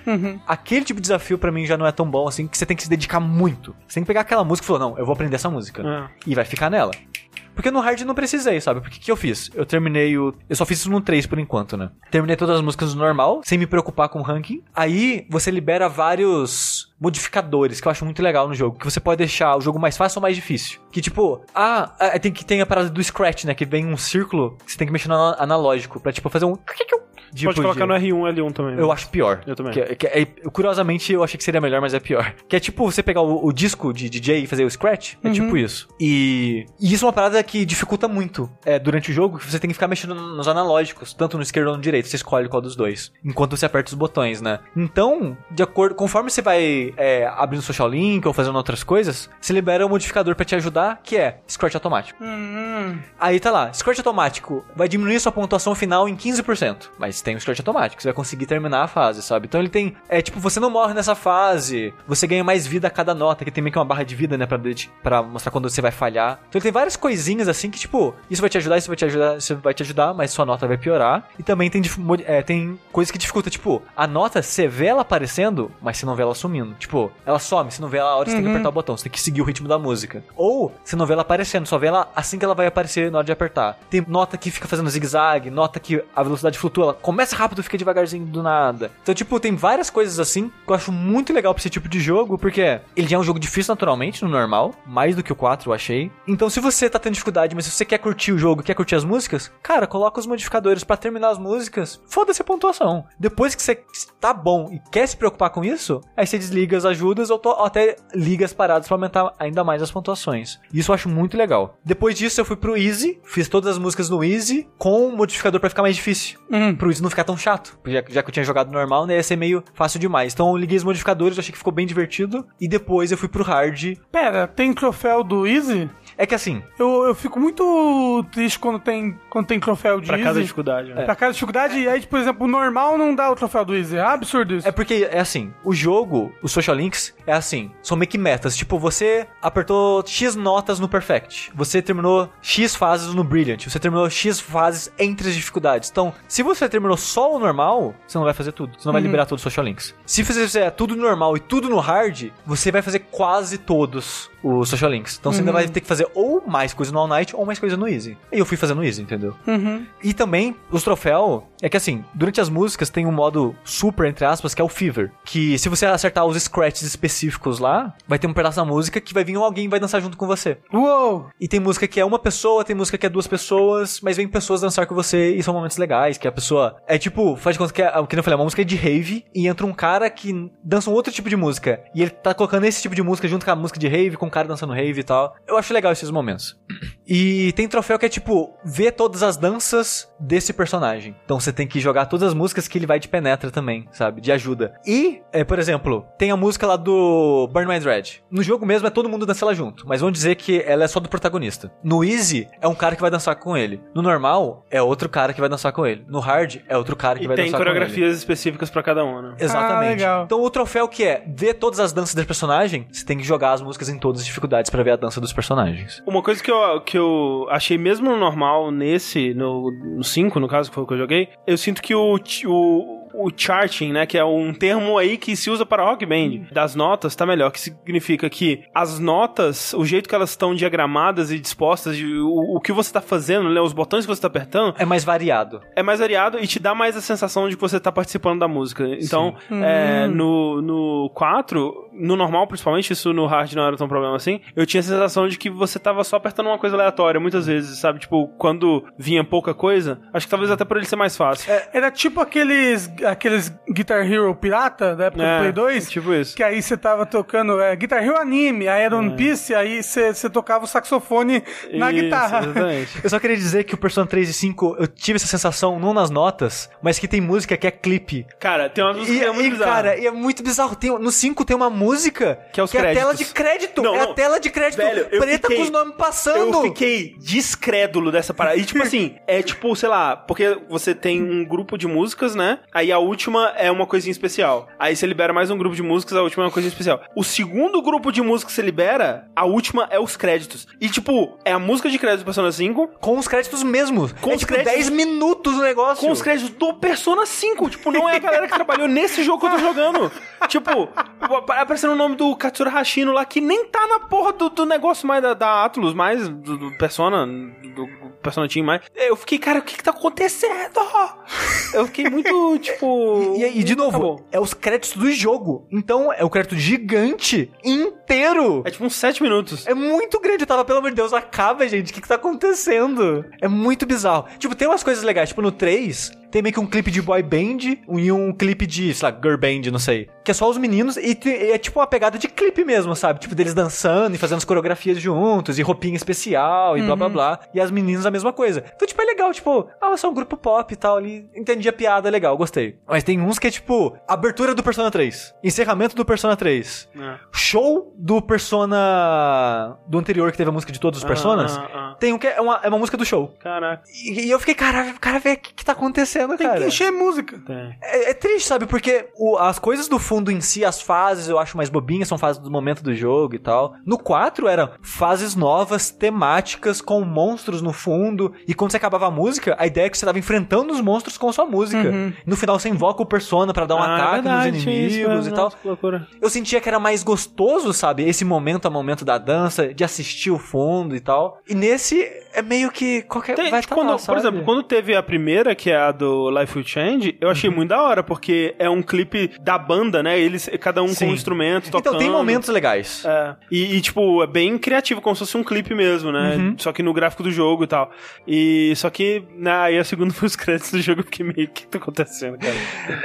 Aquele tipo de desafio pra mim já não é tão bom assim, que você tem que se dedicar muito. Você tem que pegar aquela música e falar, não, eu vou aprender essa música. É. E vai ficar nela. Porque no hard não precisei, sabe? Porque que eu fiz? Eu terminei o. Eu só fiz isso no 3 por enquanto, né? Terminei todas as músicas no normal, sem me preocupar com o ranking. Aí você libera vários modificadores que eu acho muito legal no jogo. Que você pode deixar o jogo mais fácil ou mais difícil. Que tipo, ah, é, tem que tem a parada do Scratch, né? Que vem um círculo que você tem que mexer no ana- analógico. Pra tipo fazer um. Tipo Pode colocar de- no R1, L1 também. né? eu acho pior. Eu também. Que- que é- curiosamente, eu achei que seria melhor, mas é pior. Que é tipo você pegar o, o disco de DJ e fazer o scratch. É tipo isso. E, e isso é uma parada que dificulta muito é, durante o jogo, que você tem que ficar mexendo nos analógicos, tanto no esquerdo ou no direito. Você escolhe qual dos dois. Enquanto você aperta os botões, né? Então, de acordo. Conforme você vai é, abrindo social link ou fazendo outras coisas, você libera um modificador pra te ajudar, que é scratch automático. Hum, Aí tá lá, Scratch automático vai diminuir sua pontuação final em 15%. Mas tem o Scratch automático, você vai conseguir terminar a fase, sabe? Então ele tem. É tipo, você não morre nessa fase, você ganha mais vida a cada nota, que tem meio que uma barra de vida, né? Pra, pra mostrar quando você vai falhar. Então ele tem várias coisinhas assim que, tipo, isso vai te ajudar, isso vai te ajudar, isso vai te ajudar, mas sua nota vai piorar. E também tem, é, tem coisas que dificultam, tipo, a nota, você vê ela aparecendo, mas você não vê ela sumindo. Tipo, ela some, você não vê ela a hora você tem que apertar o botão, você tem que seguir o ritmo da música. Ou você não vê ela aparecendo, só vê ela assim que ela vai aparecer na hora de apertar. Tem nota que fica fazendo zigue-zague, nota que a velocidade flutua, ela começa rápido fica devagarzinho do nada. Então, tipo, tem várias coisas assim que eu acho muito legal pra esse tipo de jogo, porque ele já é um jogo difícil naturalmente, no normal, mais do que o 4, eu achei. Então, se você tá tendo dificuldade, mas se você quer curtir o jogo, quer curtir as músicas, cara, coloca os modificadores pra terminar as músicas. Foda-se a pontuação. Depois que você tá bom e quer se preocupar com isso, aí você desliga as ajudas ou, ou até liga as paradas pra aumentar ainda mais as pontuações. Isso eu acho muito legal. Depois disso, eu fui pro Easy, fiz todas as músicas no Easy com um modificador pra ficar mais difícil. Hum. Pro Não ficar tão chato. Já, já que eu tinha jogado normal, né, ia ser meio fácil demais. Então eu liguei os modificadores, achei que ficou bem divertido. E depois eu fui pro Hard. Pera, tem troféu do Easy? É que assim, Eu, eu fico muito triste quando tem, quando tem troféu de Pra Easy. cada dificuldade. né? Pra cada dificuldade, e aí, por exemplo, o normal não dá o troféu do Easy. É absurdo isso. É porque é assim, o jogo, o Social Links, é assim, são meio que metas. Tipo, você apertou X notas no Perfect, você terminou X fases no Brilliant, você terminou X fases entre as dificuldades. Então, se você terminou só o normal, você não vai fazer tudo. Você não vai liberar todos os Social Links. Se você fizer tudo no normal e tudo no hard, você vai fazer quase todos os Social Links. Então você ainda vai ter que fazer ou mais coisa no All Night ou mais coisa no Easy. E eu fui fazendo Easy, entendeu? Uhum. E também, os troféus, é que assim, durante as músicas tem um modo super, entre aspas, que é o Fever. Que se você acertar os scratches específicos lá, vai ter um pedaço da música que vai vir alguém e vai dançar junto com você. Uou! E tem música que é uma pessoa, tem música que é duas pessoas, mas vem pessoas dançar com você e são momentos legais, que a pessoa. É tipo, faz de conta que, é, que eu falei, é uma música de rave e entra um cara que dança um outro tipo de música. E ele tá colocando esse tipo de música junto com a música de rave, com o cara dançando rave e tal. Eu acho legal esses momentos. E tem troféu que é tipo, ver todas as danças desse personagem. Então você tem que jogar todas as músicas que ele vai te penetra também, sabe? De ajuda. E, é, por exemplo, tem a música lá do Burn My Dread. No jogo mesmo é todo mundo dança ela junto, mas vamos dizer que ela é só do protagonista. No Easy é um cara que vai dançar com ele. No normal é outro cara que vai dançar com ele. No hard é outro cara que E vai tem dançar com ele. coreografias específicas pra cada um, né? Exatamente. Ah, legal. Então o troféu que é ver todas as danças desse personagem, você tem que jogar as músicas em todas dificuldades pra ver a dança dos personagens. Uma coisa que eu, que eu achei mesmo no normal, nesse, no, no 5, no caso, que foi o que eu joguei, eu sinto que o, o, o charting, né, que é um termo aí que se usa para rock band, das notas, tá melhor, que significa que as notas, o jeito que elas estão diagramadas e dispostas, o, o que você tá fazendo, né, os botões que você tá apertando, É mais variado. é mais variado e te dá mais a sensação de que você tá participando da música. Então, é, no, no 4, no normal principalmente, isso no hard não era tão problema assim, eu tinha a sensação de que você tava só apertando uma coisa aleatória, muitas vezes, sabe? Tipo, quando vinha pouca coisa, acho que talvez até por ele ser mais fácil. Era tipo aqueles, aqueles Guitar Hero pirata da época É, do Play 2. tipo isso. Que aí você tava tocando é, Guitar Hero Anime, aí era One Piece, aí você tocava o saxofone na Isso, guitarra. Exatamente. Eu só queria dizer que o Persona 3 e 5 eu tive essa sensação não nas notas, mas que tem música que é clipe. Cara, tem uma música E, que é muito e, bizarra. cara, e é muito bizarro. Tem, no 5 tem uma música, Que é os é a tela de crédito. Não, é a não. tela de crédito Velho, preta fiquei- com os nomes passando. Eu fiquei descrédulo dessa parada. E tipo assim, é tipo, sei lá, porque você tem um grupo de músicas, né? Aí a última é uma coisinha especial. Aí você libera mais um grupo de músicas, a última é uma coisinha especial. O segundo grupo de músicas que você libera, a última é os créditos. E tipo, é a música de crédito do Persona 5 Com os créditos mesmos. Com é os tipo créditos- 10 minutos o negócio. com os créditos do Persona 5. Tipo, não é a galera que trabalhou nesse jogo que eu tô jogando. Tipo, aparecendo o nome do Katsura Hashino lá, que nem tá na porra do, do negócio mais da, da Atlus, mais do, do Persona, do Persona Team mais. Eu fiquei, cara, o que que tá acontecendo? Eu fiquei muito, tipo... E, e, de novo, acabou. é os créditos do jogo. Então, é o crédito gigante inteiro. É tipo uns 7 minutos. É muito grande. Eu tava, pelo amor de Deus, acaba, gente. O que que tá acontecendo? É muito bizarro. Tipo, tem umas coisas legais. Tipo, no 3, tem meio que um clipe de boy band e um clipe de, sei lá, girl band, não sei. Que é só os meninos e é tipo uma pegada de clipe mesmo, sabe? Tipo, deles dançando e fazendo as coreografias juntos e roupinha especial e blá blá blá. E as meninas a mesma coisa. Então, tipo, é legal. Tipo, ah, só um grupo pop e tal ali. Entendi a piada, legal, gostei. Mas tem uns que é tipo, abertura do Persona 3, encerramento do Persona 3, É. show do Persona do anterior que teve a música de todos os Personas. Ah, ah, ah. Tem um que é uma, é uma música do show. Caraca. E, e eu fiquei, cara, cara, velho, o que, que tá acontecendo, Tem cara? que encher música. Tem. É, é triste, sabe? Porque o- as coisas do fundo em si, as fases, eu acho mais bobinhas, são fases do momento do jogo e tal. No 4 eram fases novas, temáticas, com monstros no fundo. E quando você acabava a música, a ideia é que você tava enfrentando os monstros com sua música. Uhum. No final você invoca o Persona pra dar um Ah, ataque verdade, nos isso, inimigos né? e tal. Nossa. Eu sentia que era mais gostoso, sabe? Esse momento a momento da dança, de assistir o fundo e tal. E nesse é meio que qualquer Tem, vai tipo, tá quando- lá, por exemplo, quando teve a primeira, que é a do Life Will Change, eu achei muito da hora, porque é um clipe da banda, né? Eles, cada um Sim. com um instrumento, tocando. Então tem momentos legais. É. E, e, tipo, é bem criativo, como se fosse um clipe mesmo, né? Uhum. Só que no gráfico do jogo e tal. E só que, né, aí a segunda foi os créditos do jogo, fiquei meio, que tá acontecendo, cara?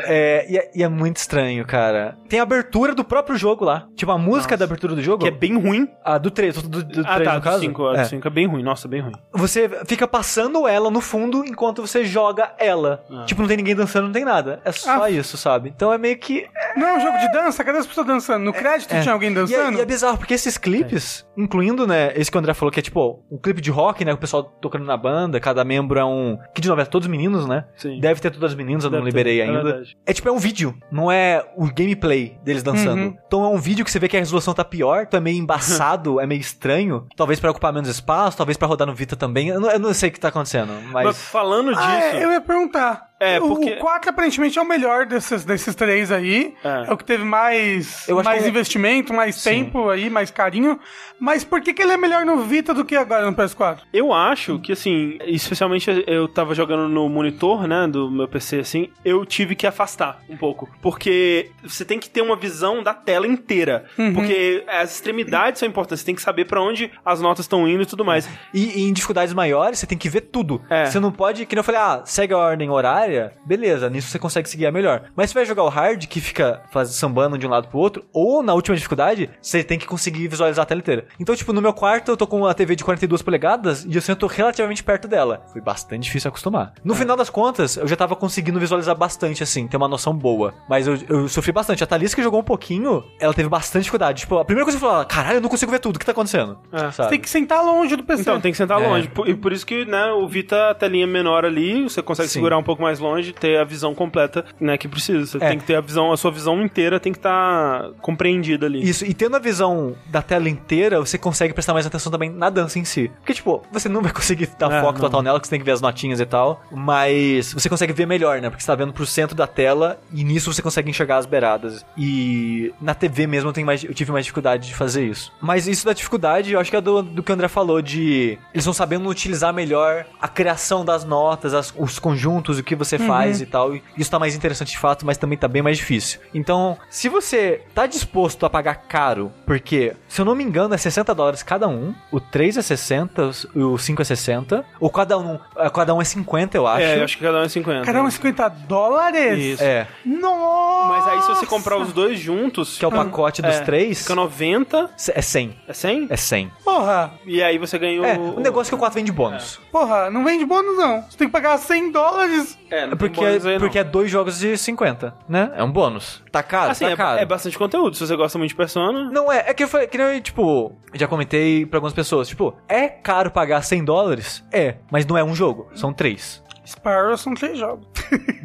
É, e, é, e é muito estranho, cara. Tem a abertura do próprio jogo lá. Tipo, a música da abertura do jogo. Que é bem ruim. A do 3, do, do, ah, 3 tá, no do caso. 5, é. do 5 é bem ruim. Nossa, bem ruim. Você fica passando ela no fundo enquanto você joga ela. Ah. Tipo, não tem ninguém dançando, não tem nada. É só Ah. isso, sabe? Então é meio que. Não é um jogo de dança? Cadê as pessoas dançando? No crédito é. tinha alguém E é, dançando? e é bizarro, porque esses clipes, incluindo, né, esse que o André falou, que é tipo um clipe de rock, né? O pessoal tocando na banda, cada membro é um. Que de novo, é todos meninos, né? Sim. Deve ter todas as meninas, eu não Deve ter, liberei é ainda. É tipo, é um vídeo, não é o gameplay deles dançando. Uhum. Então é um vídeo que você vê que a resolução tá pior, então é meio embaçado, é meio estranho. Talvez pra ocupar menos espaço, talvez pra rodar no Vita também. Eu não, eu não sei o que tá acontecendo, Mas mas. falando disso. Ah, é, eu ia perguntar. 자 É, O- porque- O 4 aparentemente é o melhor desses, desses três aí. É. É. o que teve mais, mais que é- investimento, mais Sim. tempo aí, mais carinho. Mas por que, que ele é melhor no Vita do que agora no PS4? Eu acho que, assim, especialmente eu tava jogando no monitor, né, do meu PC, assim, eu tive que afastar um pouco. Porque você tem que ter uma visão da tela inteira. Uhum. Porque as extremidades são importantes, você tem que saber pra onde as notas estão indo e tudo mais. E, e em dificuldades maiores, você tem que ver tudo. É. Você não pode, que nem eu falei, ah, segue a ordem horária, beleza, nisso você consegue seguir a melhor. Mas se vai jogar o hard, que fica faz, sambando de um lado pro outro, ou na última dificuldade, você tem que conseguir visualizar a tela inteira. Então, tipo, no meu quarto, eu tô com uma TV de 42 polegadas e eu sento relativamente perto dela. Foi bastante difícil acostumar. No final das contas, eu já tava conseguindo visualizar bastante, assim, ter uma noção boa. Mas eu, eu sofri bastante. A Thalissa que jogou um pouquinho, ela teve bastante dificuldade. Tipo, a primeira coisa que eu falei, caralho, eu não consigo ver tudo, o que tá acontecendo? É. Sabe? Tem que sentar longe do PC. Então, tem que sentar É. longe. Por- E por isso que, né, o Vita, a telinha menor ali, você consegue Sim. segurar um pouco mais longe, ter a visão completa, né, que precisa. Você É. tem que ter a visão, a sua visão inteira tem que estar compreendida ali. Isso, e tendo a visão da tela inteira, você consegue prestar mais atenção também na dança em si. Porque, tipo, você não vai conseguir dar É, foco não. total nela, que você tem que ver as notinhas e tal, mas você consegue ver melhor, né? Porque você tá vendo pro centro da tela e nisso você consegue enxergar as beiradas. E na TV mesmo eu, mais, eu tive mais dificuldade de fazer isso. Mas isso da dificuldade, eu acho que é do, do que o André falou, de eles vão sabendo utilizar melhor a criação das notas, as- os conjuntos, o que você faz e tal. E isso tá mais interessante de fato, mas também tá bem mais difícil. Então, se você tá disposto a pagar caro, porque, se eu não me engano, é 60 dólares cada um, o 3 é 60, o 5 é 60, ou cada um, eh, cada um é 50, eu acho. É, eu acho que cada um é 50. Caramba, 50 dólares? Isso. É, Nossa! Mas aí se você comprar os dois juntos... que é o pacote dos é, três, Fica 90... é 100. É 100? É 100. Porra, E aí você ganha o... É, o negócio é que o 4 vem de bônus. porra, não vende bônus não. Você tem que pagar 100 dólares. É, É tem porque, bônus aí, não. porque é dois jogos de 50, né? É um bônus. Tá caro, Assim, tá é, caro. é bastante conteúdo. Se você gosta muito de Persona... Não é, é que eu falei, que nem eu, tipo, já comentei pra algumas pessoas, tipo, é caro pagar 100 dólares? É, mas não é um jogo, são três. Spyro são três jogos.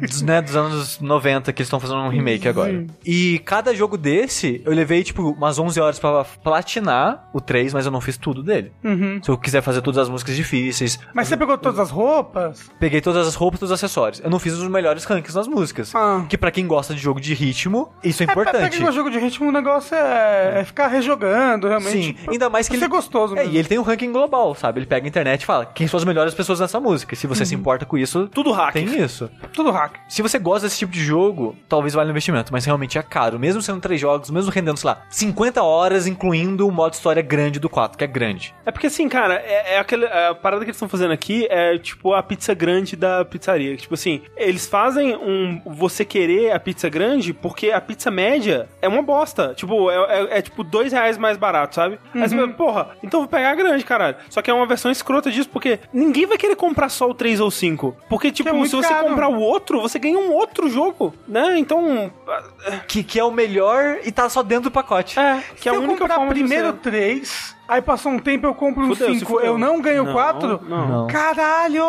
Dos, né, dos anos 90 que eles estão fazendo um remake agora. E cada jogo desse, eu levei, tipo, umas 11 horas pra platinar o 3, mas eu não fiz tudo dele. Uhum. Se eu quiser fazer todas as músicas difíceis, Mas você pegou todas as roupas? peguei todas as roupas e todos os acessórios. Eu não fiz os melhores rankings nas músicas. Ah. Que pra quem gosta de jogo de ritmo, isso é, É, pra importante. pegar o jogo de ritmo, o negócio é, é ficar rejogando, realmente. Sim, ainda mais que Isso ele... é gostoso É, mesmo. e ele tem um ranking global, sabe? Ele pega a internet e fala quem são as melhores pessoas nessa música. Se você se importa com isso, Tudo hacker. tem isso. Tudo hack. Se você gosta desse tipo de jogo, talvez valha o investimento, mas realmente é caro. Mesmo sendo três jogos, mesmo rendendo, sei lá, 50 horas, incluindo o modo história grande do 4, que é grande. É porque assim, cara, é, é aquele, a parada que eles estão fazendo aqui é tipo a pizza grande da pizzaria. Tipo assim, eles fazem um você querer a pizza grande porque a pizza média é uma bosta. Tipo, é, é- é, tipo dois reais mais barato, sabe? Aí você fala, porra, então eu vou pegar a grande, caralho. Só que é uma versão escrota disso porque ninguém vai querer comprar só o 3 ou 5. Porque, tipo, é muito se você comprar o outro, você ganha um outro jogo, né? Então. Que, que é o melhor e tá só dentro do pacote. É, que Se é a eu única forma de primeiro você- três, aí passou um tempo eu compro um Fudeu, se cinco, fudeu. eu não ganho Não, quatro? não. Não. Caralho!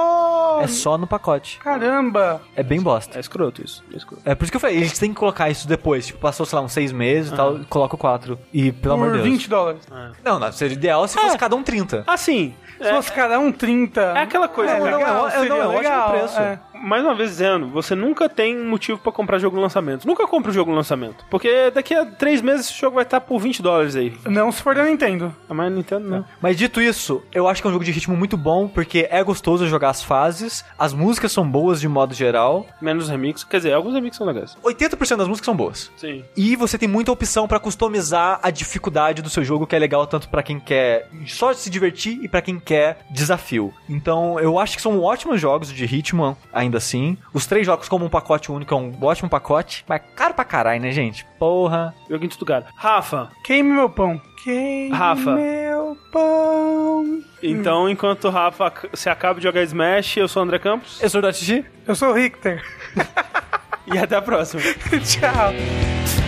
É só no pacote. Caramba! É bem bosta. É escroto isso. É escroto. É por isso que eu falei, eles têm que colocar isso depois. Tipo, passou, sei lá, uns seis meses e tal, coloca o 4. E, pelo amor Por de Deus. 20 dólares. Não, não, seria ideal se fosse É. cada um 30. Assim, Se fosse cada um 30. É aquela coisa, é, não, não, legal, é- seria não, é ótimo legal, preço. É. mais uma vez dizendo, você nunca tem motivo pra comprar jogo no lançamento. Nunca compra o jogo no lançamento. Porque daqui a três meses esse jogo vai estar por 20 dólares aí. Não se for da Nintendo. Ah, Mas Nintendo não. Mas dito isso, eu acho que é um jogo de ritmo muito bom, porque é gostoso jogar as fases, as músicas são boas de modo geral, Menos remix. Quer dizer, alguns remixes são legais. 80% das músicas são boas. Sim. E você tem muita opção pra customizar a dificuldade do seu jogo, que é legal tanto pra quem quer só se divertir e pra quem quer desafio. Então, eu acho que são ótimos jogos de ritmo, ainda assim. Os três jogos como um pacote único é um ótimo pacote, mas caro pra caralho, né, gente? Porra. Joguinho de tudo caro. Rafa, Queime meu pão. Queime Rafa. meu pão. então enquanto o Rafa se acaba de jogar Smash, eu sou o André Campos. Eu sou o Dotigi. Eu sou o Richter. E até a próxima. Tchau.